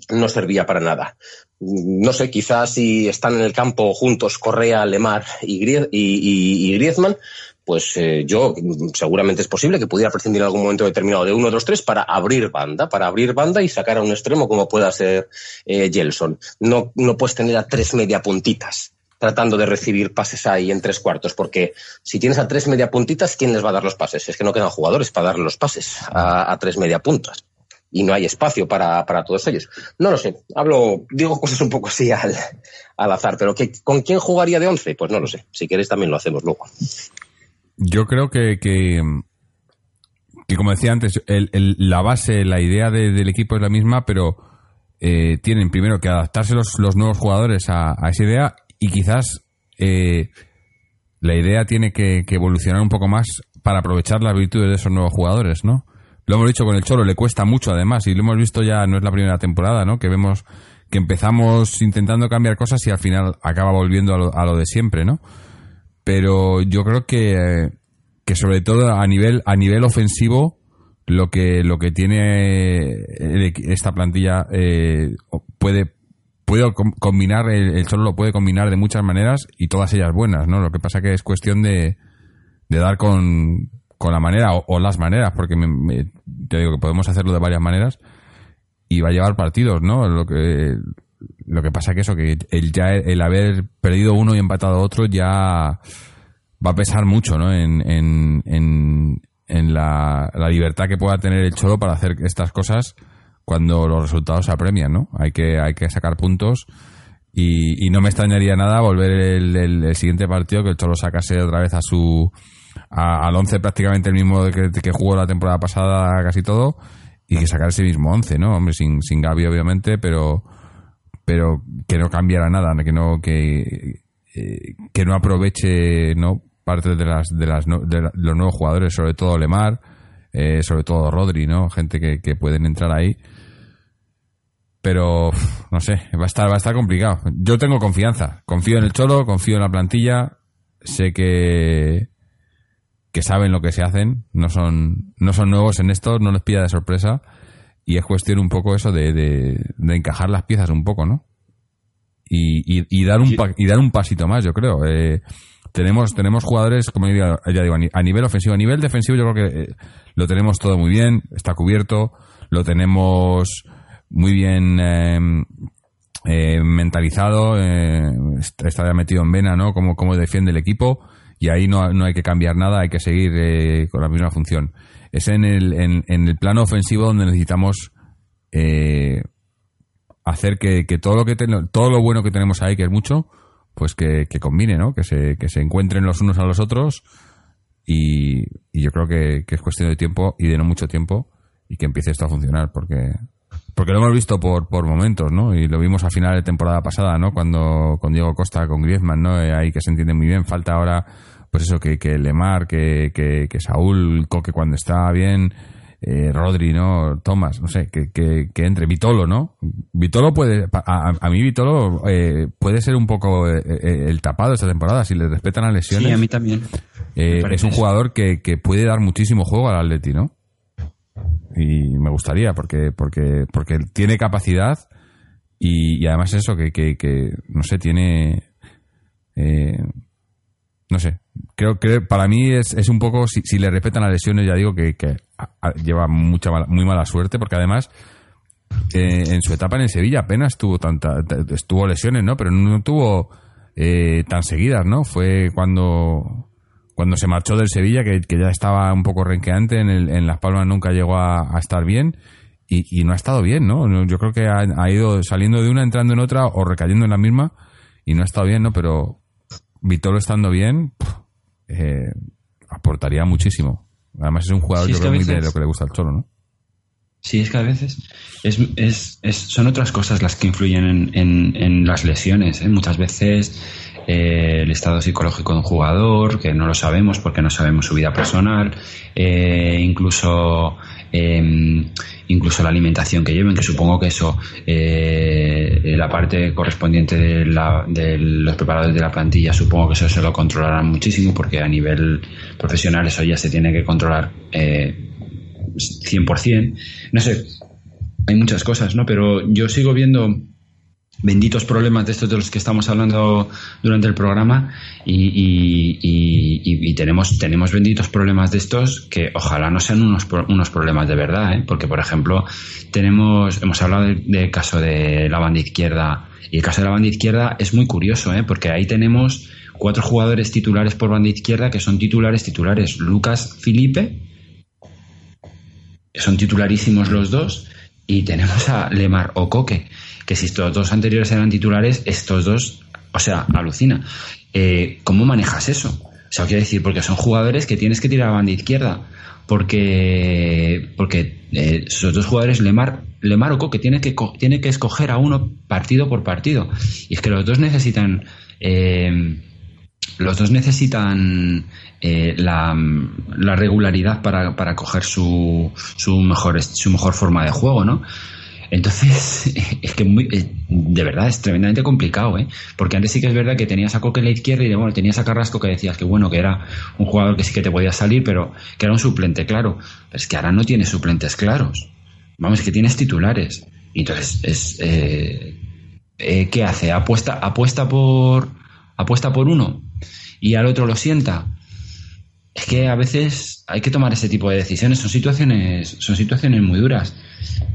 no servía para nada. No sé, quizás si están en el campo juntos Correa, Lemar y, Griezmann, pues eh, yo seguramente es posible que pudiera prescindir en algún momento determinado de uno de los tres para abrir banda, para abrir banda y sacar a un extremo como pueda ser eh, Gelson. No, no puedes tener a tres media puntitas tratando de recibir pases ahí en tres cuartos, porque si tienes a tres media puntitas, ¿quién les va a dar los pases? Es que no quedan jugadores para darle los pases a tres media puntas y no hay espacio para, para, todos ellos. No lo sé, hablo, digo cosas un poco así al, al azar, pero que, ¿con quién jugaría de 11? Pues no lo sé, si quieres también lo hacemos luego. Yo creo que, que, como decía antes, el, el, la base, la idea de, del equipo es la misma, pero eh, tienen primero que adaptarse los, los nuevos jugadores a, a, esa idea y quizás eh, la idea tiene que, evolucionar un poco más para aprovechar las virtudes de esos nuevos jugadores, ¿no? Lo hemos dicho con el Cholo, le cuesta mucho además, y lo hemos visto ya, no es la primera temporada, ¿no? Que vemos que empezamos intentando cambiar cosas y al final acaba volviendo a lo, de siempre, ¿no? Pero yo creo que, que sobre todo a nivel, a nivel ofensivo, lo que, lo que tiene esta plantilla eh, puede, puede combinar, el, el Cholo lo puede combinar de muchas maneras y todas ellas buenas, ¿no? Lo que pasa que es cuestión de, de dar con, con la manera o, las maneras, porque te digo que podemos hacerlo de varias maneras y va a llevar partidos, ¿no? Lo que lo que pasa que eso que el ya el haber perdido uno y empatado otro ya va a pesar mucho, ¿no? En, en, en, en la, la, libertad que pueda tener el Cholo para hacer estas cosas cuando los resultados apremian, ¿no? Hay que hay que sacar puntos y, no me extrañaría nada volver el, el, siguiente partido que el Cholo sacase otra vez a su al 11 prácticamente el mismo que, que jugó la temporada pasada casi todo y que sacar ese mismo 11, ¿no? Hombre, sin, sin Gaby obviamente, pero pero que no cambiara nada, que no que eh, que no aproveche no parte de las de las de los nuevos jugadores, sobre todo Lemar, eh, sobre todo Rodri, ¿no? Gente que, que pueden entrar ahí. Pero no sé, va a estar va a estar complicado. Yo tengo confianza, confío en el Cholo, confío en la plantilla, sé que que saben lo que se hacen, no son, no son nuevos en esto, no les pilla de sorpresa. Y es cuestión un poco eso de, de, encajar las piezas un poco, ¿no? Y, y, dar, un, y dar un pasito más, yo creo. Eh, tenemos, tenemos jugadores, como ya digo, a nivel ofensivo, a nivel defensivo, yo creo que eh, lo tenemos todo muy bien, está cubierto, lo tenemos muy bien em, eh, mentalizado, ya metido en vena, ¿no? Como, como defiende el equipo y ahí no, no hay que cambiar nada, hay que seguir eh, con la misma función. Es en el, en, el plano ofensivo donde necesitamos eh, hacer que, todo lo que todo lo bueno que tenemos ahí, que es mucho, pues que, que combine, ¿no? Que se, que se encuentren los unos a los otros y, yo creo que, que, es cuestión de tiempo y de no mucho tiempo y que empiece esto a funcionar porque porque lo hemos visto por, por momentos, ¿no? Y lo vimos a final de temporada pasada, ¿no? Cuando con Diego Costa, con Griezmann, ¿no? Eh, ahí que se entiende muy bien. Falta ahora, pues eso, que, que Lemar, que, que, que Saúl, Coque cuando está bien, eh, Rodri, ¿no? Tomás, no sé, que, que, que, entre. Vitolo, ¿no? Vitolo puede, a, a mí Vitolo eh, puede ser un poco eh, eh, el tapado esta temporada, si le respetan las lesiones. Sí, a mí también. es un jugador que, que puede dar muchísimo juego al Atleti, ¿no? Y me gustaría porque porque porque tiene capacidad y, además eso que, que, no sé tiene eh, no sé creo que para mí es, es un poco si, le respetan las lesiones ya digo que, lleva mucha muy mala suerte porque además eh, en su etapa en el Sevilla apenas tuvo tanta estuvo lesiones no pero no tuvo eh, tan seguidas no fue cuando cuando se marchó del Sevilla, que, ya estaba un poco renqueante, en, el, en Las Palmas nunca llegó a, estar bien y, no ha estado bien, ¿no? Yo creo que ha, ido saliendo de una, entrando en otra o recayendo en la misma y no ha estado bien, ¿no? Pero Vitolo estando bien, eh, aportaría muchísimo. Además es un jugador yo creo muy de lo que le gusta al Cholo, ¿no? Sí, es que a veces es, es, es, son otras cosas las que influyen en, en, las lesiones. ¿eh? Muchas veces eh, el estado psicológico de un jugador, que no lo sabemos porque no sabemos su vida personal, eh, incluso em, incluso la alimentación que lleven, que supongo que eso, eh, la parte correspondiente de, de, los preparadores de la plantilla, supongo que eso se lo controlarán muchísimo, porque a nivel profesional eso ya se tiene que controlar eh, 100%. No sé, hay muchas cosas, ¿no? Pero yo sigo viendo benditos problemas de estos de los que estamos hablando durante el programa y, tenemos tenemos benditos problemas de estos que ojalá no sean unos, unos problemas de verdad ¿eh? porque por ejemplo tenemos hemos hablado del, caso de la banda izquierda y el caso de la banda izquierda es muy curioso ¿eh? porque ahí tenemos cuatro jugadores titulares por banda izquierda que son titulares titulares Lucas Felipe son titularísimos los dos y tenemos a Lemar Ocoque que si estos dos anteriores eran titulares, estos dos, o sea, alucina. Eh, ¿Cómo manejas eso? O sea, quiero decir, porque son jugadores que tienes que tirar a banda izquierda. Porque, porque eh, esos dos jugadores, Lemar, Lemar o que tiene que tiene que escoger a uno partido por partido. Y es que los dos necesitan. Eh, los dos necesitan la, la, regularidad para, para coger su, su, mejor, su mejor forma de juego, ¿no? Entonces, es que muy, eh, de verdad es tremendamente complicado, ¿eh? Porque antes sí que es verdad que tenías a Coque en la izquierda y bueno, tenías a Carrasco que decías que bueno, que era un jugador que sí que te podía salir, pero que era un suplente claro. Pero es que ahora no tienes suplentes claros. Vamos, que tienes titulares. Y entonces, es, eh, eh, ¿qué hace? ¿Apuesta, apuesta, por, ¿Apuesta por uno? Y al otro lo sienta. Es que a veces hay que tomar ese tipo de decisiones. Son situaciones, son situaciones muy duras.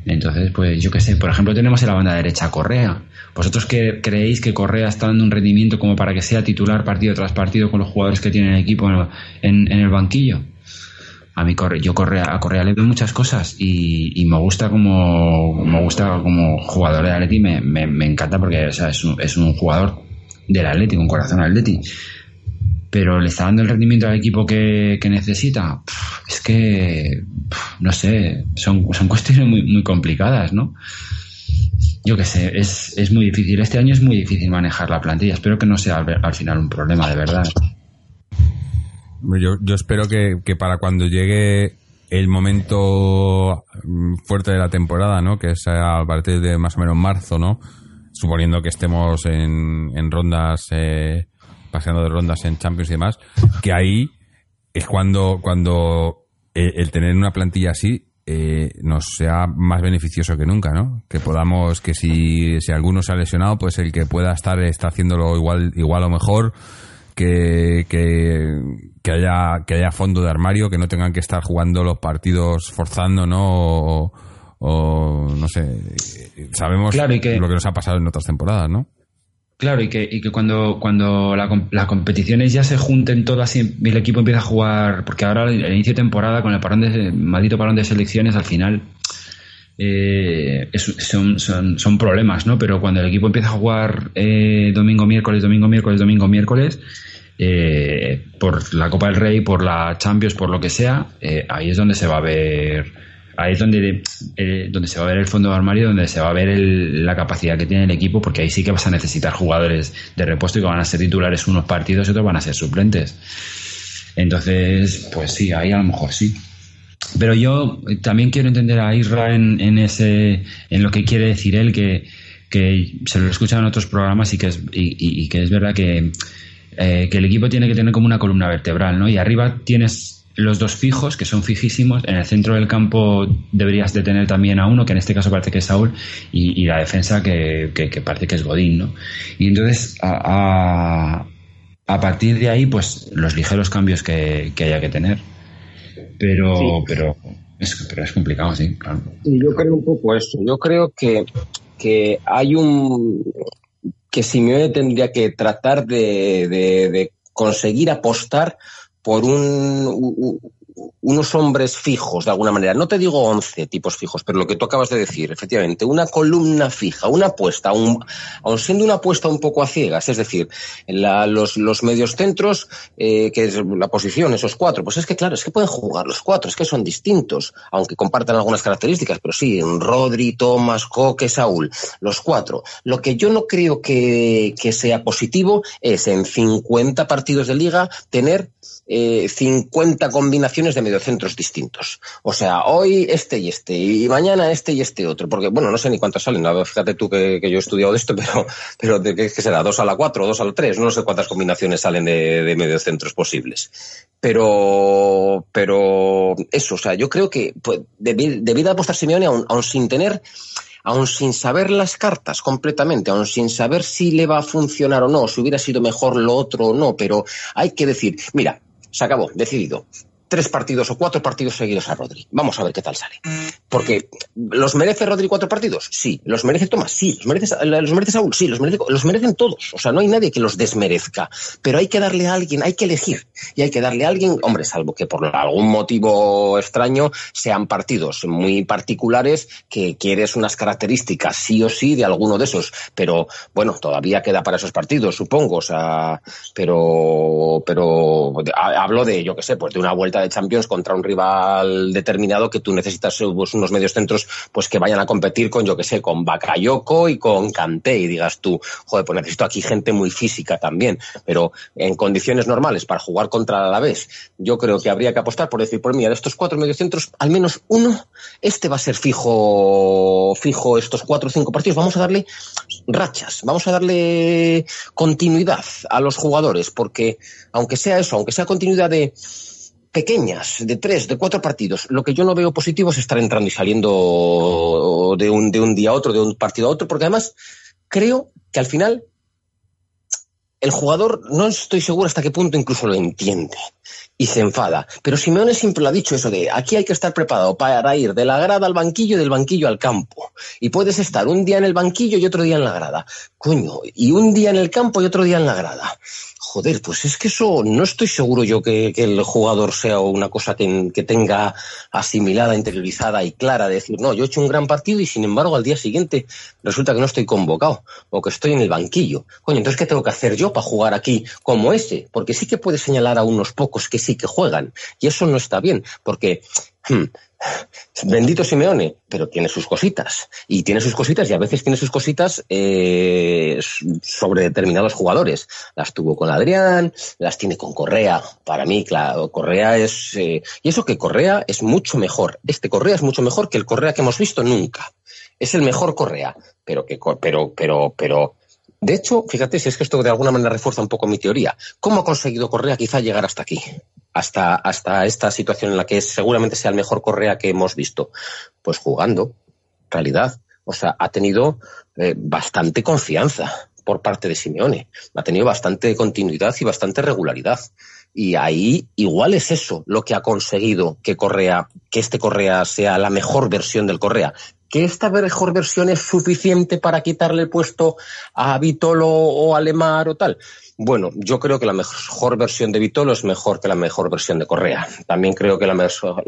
Entonces, pues yo qué sé, por ejemplo, tenemos en la banda derecha Correa. ¿Vosotros que creéis que Correa está dando un rendimiento como para que sea titular partido tras partido con los jugadores que tiene el equipo en, el banquillo? A mí yo Correa, a Correa le veo muchas cosas y, me gusta como me gusta como jugador de Atleti, me, me, encanta porque es, un, es un jugador del Atleti, con corazón Atleti pero le está dando el rendimiento al equipo que, necesita. es que, no sé, son, son cuestiones muy, muy complicadas, ¿no? Yo qué sé, es, es muy difícil. Este año es muy difícil manejar la plantilla. Espero que no sea al, final un problema de verdad. Yo, yo espero que, que para cuando llegue el momento mm, fuerte de la temporada, ¿no? Que es a partir de más o menos marzo, ¿no? Suponiendo que estemos en, en rondas, eh, paseando de rondas en Champions y demás, que ahí es cuando, cuando eh, el, tener una plantilla así eh, nos sea más beneficioso que nunca, ¿no? Que podamos, que si, si alguno se ha lesionado, pues el que pueda estar está haciéndolo igual, igual o mejor que, que, haya, que haya fondo de armario, que no tengan que estar jugando los partidos forzando, ¿no? O, no sé, sabemos lo que nos ha pasado en otras temporadas, ¿no? Claro, y que, y que cuando, cuando las competiciones ya se junten todas y el equipo empieza a jugar, porque ahora el inicio de temporada con el parón de, maldito parón de selecciones, al final eh, son, son, problemas, ¿no? Pero cuando el equipo empieza a jugar eh, domingo, miércoles, domingo, miércoles, domingo, miércoles, eh, por la Copa del Rey, por la Champions, por lo que sea, ahí es donde se va a ver, ahí es donde, donde se va a ver el fondo de armario, donde se va a ver la capacidad que tiene el equipo, porque ahí sí que vas a necesitar jugadores de repuesto y que van a ser titulares unos partidos y otros van a ser suplentes. Entonces, pues sí, ahí a lo mejor sí. Pero yo también quiero entender a Isra en, ese, en lo que quiere decir él, que, se lo he escuchado en otros programas y que es, y, que es verdad que, eh, que el equipo tiene que tener como una columna vertebral, ¿no? Y arriba tienes los dos fijos, que son fijísimos. En el centro del campo deberías de tener también a uno, que en este caso parece que es Saúl, y, la defensa que, parece que es Godín, ¿no? Y entonces, a, a, partir de ahí, pues los ligeros cambios que haya que tener. Pero, pero, es, pero es complicado, sí, claro. Yo creo un poco eso. Yo creo que, que hay un. que Simeone tendría que tratar de, de, de conseguir apostar por un, unos hombres fijos, de alguna manera. No te digo 11 tipos fijos, pero lo que tú acabas de decir, efectivamente, una columna fija, una apuesta, aun, siendo una apuesta un poco a ciegas, es decir, la, los, los medios centros, eh, que es la posición, esos cuatro, pues es que claro, es que pueden jugar los cuatro, es que son distintos, aunque compartan algunas características, pero sí, Rodri, Tomás, Coque, Saúl, los cuatro. Lo que yo no creo que sea positivo es en 50 partidos de liga tener eh, 50 combinaciones de mediocentros distintos. O sea, hoy este y este, y mañana este y este otro. Porque, bueno, no sé ni cuántos salen. Fíjate tú que, yo he estudiado de esto, pero, pero ¿de qué, será? ¿Dos a la cuatro, dos a la tres? No sé cuántas combinaciones salen de, mediocentros posibles. Pero, pero eso, o sea, yo creo que pues, debido a apostar Simeone aún, aún sin tener aún sin saber las cartas completamente, aún sin saber si le va a funcionar o no, si hubiera sido mejor lo otro o no, pero hay que decir, mira, se acabó, decidido tres partidos o cuatro partidos seguidos a Rodri. Vamos a ver qué tal sale. Porque, ¿los merece Rodri cuatro partidos? Sí. ¿Los merece Tomás? Sí. ¿Los merece, los merece Saúl? Sí. Los, merece, los merecen todos. O sea, no hay nadie que los desmerezca. Pero hay que darle a alguien, hay que elegir. Y hay que darle a alguien, hombre, salvo que por algún motivo extraño sean partidos muy particulares que quieres unas características sí o sí de alguno de esos. Pero, bueno, todavía queda para esos partidos, supongo. O sea, pero, pero hablo de, yo qué sé, pues de una vuelta de Champions contra un rival determinado que tú necesitas pues, unos medios centros pues que vayan a competir con, yo que sé, con Bakayoko y con Kanté. Y digas tú, joder, pues necesito aquí gente muy física también, pero en condiciones normales para jugar contra la vez, yo creo que habría que apostar por decir, por mí, de estos cuatro mediocentros, al menos uno, este va a ser fijo, fijo estos cuatro o cinco partidos, vamos a darle rachas, vamos a darle continuidad a los jugadores, porque aunque sea eso, aunque sea continuidad de pequeñas, de tres, de cuatro partidos. Lo que yo no veo positivo es estar entrando y saliendo de un, de un día a otro, de un partido a otro, porque además creo que al final el jugador no estoy seguro hasta qué punto incluso lo entiende y se enfada. Pero Simeone siempre lo ha dicho eso de aquí hay que estar preparado para ir de la grada al banquillo y del banquillo al campo. Y puedes estar un día en el banquillo y otro día en la grada. Coño, y un día en el campo y otro día en la grada. Joder, pues es que eso no estoy seguro yo que, el jugador sea una cosa que, que, tenga asimilada, interiorizada y clara de decir, no, yo he hecho un gran partido y sin embargo al día siguiente resulta que no estoy convocado o que estoy en el banquillo. Coño, entonces ¿qué tengo que hacer yo para jugar aquí como ese? Porque sí que puede señalar a unos pocos que sí que juegan y eso no está bien, porque hmm, Bendito Simeone, pero tiene sus cositas. Y tiene sus cositas y a veces tiene sus cositas eh, sobre determinados jugadores. Las tuvo con Adrián, las tiene con Correa. Para mí, claro, Correa es... Eh, y eso que Correa es mucho mejor. Este Correa es mucho mejor que el Correa que hemos visto nunca. Es el mejor Correa. Pero que... Pero, pero, pero... De hecho, fíjate si es que esto de alguna manera refuerza un poco mi teoría. ¿Cómo ha conseguido Correa quizá llegar hasta aquí? hasta, hasta esta situación en la que seguramente sea el mejor Correa que hemos visto? Pues jugando, realidad. O sea, ha tenido eh, bastante confianza por parte de Simeone. Ha tenido bastante continuidad y bastante regularidad. Y ahí igual es eso lo que ha conseguido que Correa, que este Correa sea la mejor versión del Correa. Que esta mejor versión es suficiente para quitarle el puesto a Vitolo o a Lemar o tal. Bueno, yo creo que la mejor versión de Vitolo es mejor que la mejor versión de Correa. También creo que la,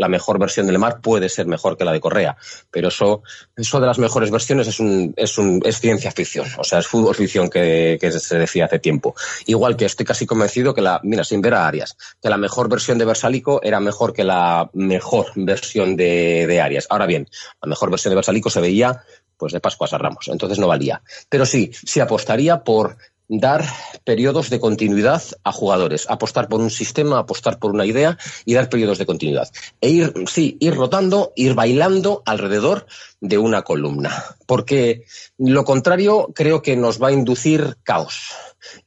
mejor versión de Lemar puede ser mejor que la de Correa. Pero eso, eso de las mejores versiones es, un, es, un, es ciencia ficción. O sea, es fútbol ficción que, se decía hace tiempo. Igual que estoy casi convencido que la, mira, sin ver a Arias, que la mejor versión de Versalico era mejor que la mejor versión de, de Arias. Ahora bien, la mejor versión de Versalico se veía pues de Pascuas a Ramos. Entonces no valía. Pero sí, sí apostaría por dar periodos de continuidad a jugadores, apostar por un sistema, apostar por una idea y dar periodos de continuidad. E ir, sí, ir rotando, ir bailando alrededor de una columna. Porque lo contrario creo que nos va a inducir caos.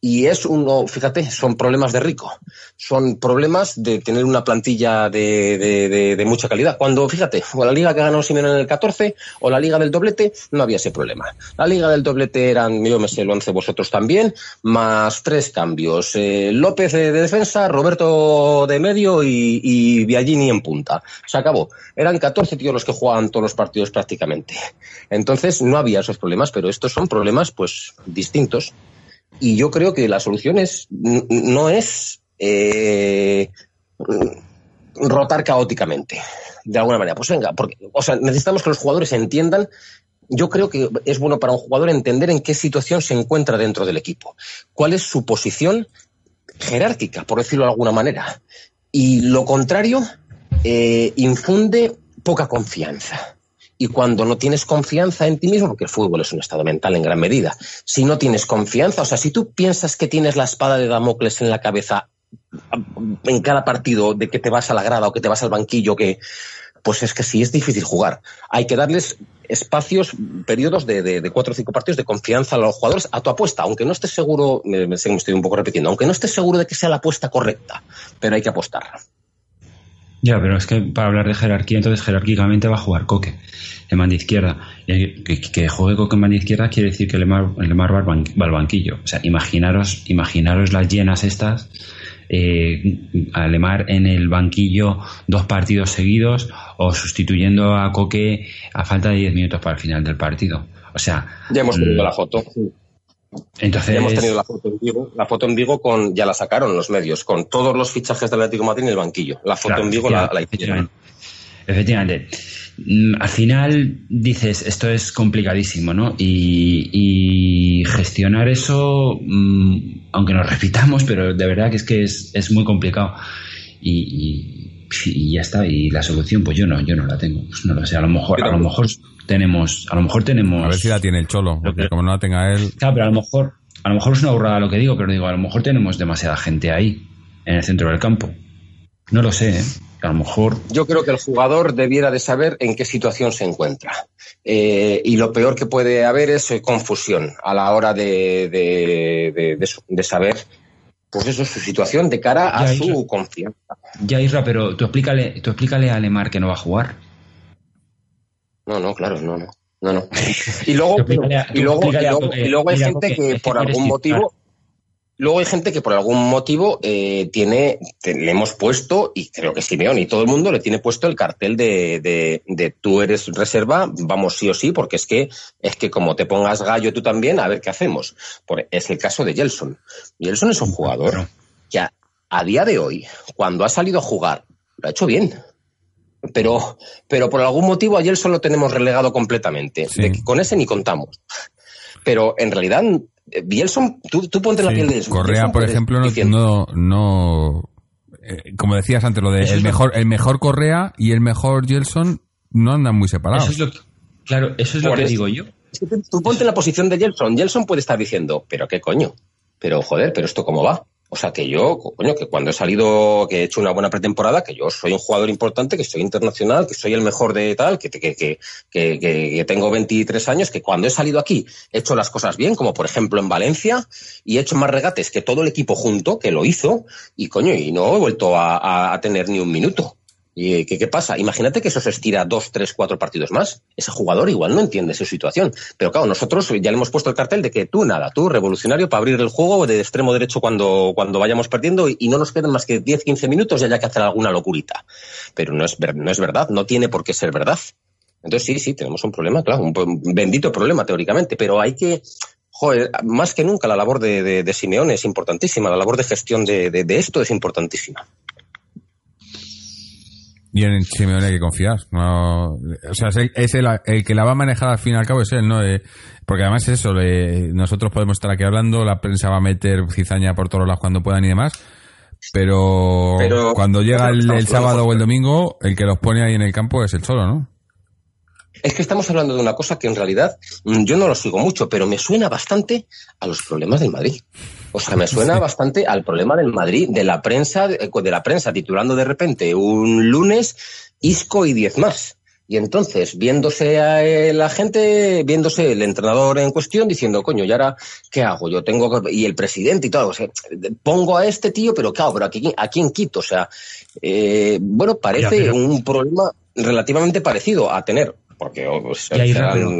Y es uno, fíjate, son problemas de rico, son problemas de tener una plantilla de, mucha calidad. Cuando, fíjate, o la liga que ganó Simeone en el 14 o la liga del doblete, no había ese problema. La liga del doblete eran, yo me sé, el 11 vosotros también, más tres cambios. Eh, López de, defensa, Roberto de medio y, y Biagini en punta. Se acabó. Eran 14 tíos los que jugaban todos los partidos prácticamente. Entonces no había esos problemas, pero estos son problemas pues distintos. Y yo creo que la solución es, no es eh, rotar caóticamente, de alguna manera. Pues venga, porque, o sea, necesitamos que los jugadores entiendan. Yo creo que es bueno para un jugador entender en qué situación se encuentra dentro del equipo, cuál es su posición jerárquica, por decirlo de alguna manera. Y lo contrario, eh, infunde poca confianza. Y cuando no tienes confianza en ti mismo, porque el fútbol es un estado mental en gran medida, si no tienes confianza, o sea, si tú piensas que tienes la espada de Damocles en la cabeza en cada partido, de que te vas a la grada o que te vas al banquillo, que pues es que sí es difícil jugar. Hay que darles espacios, periodos de, cuatro o cinco partidos de confianza a los jugadores a tu apuesta, aunque no estés seguro, me, me estoy un poco repitiendo, aunque no estés seguro de que sea la apuesta correcta, pero hay que apostar. Ya, pero es que para hablar de jerarquía, entonces jerárquicamente va a jugar Coque, en banda izquierda. Y que, juegue Coque en banda izquierda quiere decir que Lemar, Lemar va, al banquillo. O sea, imaginaros, imaginaros las llenas estas, eh, a Lemar en el banquillo dos partidos seguidos o sustituyendo a Coque a falta de 10 minutos para el final del partido. O sea... Ya hemos tenido mm, la foto. Entonces... Ya hemos tenido la foto en Vigo, la foto en Vigo con, ya la sacaron los medios, con todos los fichajes del Atlético de Madrid en el banquillo. La foto en Vigo la, la hicieron. Efectivamente. Mm, al final dices, esto es complicadísimo, ¿no? Y, gestionar eso, mm, aunque nos repitamos, pero de verdad que es que es, muy complicado. Y, ya está. Y la solución, pues yo no, yo no la tengo. Pues no lo sé. A lo mejor, a lo mejor tenemos, a lo mejor tenemos. A ver si la tiene el cholo, porque como no la tenga él. Claro, pero a lo mejor, a lo mejor es una burrada lo que digo, pero digo, a lo mejor tenemos demasiada gente ahí, en el centro del campo. No lo sé, ¿eh? A lo mejor. Yo creo que el jugador debiera de saber en qué situación se encuentra. Eh, y lo peor que puede haber es eh, confusión a la hora de, de, de, saber pues eso es su situación de cara a su confianza. Ya, Isra, pero tú explícale, tú explícale a Lemar que no va a jugar. No, no, claro, no, no. No, no. Y luego, y luego, y luego, hay gente que por algún motivo. Luego hay gente que por algún motivo eh, tiene, le hemos puesto, y creo que Simeón y todo el mundo le tiene puesto el cartel de, de, de, tú eres reserva, vamos sí o sí, porque es que, es que como te pongas gallo tú también, a ver qué hacemos. Por, es el caso de Gelson. Gelson es un jugador que a, a día de hoy, cuando ha salido a jugar, lo ha hecho bien pero, pero por algún motivo a Gelson lo tenemos relegado completamente. Sí. De que con ese ni contamos. Pero en realidad, eh, Bielson, tú, tú ponte la Sí. piel de Bielson. Correa, Bielson por ejemplo, no, no, no- eh, como decías antes, lo de Eso el es lo- mejor, el mejor Correa y el mejor Gelson no andan muy separados. Eso es lo que- claro, eso es lo que eso. digo yo. es que tú, tú ponte en la posición de Gelson. Gelson puede estar diciendo, pero qué coño. Pero joder, pero esto cómo va. O sea, que yo, coño, que cuando he salido, que he hecho una buena pretemporada, que yo soy un jugador importante, que soy internacional, que soy el mejor de tal, que, que, que, que, que- tengo 23 años, que cuando he salido aquí he hecho las cosas bien, como por ejemplo en Valencia, y he hecho más regates que todo el equipo junto, que lo hizo, y coño, y no he vuelto a, a- a tener ni un minuto. ¿Y qué, qué pasa? Imagínate que eso se estira dos, tres, cuatro partidos más. Ese jugador igual no entiende esa situación. Pero claro, nosotros ya le hemos puesto el cartel de que tú nada, tú revolucionario para abrir el juego de extremo derecho cuando, cuando vayamos perdiendo y, no nos quedan más que 10, 15 minutos y haya que hacer alguna locurita. Pero no es, no es verdad, no tiene por qué ser verdad. Entonces sí, sí, tenemos un problema, claro, un, bendito problema teóricamente, pero hay que, joder, más que nunca la labor de, de, Simeone es importantísima, la labor de gestión de esto es importantísima. Y en Simeone hay que confiar. No, o sea, es, el, es el- el que la va a manejar al fin y al cabo es él, ¿no? Eh, porque además es eso, le- nosotros podemos estar aquí hablando, la prensa va a meter cizaña por todos lados cuando puedan y demás. Pero, Pero- cuando llega el, el sábado o el domingo, el que los pone ahí en el campo es el Cholo, ¿no? Es que estamos hablando de una cosa que en realidad mm, yo no lo sigo mucho, pero me suena bastante a los problemas del Madrid. O sea, me suena bastante al problema del Madrid, de la prensa, de, de la prensa titulando de repente un lunes Isco y 10 más. Y entonces, viéndose a eh, la gente, viéndose el entrenador en cuestión, diciendo, coño, ¿y ahora qué hago? Yo tengo, que-". y el presidente y todo, o sea, pongo a este tío, pero claro, pero aquí, ¿a quién quito? O sea, eh, bueno, parece un problema relativamente parecido a tener, porque o sea, serán-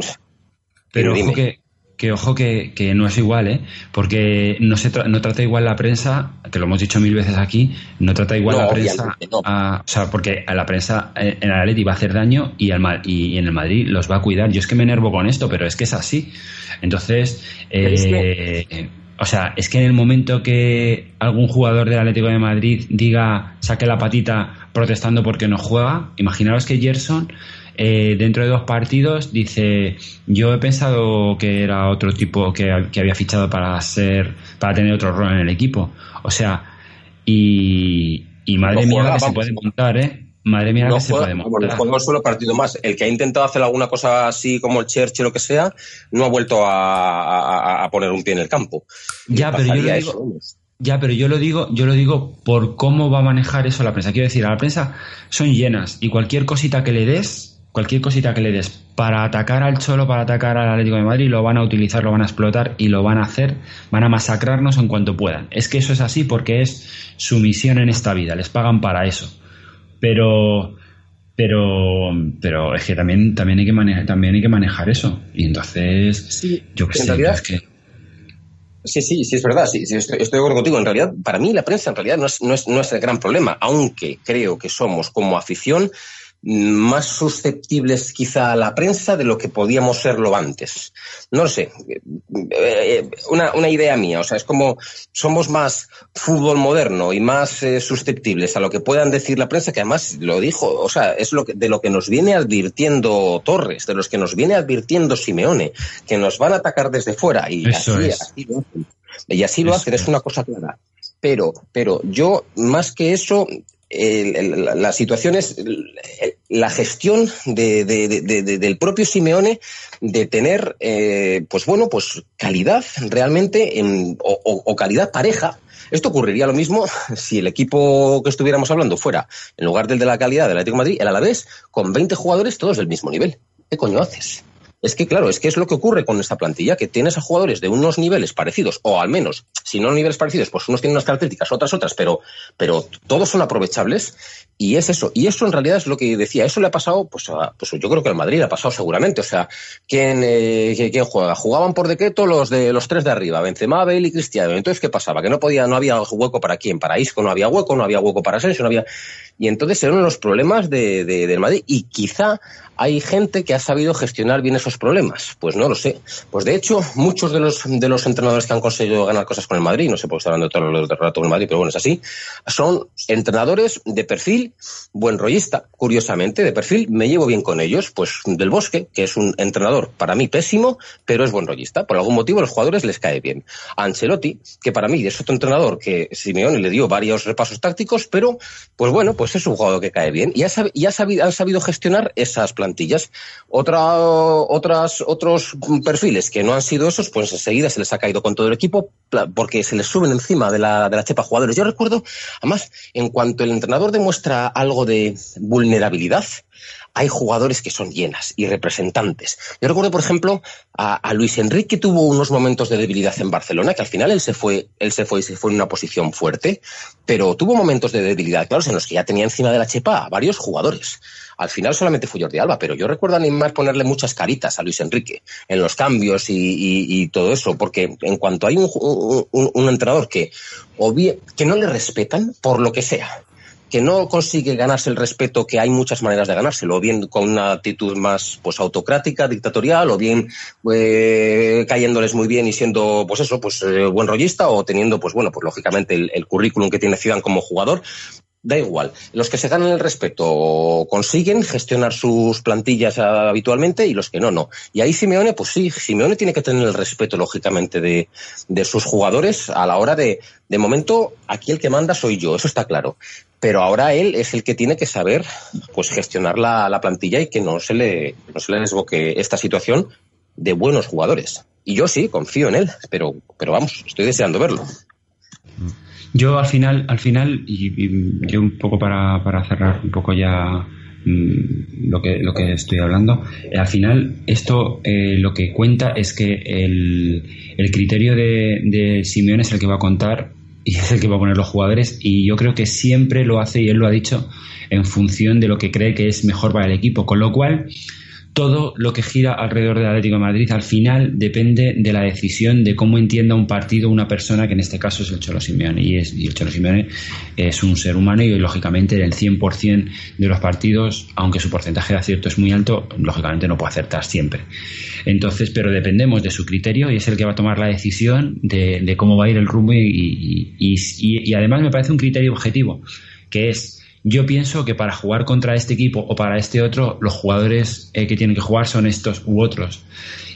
pero- ojo que, que ojo que, que no es igual, ¿eh? Porque no se tra- no trata igual la prensa, que lo hemos dicho mil veces aquí, no trata igual No, la prensa, obviamente no. a- o sea, porque a la prensa en el Atleti va a hacer daño y, al, y en el Madrid los va a cuidar. Yo es que me enervo con esto, pero es que es así. Entonces, es eh, eh, o sea, es que en el momento que algún jugador del Atlético de Madrid diga, saque la patita protestando porque no juega, imaginaros que Gerson eh, dentro de dos partidos dice yo he pensado que era otro tipo que, que había fichado para ser para tener otro rol en el equipo o sea y, y madre No mía que se puede montar eh madre mía no que se puede bueno, montar un solo partido más. El que ha intentado hacer alguna cosa así como el Churchill o lo que sea, no ha vuelto a, a- a poner un pie en el campo. Ya, pero yo lo digo-. Ya, pero yo lo digo, yo lo digo por cómo va a manejar eso la prensa. Quiero decir, a la prensa son llenas y cualquier cosita que le des, cualquier cosita que le des para atacar al Cholo, para atacar al Atlético de Madrid, lo van a utilizar, lo van a explotar y lo van a hacer, van a masacrarnos en cuanto puedan. Es que eso es así porque es su misión en esta vida, les pagan para eso. Pero pero pero es que también también hay que manejar también hay que manejar eso y entonces Sí, yo qué en sé realidad- es que Sí, sí, sí, es verdad, sí, sí, estoy, estoy de acuerdo contigo. En realidad, para mí la prensa en realidad no es, no es, no es el gran problema, aunque creo que somos como afición más susceptibles quizá a la prensa de lo que podíamos serlo antes. No lo sé, eh, eh, una, una idea mía, o sea, es como somos más fútbol moderno y más eh, susceptibles a lo que puedan decir la prensa, que además lo dijo, o sea, es lo que, de lo que nos viene advirtiendo Torres, de los que nos viene advirtiendo Simeone, que nos van a atacar desde fuera y Eso así, es. así lo hacen. Y así lo hacen, es. una cosa clara. Pero, pero yo, más que eso, el- la, situación es el- la gestión de- de- de- de- de- del propio Simeone de tener, eh, pues bueno, pues calidad realmente en- o calidad pareja. Esto ocurriría lo mismo si el equipo que estuviéramos hablando fuera, en lugar del de la calidad del Atlético de Madrid, el Alavés, con 20 jugadores todos del mismo nivel. ¿Qué coño haces? Es que, claro, es que es lo que ocurre con esta plantilla, que tienes a jugadores de unos niveles parecidos, o al menos, si no niveles parecidos, pues unos tienen unas características, otras otras, pero, pero todos son aprovechables, y es eso. Y eso en realidad es lo que decía, eso le ha pasado, pues, pues yo creo que al Madrid le ha pasado seguramente. O sea, ¿quién, eh, ¿quién juega? Jugaban por decreto los de los tres de arriba, Benzema, Bale y Cristiano. Entonces, ¿qué pasaba? Que no podía, no había hueco para quién, para Isco no había hueco, no había hueco para Asensio, no había... Y entonces eran los problemas de, de, del Madrid. Y quizá hay gente que ha sabido gestionar bien problemas. Pues no lo sé. Pues de hecho, muchos de los, de los entrenadores que han conseguido ganar cosas con el Madrid, no sé por qué estoy hablando los de rato con el Madrid, pero bueno, es así, son entrenadores de perfil buen rollista. Curiosamente, de perfil me llevo bien con ellos. Pues del Bosque, que es un entrenador para mí pésimo, pero es buen rollista. Por algún motivo a los jugadores les cae bien. Ancelotti, que para mí es otro entrenador que Simeone le dio varios repasos tácticos, pero pues bueno, pues es un jugador que cae bien. Y ha, y ha sabido, han sabido gestionar esas plantillas. Otra, otras, otros perfiles que no han sido esos, pues enseguida se les ha caído con todo el equipo porque se les suben encima de la, de la chepa jugadores. Yo recuerdo, además, en cuanto el entrenador demuestra algo de vulnerabilidad, hay jugadores que son llenas y representantes. Yo recuerdo, por ejemplo, a, a, Luis Enrique tuvo unos momentos de debilidad en Barcelona, que al final él se fue, él se fue y se fue en una posición fuerte, pero tuvo momentos de debilidad, claro, en los que ya tenía encima de la chepa a varios jugadores. Al final solamente fue Jordi Alba, pero yo recuerdo a Neymar ponerle muchas caritas a Luis Enrique en los cambios y, todo eso, porque en cuanto hay un, entrenador que, o bien, que no le respetan por lo que sea, que no consigue ganarse el respeto, que hay muchas maneras de ganárselo, o bien con una actitud más pues autocrática, dictatorial, o bien eh, cayéndoles muy bien y siendo pues eso, pues eh, buen rollista, o teniendo pues bueno, pues lógicamente el, el currículum que tiene Zidane como jugador, da igual. Los que se ganan el respeto consiguen gestionar sus plantillas habitualmente y los que no, no. Y ahí Simeone, pues sí, Simeone tiene que tener el respeto, lógicamente, de, de sus jugadores a la hora de, de momento, aquí el que manda soy yo, eso está claro. Pero ahora él es el que tiene que saber, pues, gestionar la, la plantilla y que no se le, no se le desboque esta situación de buenos jugadores. Y yo sí, confío en él, pero, pero vamos, estoy deseando verlo. Yo al final, al final, y, yo un poco para, para, cerrar un poco ya mmm, lo que lo que estoy hablando, eh, al final esto eh, lo que cuenta es que el, el criterio de, de Simeone es el que va a contar y es el que va a poner los jugadores y yo creo que siempre lo hace y él lo ha dicho en función de lo que cree que es mejor para el equipo, con lo cual todo lo que gira alrededor del Atlético de Madrid al final depende de la decisión de cómo entienda un partido una persona que en este caso es el Cholo Simeone y, es, y el Cholo Simeone es un ser humano y lógicamente en el 100% de los partidos aunque su porcentaje de acierto es muy alto lógicamente no puede acertar siempre. Entonces pero dependemos de su criterio y es el que va a tomar la decisión de, de cómo va a ir el rumbo y, además me parece un criterio objetivo que es yo pienso que para jugar contra este equipo o para este otro, los jugadores eh, que tienen que jugar son estos u otros.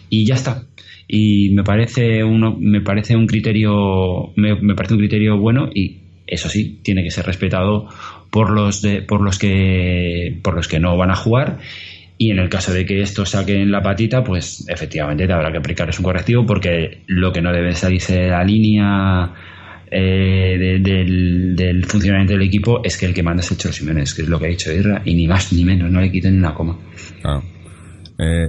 Y ya está. Y me parece uno, me parece un criterio, me, parece un criterio bueno y eso sí, tiene que ser respetado por los de, por los que por los que no van a jugar y en el caso de que estos saquen la patita, pues efectivamente te habrá que aplicarles un correctivo porque lo que no debe salirse de la línea eh, de, del, funcionamiento del equipo es que el que manda es el Cholo Simenes, que es lo que ha dicho Irra, y ni más ni menos, no le quiten una coma. Claro. Eh,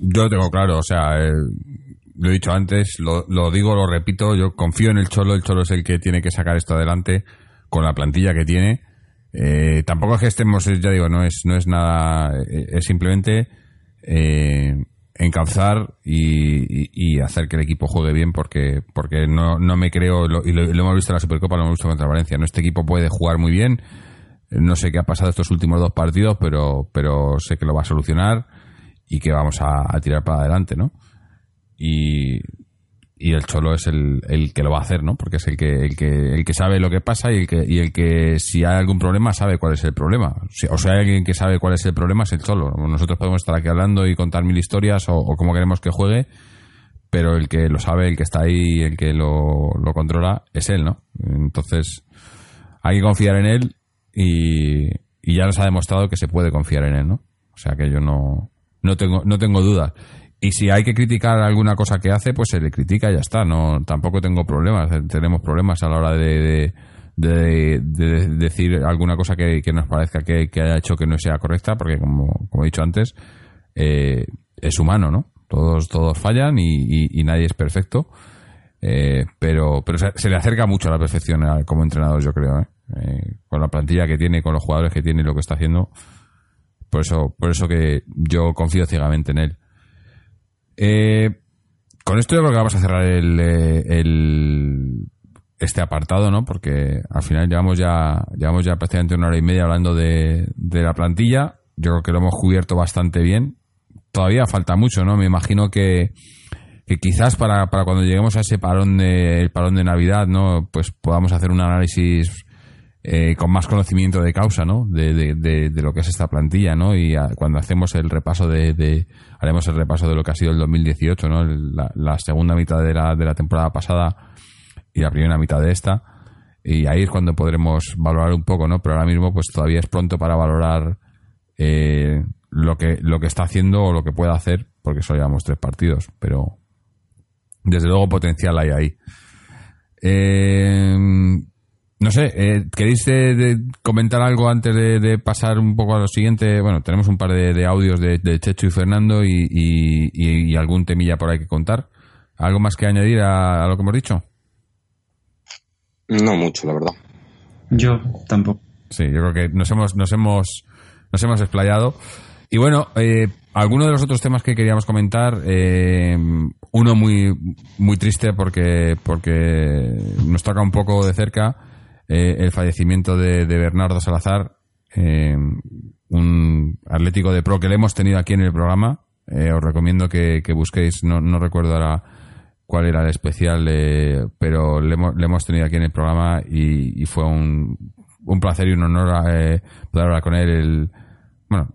yo lo tengo claro, o sea, eh, lo he dicho antes, lo, digo, lo repito, yo confío en el Cholo, el Cholo es el que tiene que sacar esto adelante con la plantilla que tiene. Tampoco es que estemos, ya digo, no es, no es nada, es simplemente encauzar y, y, hacer que el equipo juegue bien porque porque no, no me creo lo, y lo, lo, hemos visto en la Supercopa lo hemos visto contra Valencia no este equipo puede jugar muy bien. No sé qué ha pasado estos últimos dos partidos pero pero sé que lo va a solucionar y que vamos a, a tirar para adelante no y y el Cholo es el, el, que lo va a hacer, ¿no? Porque es el que, el que, el que sabe lo que pasa y el que, y el que si hay algún problema sabe cuál es el problema. O sea, alguien que sabe cuál es el problema es el Cholo. Nosotros podemos estar aquí hablando y contar mil historias o, o como queremos que juegue, pero el que lo sabe, el que está ahí, el que lo, lo controla es él, ¿no? Entonces, hay que confiar en él y, y ya nos ha demostrado que se puede confiar en él, ¿no? O sea que yo no, no tengo, no tengo dudas. Y si hay que criticar alguna cosa que hace, pues se le critica y ya está. No, tampoco tengo problemas. Tenemos problemas a la hora de, de decir alguna cosa que, que nos parezca que, que, haya hecho que no sea correcta, porque como, como he dicho antes, eh, es humano, ¿no? Todos, todos fallan y, nadie es perfecto. Eh, pero pero se, le acerca mucho a la perfección como entrenador, yo creo. ¿eh? Eh, con la plantilla que tiene, con los jugadores que tiene y lo que está haciendo. Por eso, por eso que yo confío ciegamente en él. Con esto yo creo que vamos a cerrar el, el, este apartado, ¿no? Porque al final llevamos ya, llevamos ya prácticamente una hora y media hablando de, de la plantilla. Yo creo que lo hemos cubierto bastante bien todavía falta mucho, ¿no? Me imagino que, que quizás para, para cuando lleguemos a ese parón de, el parón de Navidad, ¿no? Pues podamos hacer un análisis eh, con más conocimiento de causa, ¿no? De, de, de, lo que es esta plantilla, ¿no? Y cuando hacemos el repaso de, haremos el repaso de lo que ha sido el 2018, ¿no? La, la, segunda mitad de la, de la temporada pasada y la primera mitad de esta. Y ahí es cuando podremos valorar un poco, ¿no? Pero ahora mismo, pues todavía es pronto para valorar eh, lo que, lo que está haciendo o lo que pueda hacer, porque solo llevamos tres partidos, pero desde luego potencial hay ahí. Eh, no sé, eh, ¿queréis comentar algo antes de, pasar un poco a lo siguiente? Bueno, tenemos un par de, audios de, Checho y Fernando y, algún temilla por ahí que contar. ¿Algo más que añadir a, lo que hemos dicho? No mucho, la verdad. Yo tampoco. Sí, yo creo que nos hemos, nos hemos, nos hemos explayado. Y bueno, eh, algunos de los otros temas que queríamos comentar, eh, uno muy, muy triste porque, porque nos toca un poco de cerca eh, el fallecimiento de, Bernardo Salazar, eh, un atlético de pro que le hemos tenido aquí en el programa. os recomiendo que, busquéis, no, no, recuerdo ahora cuál era el especial, pero le hemos, le hemos, tenido aquí en el programa y, fue un, un, placer y un honor poder hablar con él. El, bueno,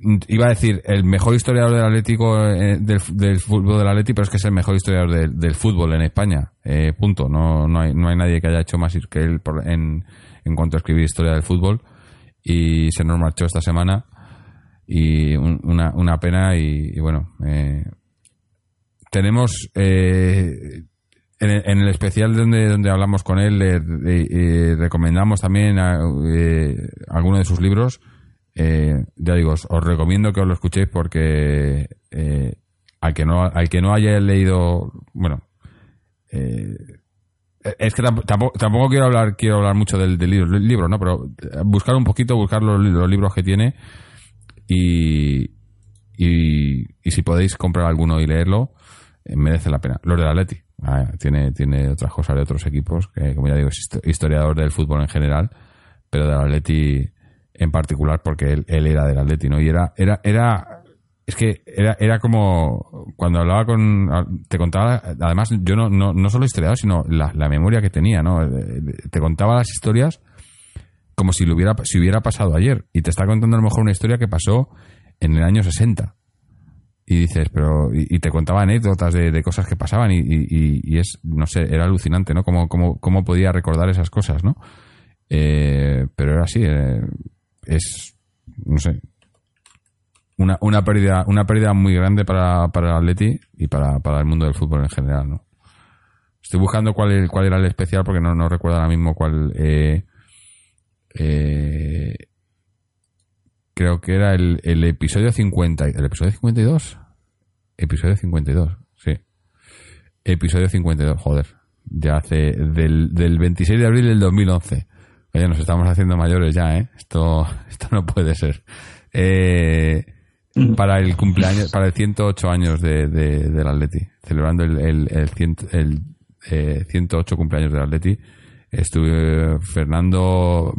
iba a decir el mejor historiador del Atlético eh, del, fútbol del Atlético, pero es que es el mejor historiador del fútbol en España. Eh, punto. No, no, hay, no hay nadie que haya hecho más que él en, en cuanto a escribir historia del fútbol. Y se nos marchó esta semana. Y una, una pena. Y, bueno, eh, tenemos en, el, especial donde, donde hablamos con él, le, recomendamos también algunos de sus libros eh, ya digo, os, recomiendo que os lo escuchéis porque eh, al, que no, al que no haya leído, bueno, eh, es que tampoco, quiero hablar quiero hablar mucho del, libro, ¿no? Pero buscar un poquito, buscar los, libros que tiene y, y, si podéis comprar alguno y leerlo, merece la pena. Los de Atleti. Ah, tiene, tiene otras cosas de otros equipos, que como ya digo, es historiador del fútbol en general, pero de Atleti en particular porque él, él era del Atleti, ¿no? Y era, era, era, es que era, era como cuando hablaba con, te contaba, además yo no, no, no solo historiador, sino la, la memoria que tenía, ¿no? Te contaba las historias como si lo hubiera, si hubiera pasado ayer y te está contando a lo mejor una historia que pasó en el año 60 y dices, pero, y, te contaba anécdotas de, de, cosas que pasaban y, y, y, es, no sé, era alucinante, ¿no? Cómo, cómo, cómo podía recordar esas cosas, ¿no? Eh, pero era así, eh, es, no sé, una, una pérdida una pérdida muy grande para, para el Atleti y para, para el mundo del fútbol en general, ¿no? Estoy buscando cuál, cuál era el especial porque no, no recuerdo ahora mismo cuál. Eh, eh, creo que era el, el episodio 50. ¿El episodio 52? Episodio 52, sí. Episodio 52, joder. Ya hace. Del, del 26 de abril del 2011. Oye, nos estamos haciendo mayores ya, ¿eh? Esto, esto no puede ser. Eh, para el cumpleaños, para el 108 años de, de, del Atleti, celebrando el, el, el, el 108 eh, cumpleaños del Atleti, estuve Fernando,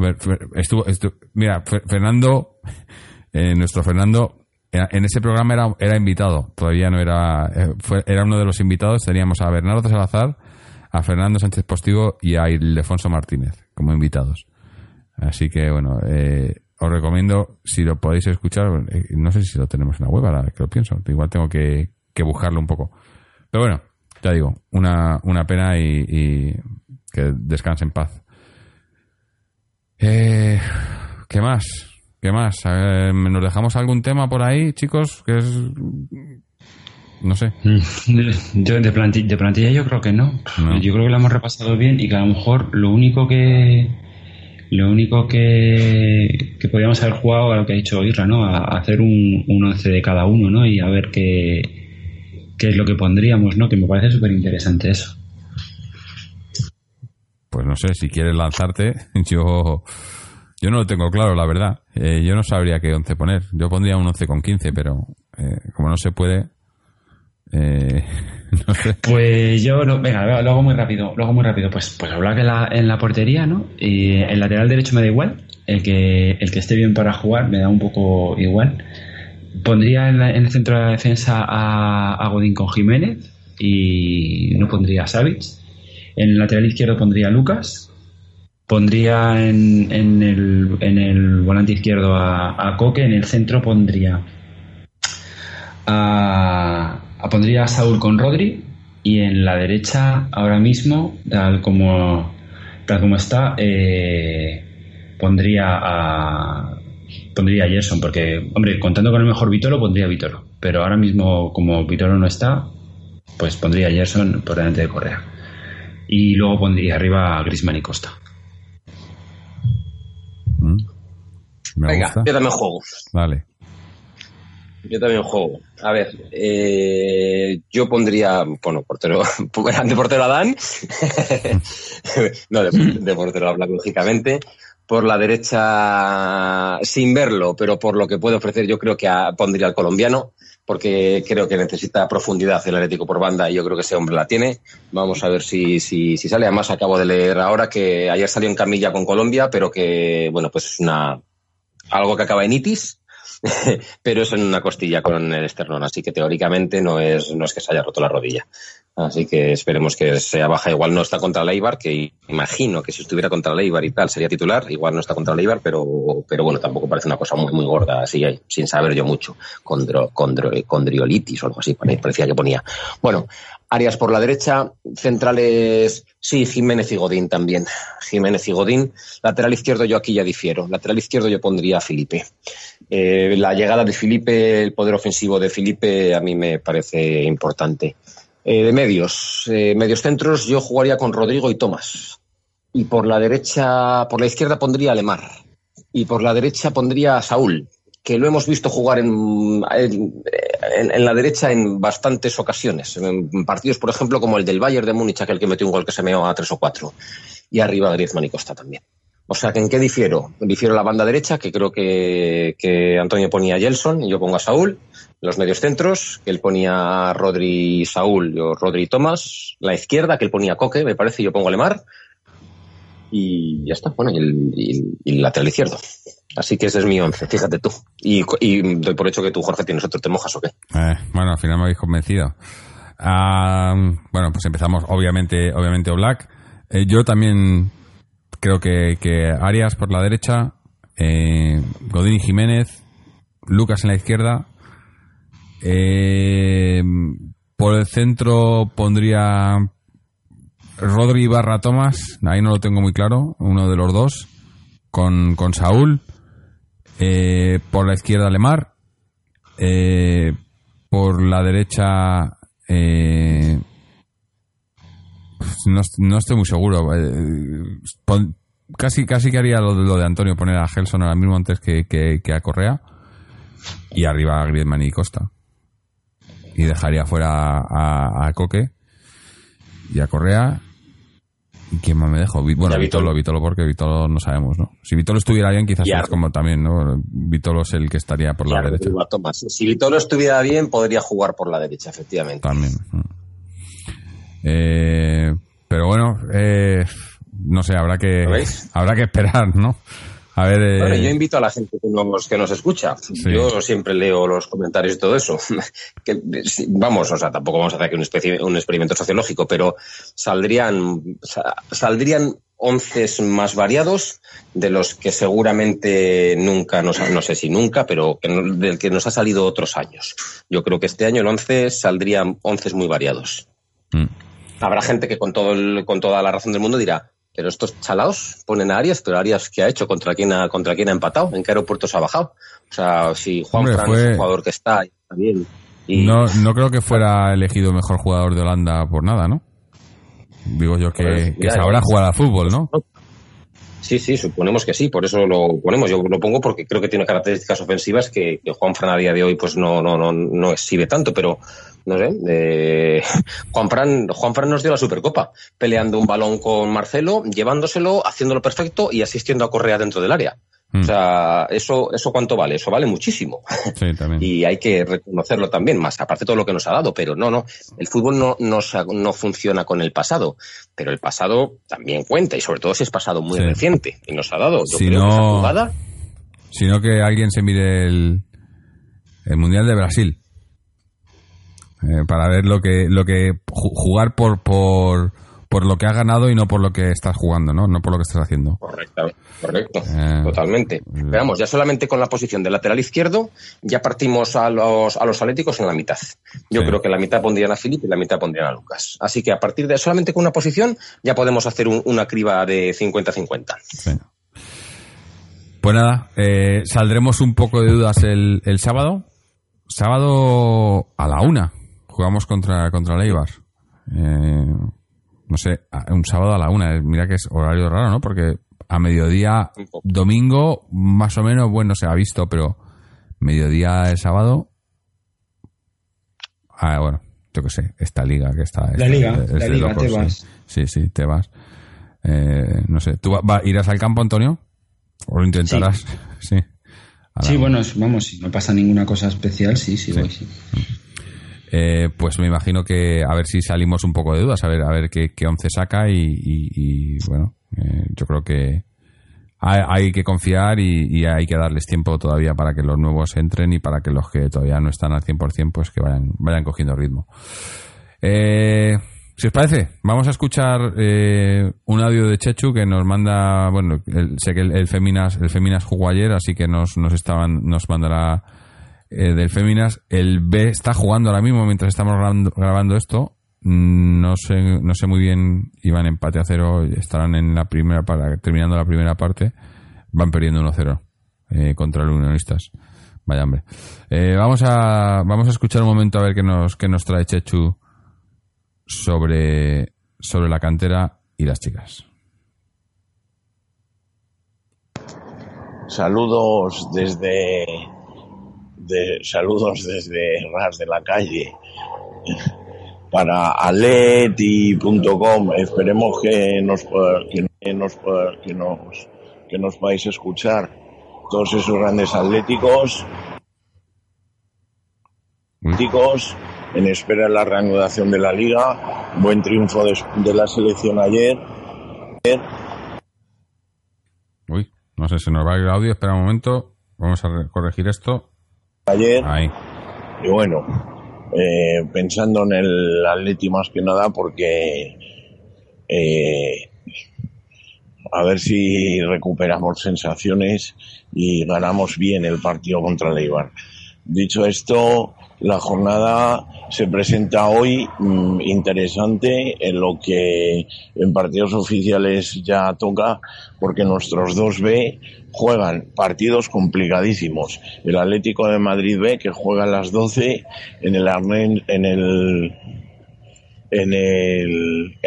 estuvo, mira, Fernando, eh, nuestro Fernando, en ese programa era, era invitado, todavía no era, eh, fue, era uno de los invitados, teníamos a Bernardo Salazar, a Fernando Sánchez Postigo y a Ildefonso Martínez como invitados. Así que bueno, eh, os recomiendo, si lo podéis escuchar, eh, no sé si lo tenemos en la web, ahora que lo pienso, igual tengo que, buscarlo un poco. Pero bueno, ya digo, una, una pena y, que descanse en paz. Eh, ¿Qué más? ¿Qué más? ¿Nos dejamos algún tema por ahí, chicos? Que es no sé. Yo de, plantilla, yo creo que no. Yo creo que lo hemos repasado bien y que a lo mejor lo único que lo único que, que podríamos haber jugado a lo que ha dicho Irra, ¿no? A, hacer un, un once de cada uno, ¿no? Y a ver qué, qué es lo que pondríamos, ¿no? Que me parece súper interesante eso. Pues no sé, si quieres lanzarte, yo yo no lo tengo claro, la verdad. Eh, yo no sabría qué 11 poner. Yo pondría un 11 con 15, pero eh, como no se puede, eh. Pues yo, no, venga, lo hago muy rápido. Lo hago muy rápido. Pues, pues hablar en la, en la portería, ¿no? Y el lateral derecho me da igual. El que, el que esté bien para jugar me da un poco igual. Pondría en, el centro de la defensa a, Godín con Jiménez y no pondría a Savic. En el lateral izquierdo pondría a Lucas. Pondría en, en, el, en el volante izquierdo a, a Coque. En el centro pondría a, pondría a Saúl con Rodri. Y en la derecha, ahora mismo, tal como, tal como está, eh, pondría a pondría a Gerson, porque, hombre, contando con el mejor Vitolo, pondría a Vitolo. Pero ahora mismo, como Vitolo no está, pues pondría a Gerson por delante de Correa. Y luego pondría arriba a Grisman y Costa. Mm. Me Venga, gusta. yo también juego. Vale. Yo también juego. A ver, eh, yo pondría, bueno, portero, de portero a Dan. no, de, de, portero a Black, lógicamente. Por la derecha, sin verlo, pero por lo que puede ofrecer, yo creo que pondría al colombiano, porque creo que necesita profundidad el Atlético por banda y yo creo que ese hombre la tiene. Vamos a ver si, si, si sale. Además, acabo de leer ahora que ayer salió en camilla con Colombia, pero que, bueno, pues es una, algo que acaba en itis pero es en una costilla con el esternón, así que teóricamente no es, no es que se haya roto la rodilla. Así que esperemos que sea baja. Igual no está contra Leibar, que imagino que si estuviera contra Leibar y tal sería titular. Igual no está contra Leibar, pero, pero bueno, tampoco parece una cosa muy, muy gorda, así sin saber yo mucho. Condro, condro, condriolitis o algo así, parecía que ponía. Bueno, Arias por la derecha, centrales, sí, Jiménez y Godín también. Jiménez y Godín. Lateral izquierdo yo aquí ya difiero. Lateral izquierdo yo pondría a Felipe. Eh, la llegada de Felipe, el poder ofensivo de Felipe a mí me parece importante. Eh, de medios, eh, medios centros, yo jugaría con Rodrigo y Tomás. Y por la derecha, por la izquierda pondría a Lemar. Y por la derecha pondría a Saúl, que lo hemos visto jugar en, en, la derecha en bastantes ocasiones. En partidos, por ejemplo, como el del Bayern de Múnich, aquel que metió un gol que se meó a tres o cuatro. Y arriba Griezmann y Costa también. O sea, ¿en qué difiero? Difiero la banda derecha, que creo que, que Antonio ponía a Gelson y yo pongo a Saúl. Los medios centros, que él ponía a Rodri Saúl, yo Rodri Tomás. La izquierda, que él ponía a Coque, me parece, y yo pongo a Lemar. Y ya está, bueno, y el, lateral izquierdo. Así que ese es mi once, fíjate tú. Y, doy por hecho que tú, Jorge, tienes otro, ¿te mojas o qué? Eh, bueno, al final me habéis convencido. Uh, bueno, pues empezamos, obviamente, obviamente Black. Eh, yo también creo que, que, Arias por la derecha, eh, Godín Jiménez, Lucas en la izquierda. Eh, por el centro pondría Rodri barra Tomás, ahí no lo tengo muy claro, uno de los dos, con, con Saúl. Eh, por la izquierda Lemar. Eh, por la derecha eh, no, no, estoy muy seguro. Eh, Pon, casi casi que haría lo, lo, de Antonio, poner a Gelson ahora mismo antes que, que, que, a Correa. Y arriba a Griezmann y Costa. Y dejaría fuera a, a, a Coque y a Correa. ¿Y quién más me dejo? Bueno, Vitolo, Vitolo, porque Vitolo no sabemos, ¿no? Si Vitolo estuviera bien, quizás es como también, ¿no? Vitolo es el que estaría por la derecha. Si Vitolo estuviera bien, podría jugar por la derecha, efectivamente. También. Eh, pero bueno, eh, no sé, habrá que habrá que esperar, ¿no? A ver, eh... bueno, yo invito a la gente que nos, que nos escucha. Sí. Yo siempre leo los comentarios y todo eso. que, vamos, o sea, tampoco vamos a hacer aquí un, especie, un experimento sociológico, pero saldrían, saldrían once más variados de los que seguramente nunca, nos, no sé si nunca, pero que no, del que nos ha salido otros años. Yo creo que este año el once saldrían once muy variados. Mm. Habrá gente que con, todo el, con toda la razón del mundo dirá, pero estos chalaos ponen a Arias, pero Arias ¿qué ha hecho? ¿Contra quién ha, contra quién ha empatado? ¿En qué aeropuerto se ha bajado? O sea, si Juan Hombre, Fran fue... es un jugador que está también. Y... No, no creo que fuera elegido mejor jugador de Holanda por nada, ¿no? Digo yo que, pues, que sabrá jugar a fútbol, ¿no? Sí, sí, suponemos que sí, por eso lo ponemos. Yo lo pongo porque creo que tiene características ofensivas que, Juan Fran a día de hoy pues no, no, no, no exhibe tanto, pero no sé. Eh, Juan, Fran, Juan Fran nos dio la Supercopa, peleando un balón con Marcelo, llevándoselo, haciéndolo perfecto y asistiendo a Correa dentro del área. O sea, eso, eso cuánto vale? Eso vale muchísimo. Sí, también. y hay que reconocerlo también, más aparte de todo lo que nos ha dado. Pero no, no, el fútbol no, no, no funciona con el pasado, pero el pasado también cuenta y sobre todo si es pasado muy reciente y nos ha dado. Yo si creo no, que esa jugada. Sino que alguien se mire el, el Mundial de Brasil eh, para ver lo que, lo que jugar por, por por lo que has ganado y no por lo que estás jugando, ¿no? No por lo que estás haciendo. Correcto, correcto, eh, totalmente. Veamos, ya solamente con la posición de lateral izquierdo ya partimos a los, a los atléticos en la mitad. Yo creo que la mitad pondrían a Filipe y la mitad pondrían a Lucas. Así que a partir de solamente con una posición ya podemos hacer una criba de 50-50. Pues nada, eh, saldremos un poco de dudas el, el sábado. Sábado a la una jugamos contra, contra Leibar. Eh, no sé, un sábado a la una. Mira que es horario raro, ¿no? Porque a mediodía, domingo, más o menos, bueno, se ha visto, pero mediodía de sábado. Ah, bueno, yo qué sé, esta liga que está. La liga, la liga, te vas. Sí, sí, te vas. Eh, no sé, ¿tú va, irás al campo, Antonio? ¿O lo intentarás? Sí. Sí, bueno, vamos, si no pasa ninguna cosa especial, sí, sí, sí. voy, sí. Eh, pues me imagino que a ver si salimos un poco de dudas, a ver, a ver qué, once saca y, bueno, eh, yo creo que hay, que confiar y, hay que darles tiempo todavía para que los nuevos entren y para que los que todavía no están al 100% pues que vayan, vayan cogiendo ritmo. Eh, si os parece, vamos a escuchar un audio de Chechu que nos manda, bueno, sé que el, Feminas, el Feminas jugó ayer, así que nos, nos estaban, nos mandará eh, del Féminas. El B está jugando ahora mismo mientras estamos grabando, esto. Mm, no sé, no sé muy bien, iban empate a cero, estarán en la primera para terminando la primera parte, van perdiendo 1-0 eh, contra los unionistas. Vaya hombre. Eh, vamos a vamos a escuchar un momento a ver qué nos qué nos trae Chechu sobre sobre la cantera y las chicas. Saludos desde de saludos desde Ras de la Calle para aleti.com. Esperemos que nos, que nos, que nos, que nos podáis escuchar todos esos grandes atléticos. En espera de la reanudación de la liga. Buen triunfo de, de la selección ayer. Uy, no sé, si nos va el audio. Espera un momento. Vamos a corregir esto ayer. Y bueno, eh, pensando en el Atleti más que nada porque eh, a ver si recuperamos sensaciones y ganamos bien el partido contra el Eibar. Dicho esto, la jornada se presenta hoy mm, interesante en lo que en partidos oficiales ya toca, porque nuestros dos B juegan partidos complicadísimos. El Atlético de Madrid B, que juega a las 12 en el Arnés, en el en el,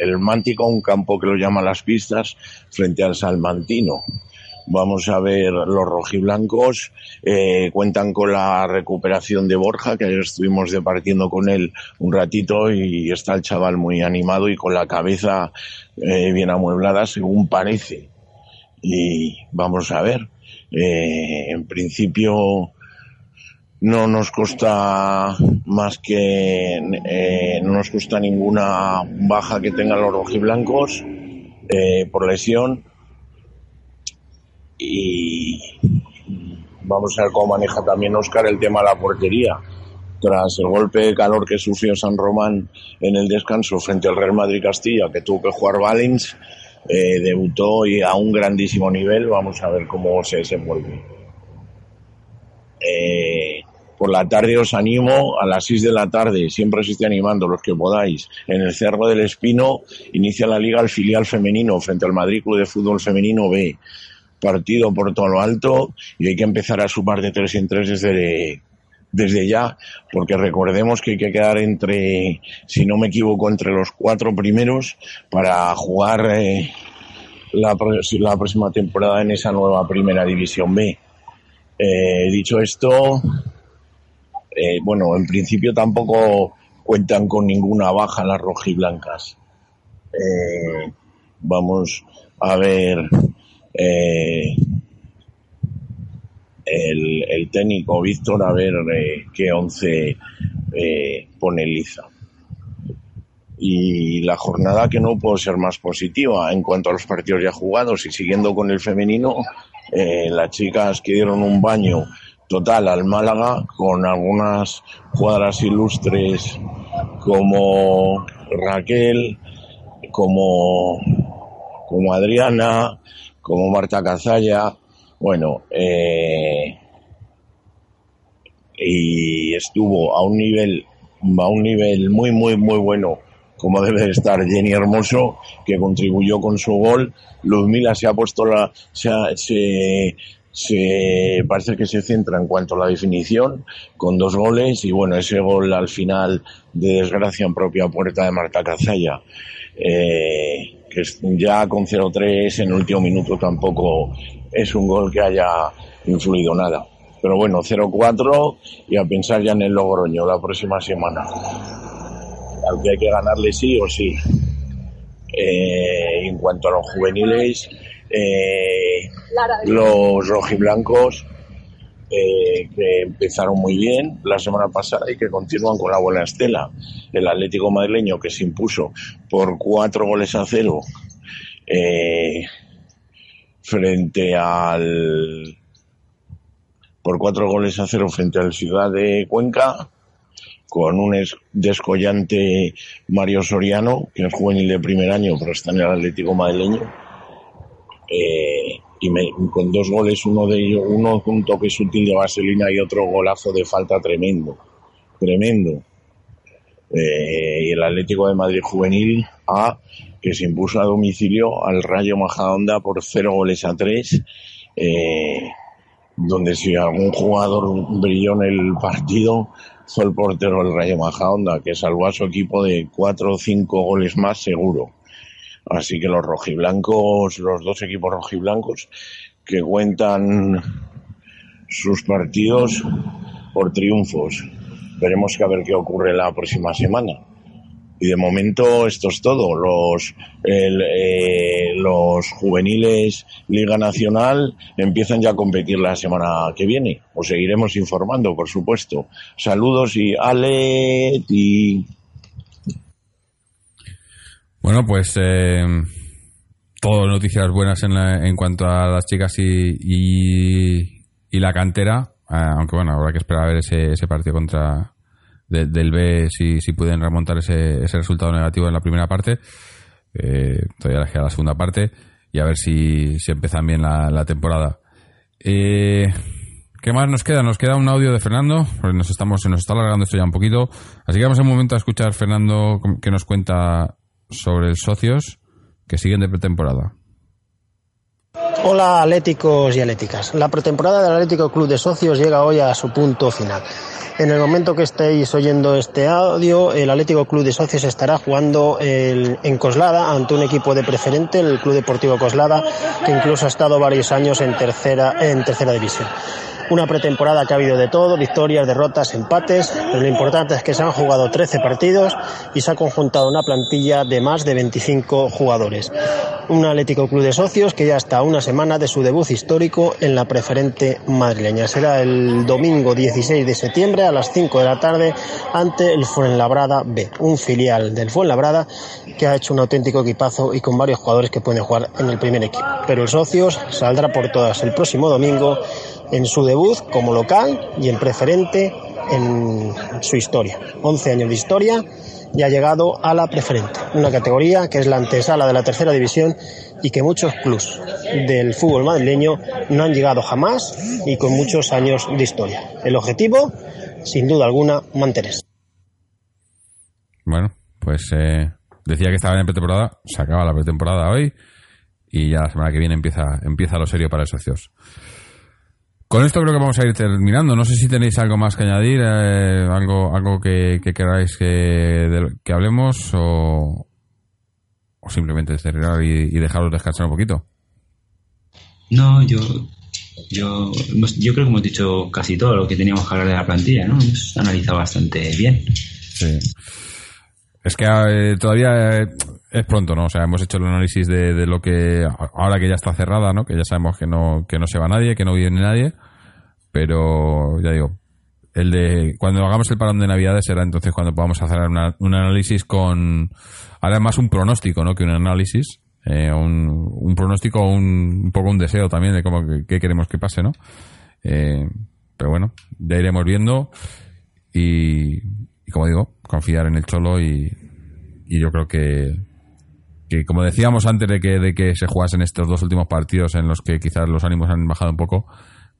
el Mántico, un campo que lo llama Las Pistas, frente al Salmantino. Vamos a ver los rojiblancos. Eh, cuentan con la recuperación de Borja, que ayer estuvimos departiendo con él un ratito y está el chaval muy animado y con la cabeza eh, bien amueblada, según parece. Y vamos a ver. Eh, en principio no nos cuesta más que eh, no nos cuesta ninguna baja que tengan los rojiblancos eh, por lesión y vamos a ver cómo maneja también Oscar el tema de la portería. Tras el golpe de calor que sufrió San Román en el descanso frente al Real Madrid Castilla, que tuvo que jugar Valens, eh, debutó y a un grandísimo nivel. Vamos a ver cómo se desenvuelve. Eh, por la tarde os animo a las 6 de la tarde, siempre os estoy animando los que podáis. En el Cerro del Espino inicia la liga el filial femenino frente al Madrid Club de Fútbol Femenino B partido por todo lo alto y hay que empezar a sumar de tres en tres desde, desde ya, porque recordemos que hay que quedar entre, si no me equivoco, entre los cuatro primeros para jugar eh, la, la próxima temporada en esa nueva primera división B. Eh, dicho esto, eh, bueno, en principio tampoco cuentan con ninguna baja las rojiblancas. Vamos a ver eh, el, técnico Víctor a ver eh, qué once eh, pone Liza. Y la jornada que no puede ser más positiva en cuanto a los partidos ya jugados y siguiendo con el femenino, eh, las chicas que dieron un baño total al Málaga con algunas jugadoras ilustres como Raquel, como, como Adriana, como Marta Cazalla, bueno, eh, y estuvo a un nivel, a un nivel muy, muy, muy bueno, como debe de estar Jenny Hermoso, que contribuyó con su gol. Luzmila se ha puesto la, se, ha, se, se parece que se centra en cuanto a la definición con dos goles y bueno ese gol al final de desgracia en propia puerta de Marta Cazalla eh, que ya con 0-3 en el último minuto tampoco es un gol que haya influido nada. Pero bueno 0-4 y a pensar ya en el Logroño la próxima semana. Al que hay que ganarle sí o sí. Eh, en cuanto a los juveniles eh, los rojiblancos que empezaron muy bien la semana pasada y que continúan con la buena estela. El Atlético madrileño que se impuso por cuatro goles a cero eh, frente al por cuatro goles a cero frente al Ciudad de Cuenca con un descollante Mario Soriano, que es juvenil de primer año, pero está en el Atlético madrileño eh, y me, con dos goles, uno de ellos, uno con un toque sutil de vaselina y otro golazo de falta tremendo, tremendo. Eh, y el Atlético de Madrid Juvenil A, que se impuso a domicilio al Rayo Majadahonda por cero goles a tres, eh, donde si algún jugador brilló en el partido fue el portero del Rayo Majadahonda, que salvó a su equipo de cuatro o cinco goles más seguro. Así que los rojiblancos, los dos equipos rojiblancos que cuentan sus partidos por triunfos. Veremos que a ver qué ocurre la próxima semana. Y de momento esto es todo. Los, el, eh, los juveniles Liga Nacional empiezan ya a competir la semana que viene. Os seguiremos informando, por supuesto. Saludos y Ale. Bueno, pues eh, todo noticias buenas en, la, en cuanto a las chicas y, y, y la cantera. Eh, aunque bueno, habrá que esperar a ver ese, ese partido contra de, del B si, si pueden remontar ese, ese resultado negativo en la primera parte. Eh, todavía les queda la segunda parte y a ver si, si empiezan bien la, la temporada. Eh, ¿Qué más nos queda? Nos queda un audio de Fernando, porque nos estamos, se nos está alargando esto ya un poquito. Así que vamos un momento a escuchar Fernando que nos cuenta sobre socios que siguen de pretemporada. Hola atléticos y atléticas. La pretemporada del Atlético Club de Socios llega hoy a su punto final. En el momento que estéis oyendo este audio, el Atlético Club de Socios estará jugando el, en Coslada ante un equipo de preferente, el Club Deportivo Coslada, que incluso ha estado varios años en tercera, en tercera división. Una pretemporada que ha habido de todo, victorias, derrotas, empates, pero lo importante es que se han jugado 13 partidos y se ha conjuntado una plantilla de más de 25 jugadores. Un Atlético Club de Socios que ya está a una semana de su debut histórico en la preferente madrileña. Será el domingo 16 de septiembre a las 5 de la tarde ante el Fuenlabrada B, un filial del Fuenlabrada que ha hecho un auténtico equipazo y con varios jugadores que pueden jugar en el primer equipo. Pero el Socios saldrá por todas el próximo domingo en su debut como local y en preferente en su historia. 11 años de historia y ha llegado a la preferente, una categoría que es la antesala de la tercera división y que muchos clubs del fútbol madrileño no han llegado jamás y con muchos años de historia. El objetivo, sin duda alguna, mantenerse. Bueno, pues eh, decía que estaba en pretemporada, se acaba la pretemporada hoy y ya la semana que viene empieza, empieza lo serio para los socios. Con esto creo que vamos a ir terminando. No sé si tenéis algo más que añadir, eh, algo, algo que, que queráis que, de, que hablemos o, o simplemente cerrar y, y dejarlos descansar un poquito. No, yo, yo, yo creo que hemos dicho casi todo lo que teníamos que hablar de la plantilla, ¿no? Hemos analizado bastante bien. Sí. Es que eh, todavía eh, es pronto, ¿no? O sea, hemos hecho el análisis de, de, lo que ahora que ya está cerrada, ¿no? Que ya sabemos que no que no se va nadie, que no viene nadie, pero ya digo, el de cuando hagamos el parón de Navidades será entonces cuando podamos hacer una, un análisis con ahora más un pronóstico, ¿no? Que un análisis, eh, un, un, pronóstico, un, un, poco un deseo también de cómo que, queremos que pase, ¿no? Eh, pero bueno, ya iremos viendo y, y como digo, confiar en el Cholo y, y yo creo que, que como decíamos antes de que, de que se jugasen estos dos últimos partidos en los que quizás los ánimos han bajado un poco,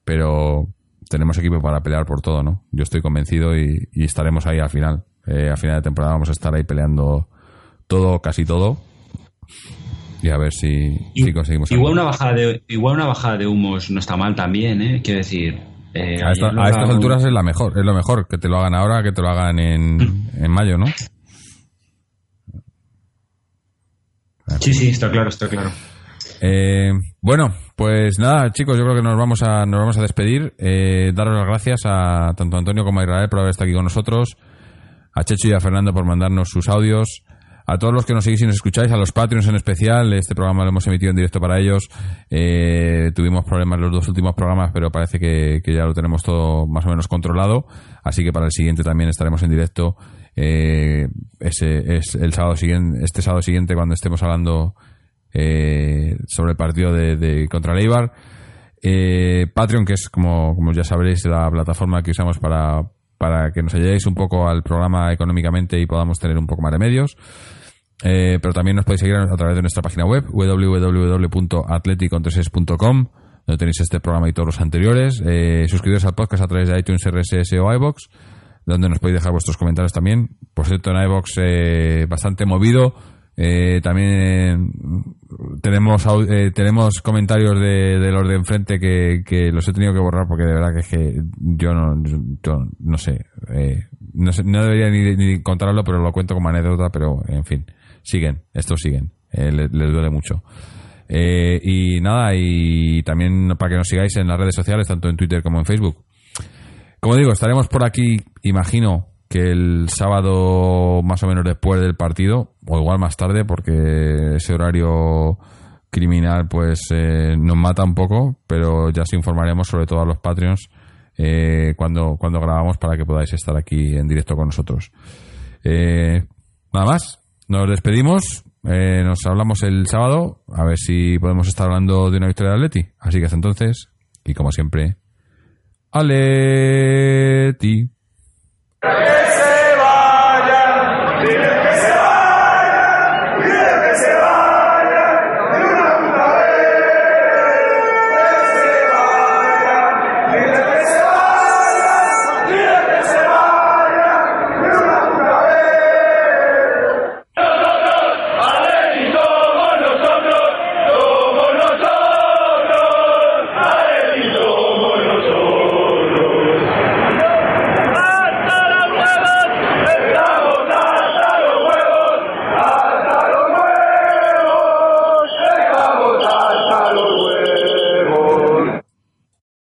pero tenemos equipo para pelear por todo, ¿no? Yo estoy convencido y, y estaremos ahí al final. Eh, a final de temporada vamos a estar ahí peleando todo, casi todo. Y a ver si, y, si conseguimos. Igual una, bajada de, igual una bajada de humos no está mal también, ¿eh? Quiero decir. Eh, a, esta, a estas alturas es la mejor, es lo mejor, que te lo hagan ahora, que te lo hagan en, en mayo, ¿no? Sí, sí, está claro, está claro. Eh, bueno, pues nada, chicos, yo creo que nos vamos a, nos vamos a despedir. Eh, daros las gracias a tanto a Antonio como a Israel por haber estado aquí con nosotros, a Checho y a Fernando por mandarnos sus audios, a todos los que nos seguís y nos escucháis, a los Patreons en especial. Este programa lo hemos emitido en directo para ellos. Eh, tuvimos problemas los dos últimos programas, pero parece que, que, ya lo tenemos todo más o menos controlado. Así que para el siguiente también estaremos en directo. Eh, ese es el sábado siguiente, este sábado siguiente cuando estemos hablando eh, sobre el partido de, contra Leibar. Eh, Patreon, que es como, como ya sabréis la plataforma que usamos para, para que nos ayudéis un poco al programa económicamente y podamos tener un poco más de medios. Eh, pero también nos podéis seguir a través de nuestra página web www.atleticontreses.com donde tenéis este programa y todos los anteriores. Suscribiros al podcast a través de iTunes, RSS o iBox donde nos podéis dejar vuestros comentarios también. Por cierto, en iBox eh, bastante movido. Eh, también tenemos eh, tenemos comentarios de, de, los de enfrente que, que, los he tenido que borrar porque de verdad que es que yo no, yo no sé, eh, no, sé, no debería ni, ni, contarlo, pero lo cuento como anécdota, pero en fin, siguen, estos siguen, eh, les, les, duele mucho. Eh, y nada, y también para que nos sigáis en las redes sociales, tanto en Twitter como en Facebook. Como digo, estaremos por aquí, imagino, que el sábado más o menos después del partido, o igual más tarde, porque ese horario criminal pues eh, nos mata un poco, pero ya os informaremos sobre todo a los Patreons eh, cuando, cuando grabamos para que podáis estar aquí en directo con nosotros. Eh, nada más, nos despedimos, nos hablamos el sábado, a ver si podemos estar hablando de una victoria de Atleti. Así que hasta entonces, y como siempre, Aleti.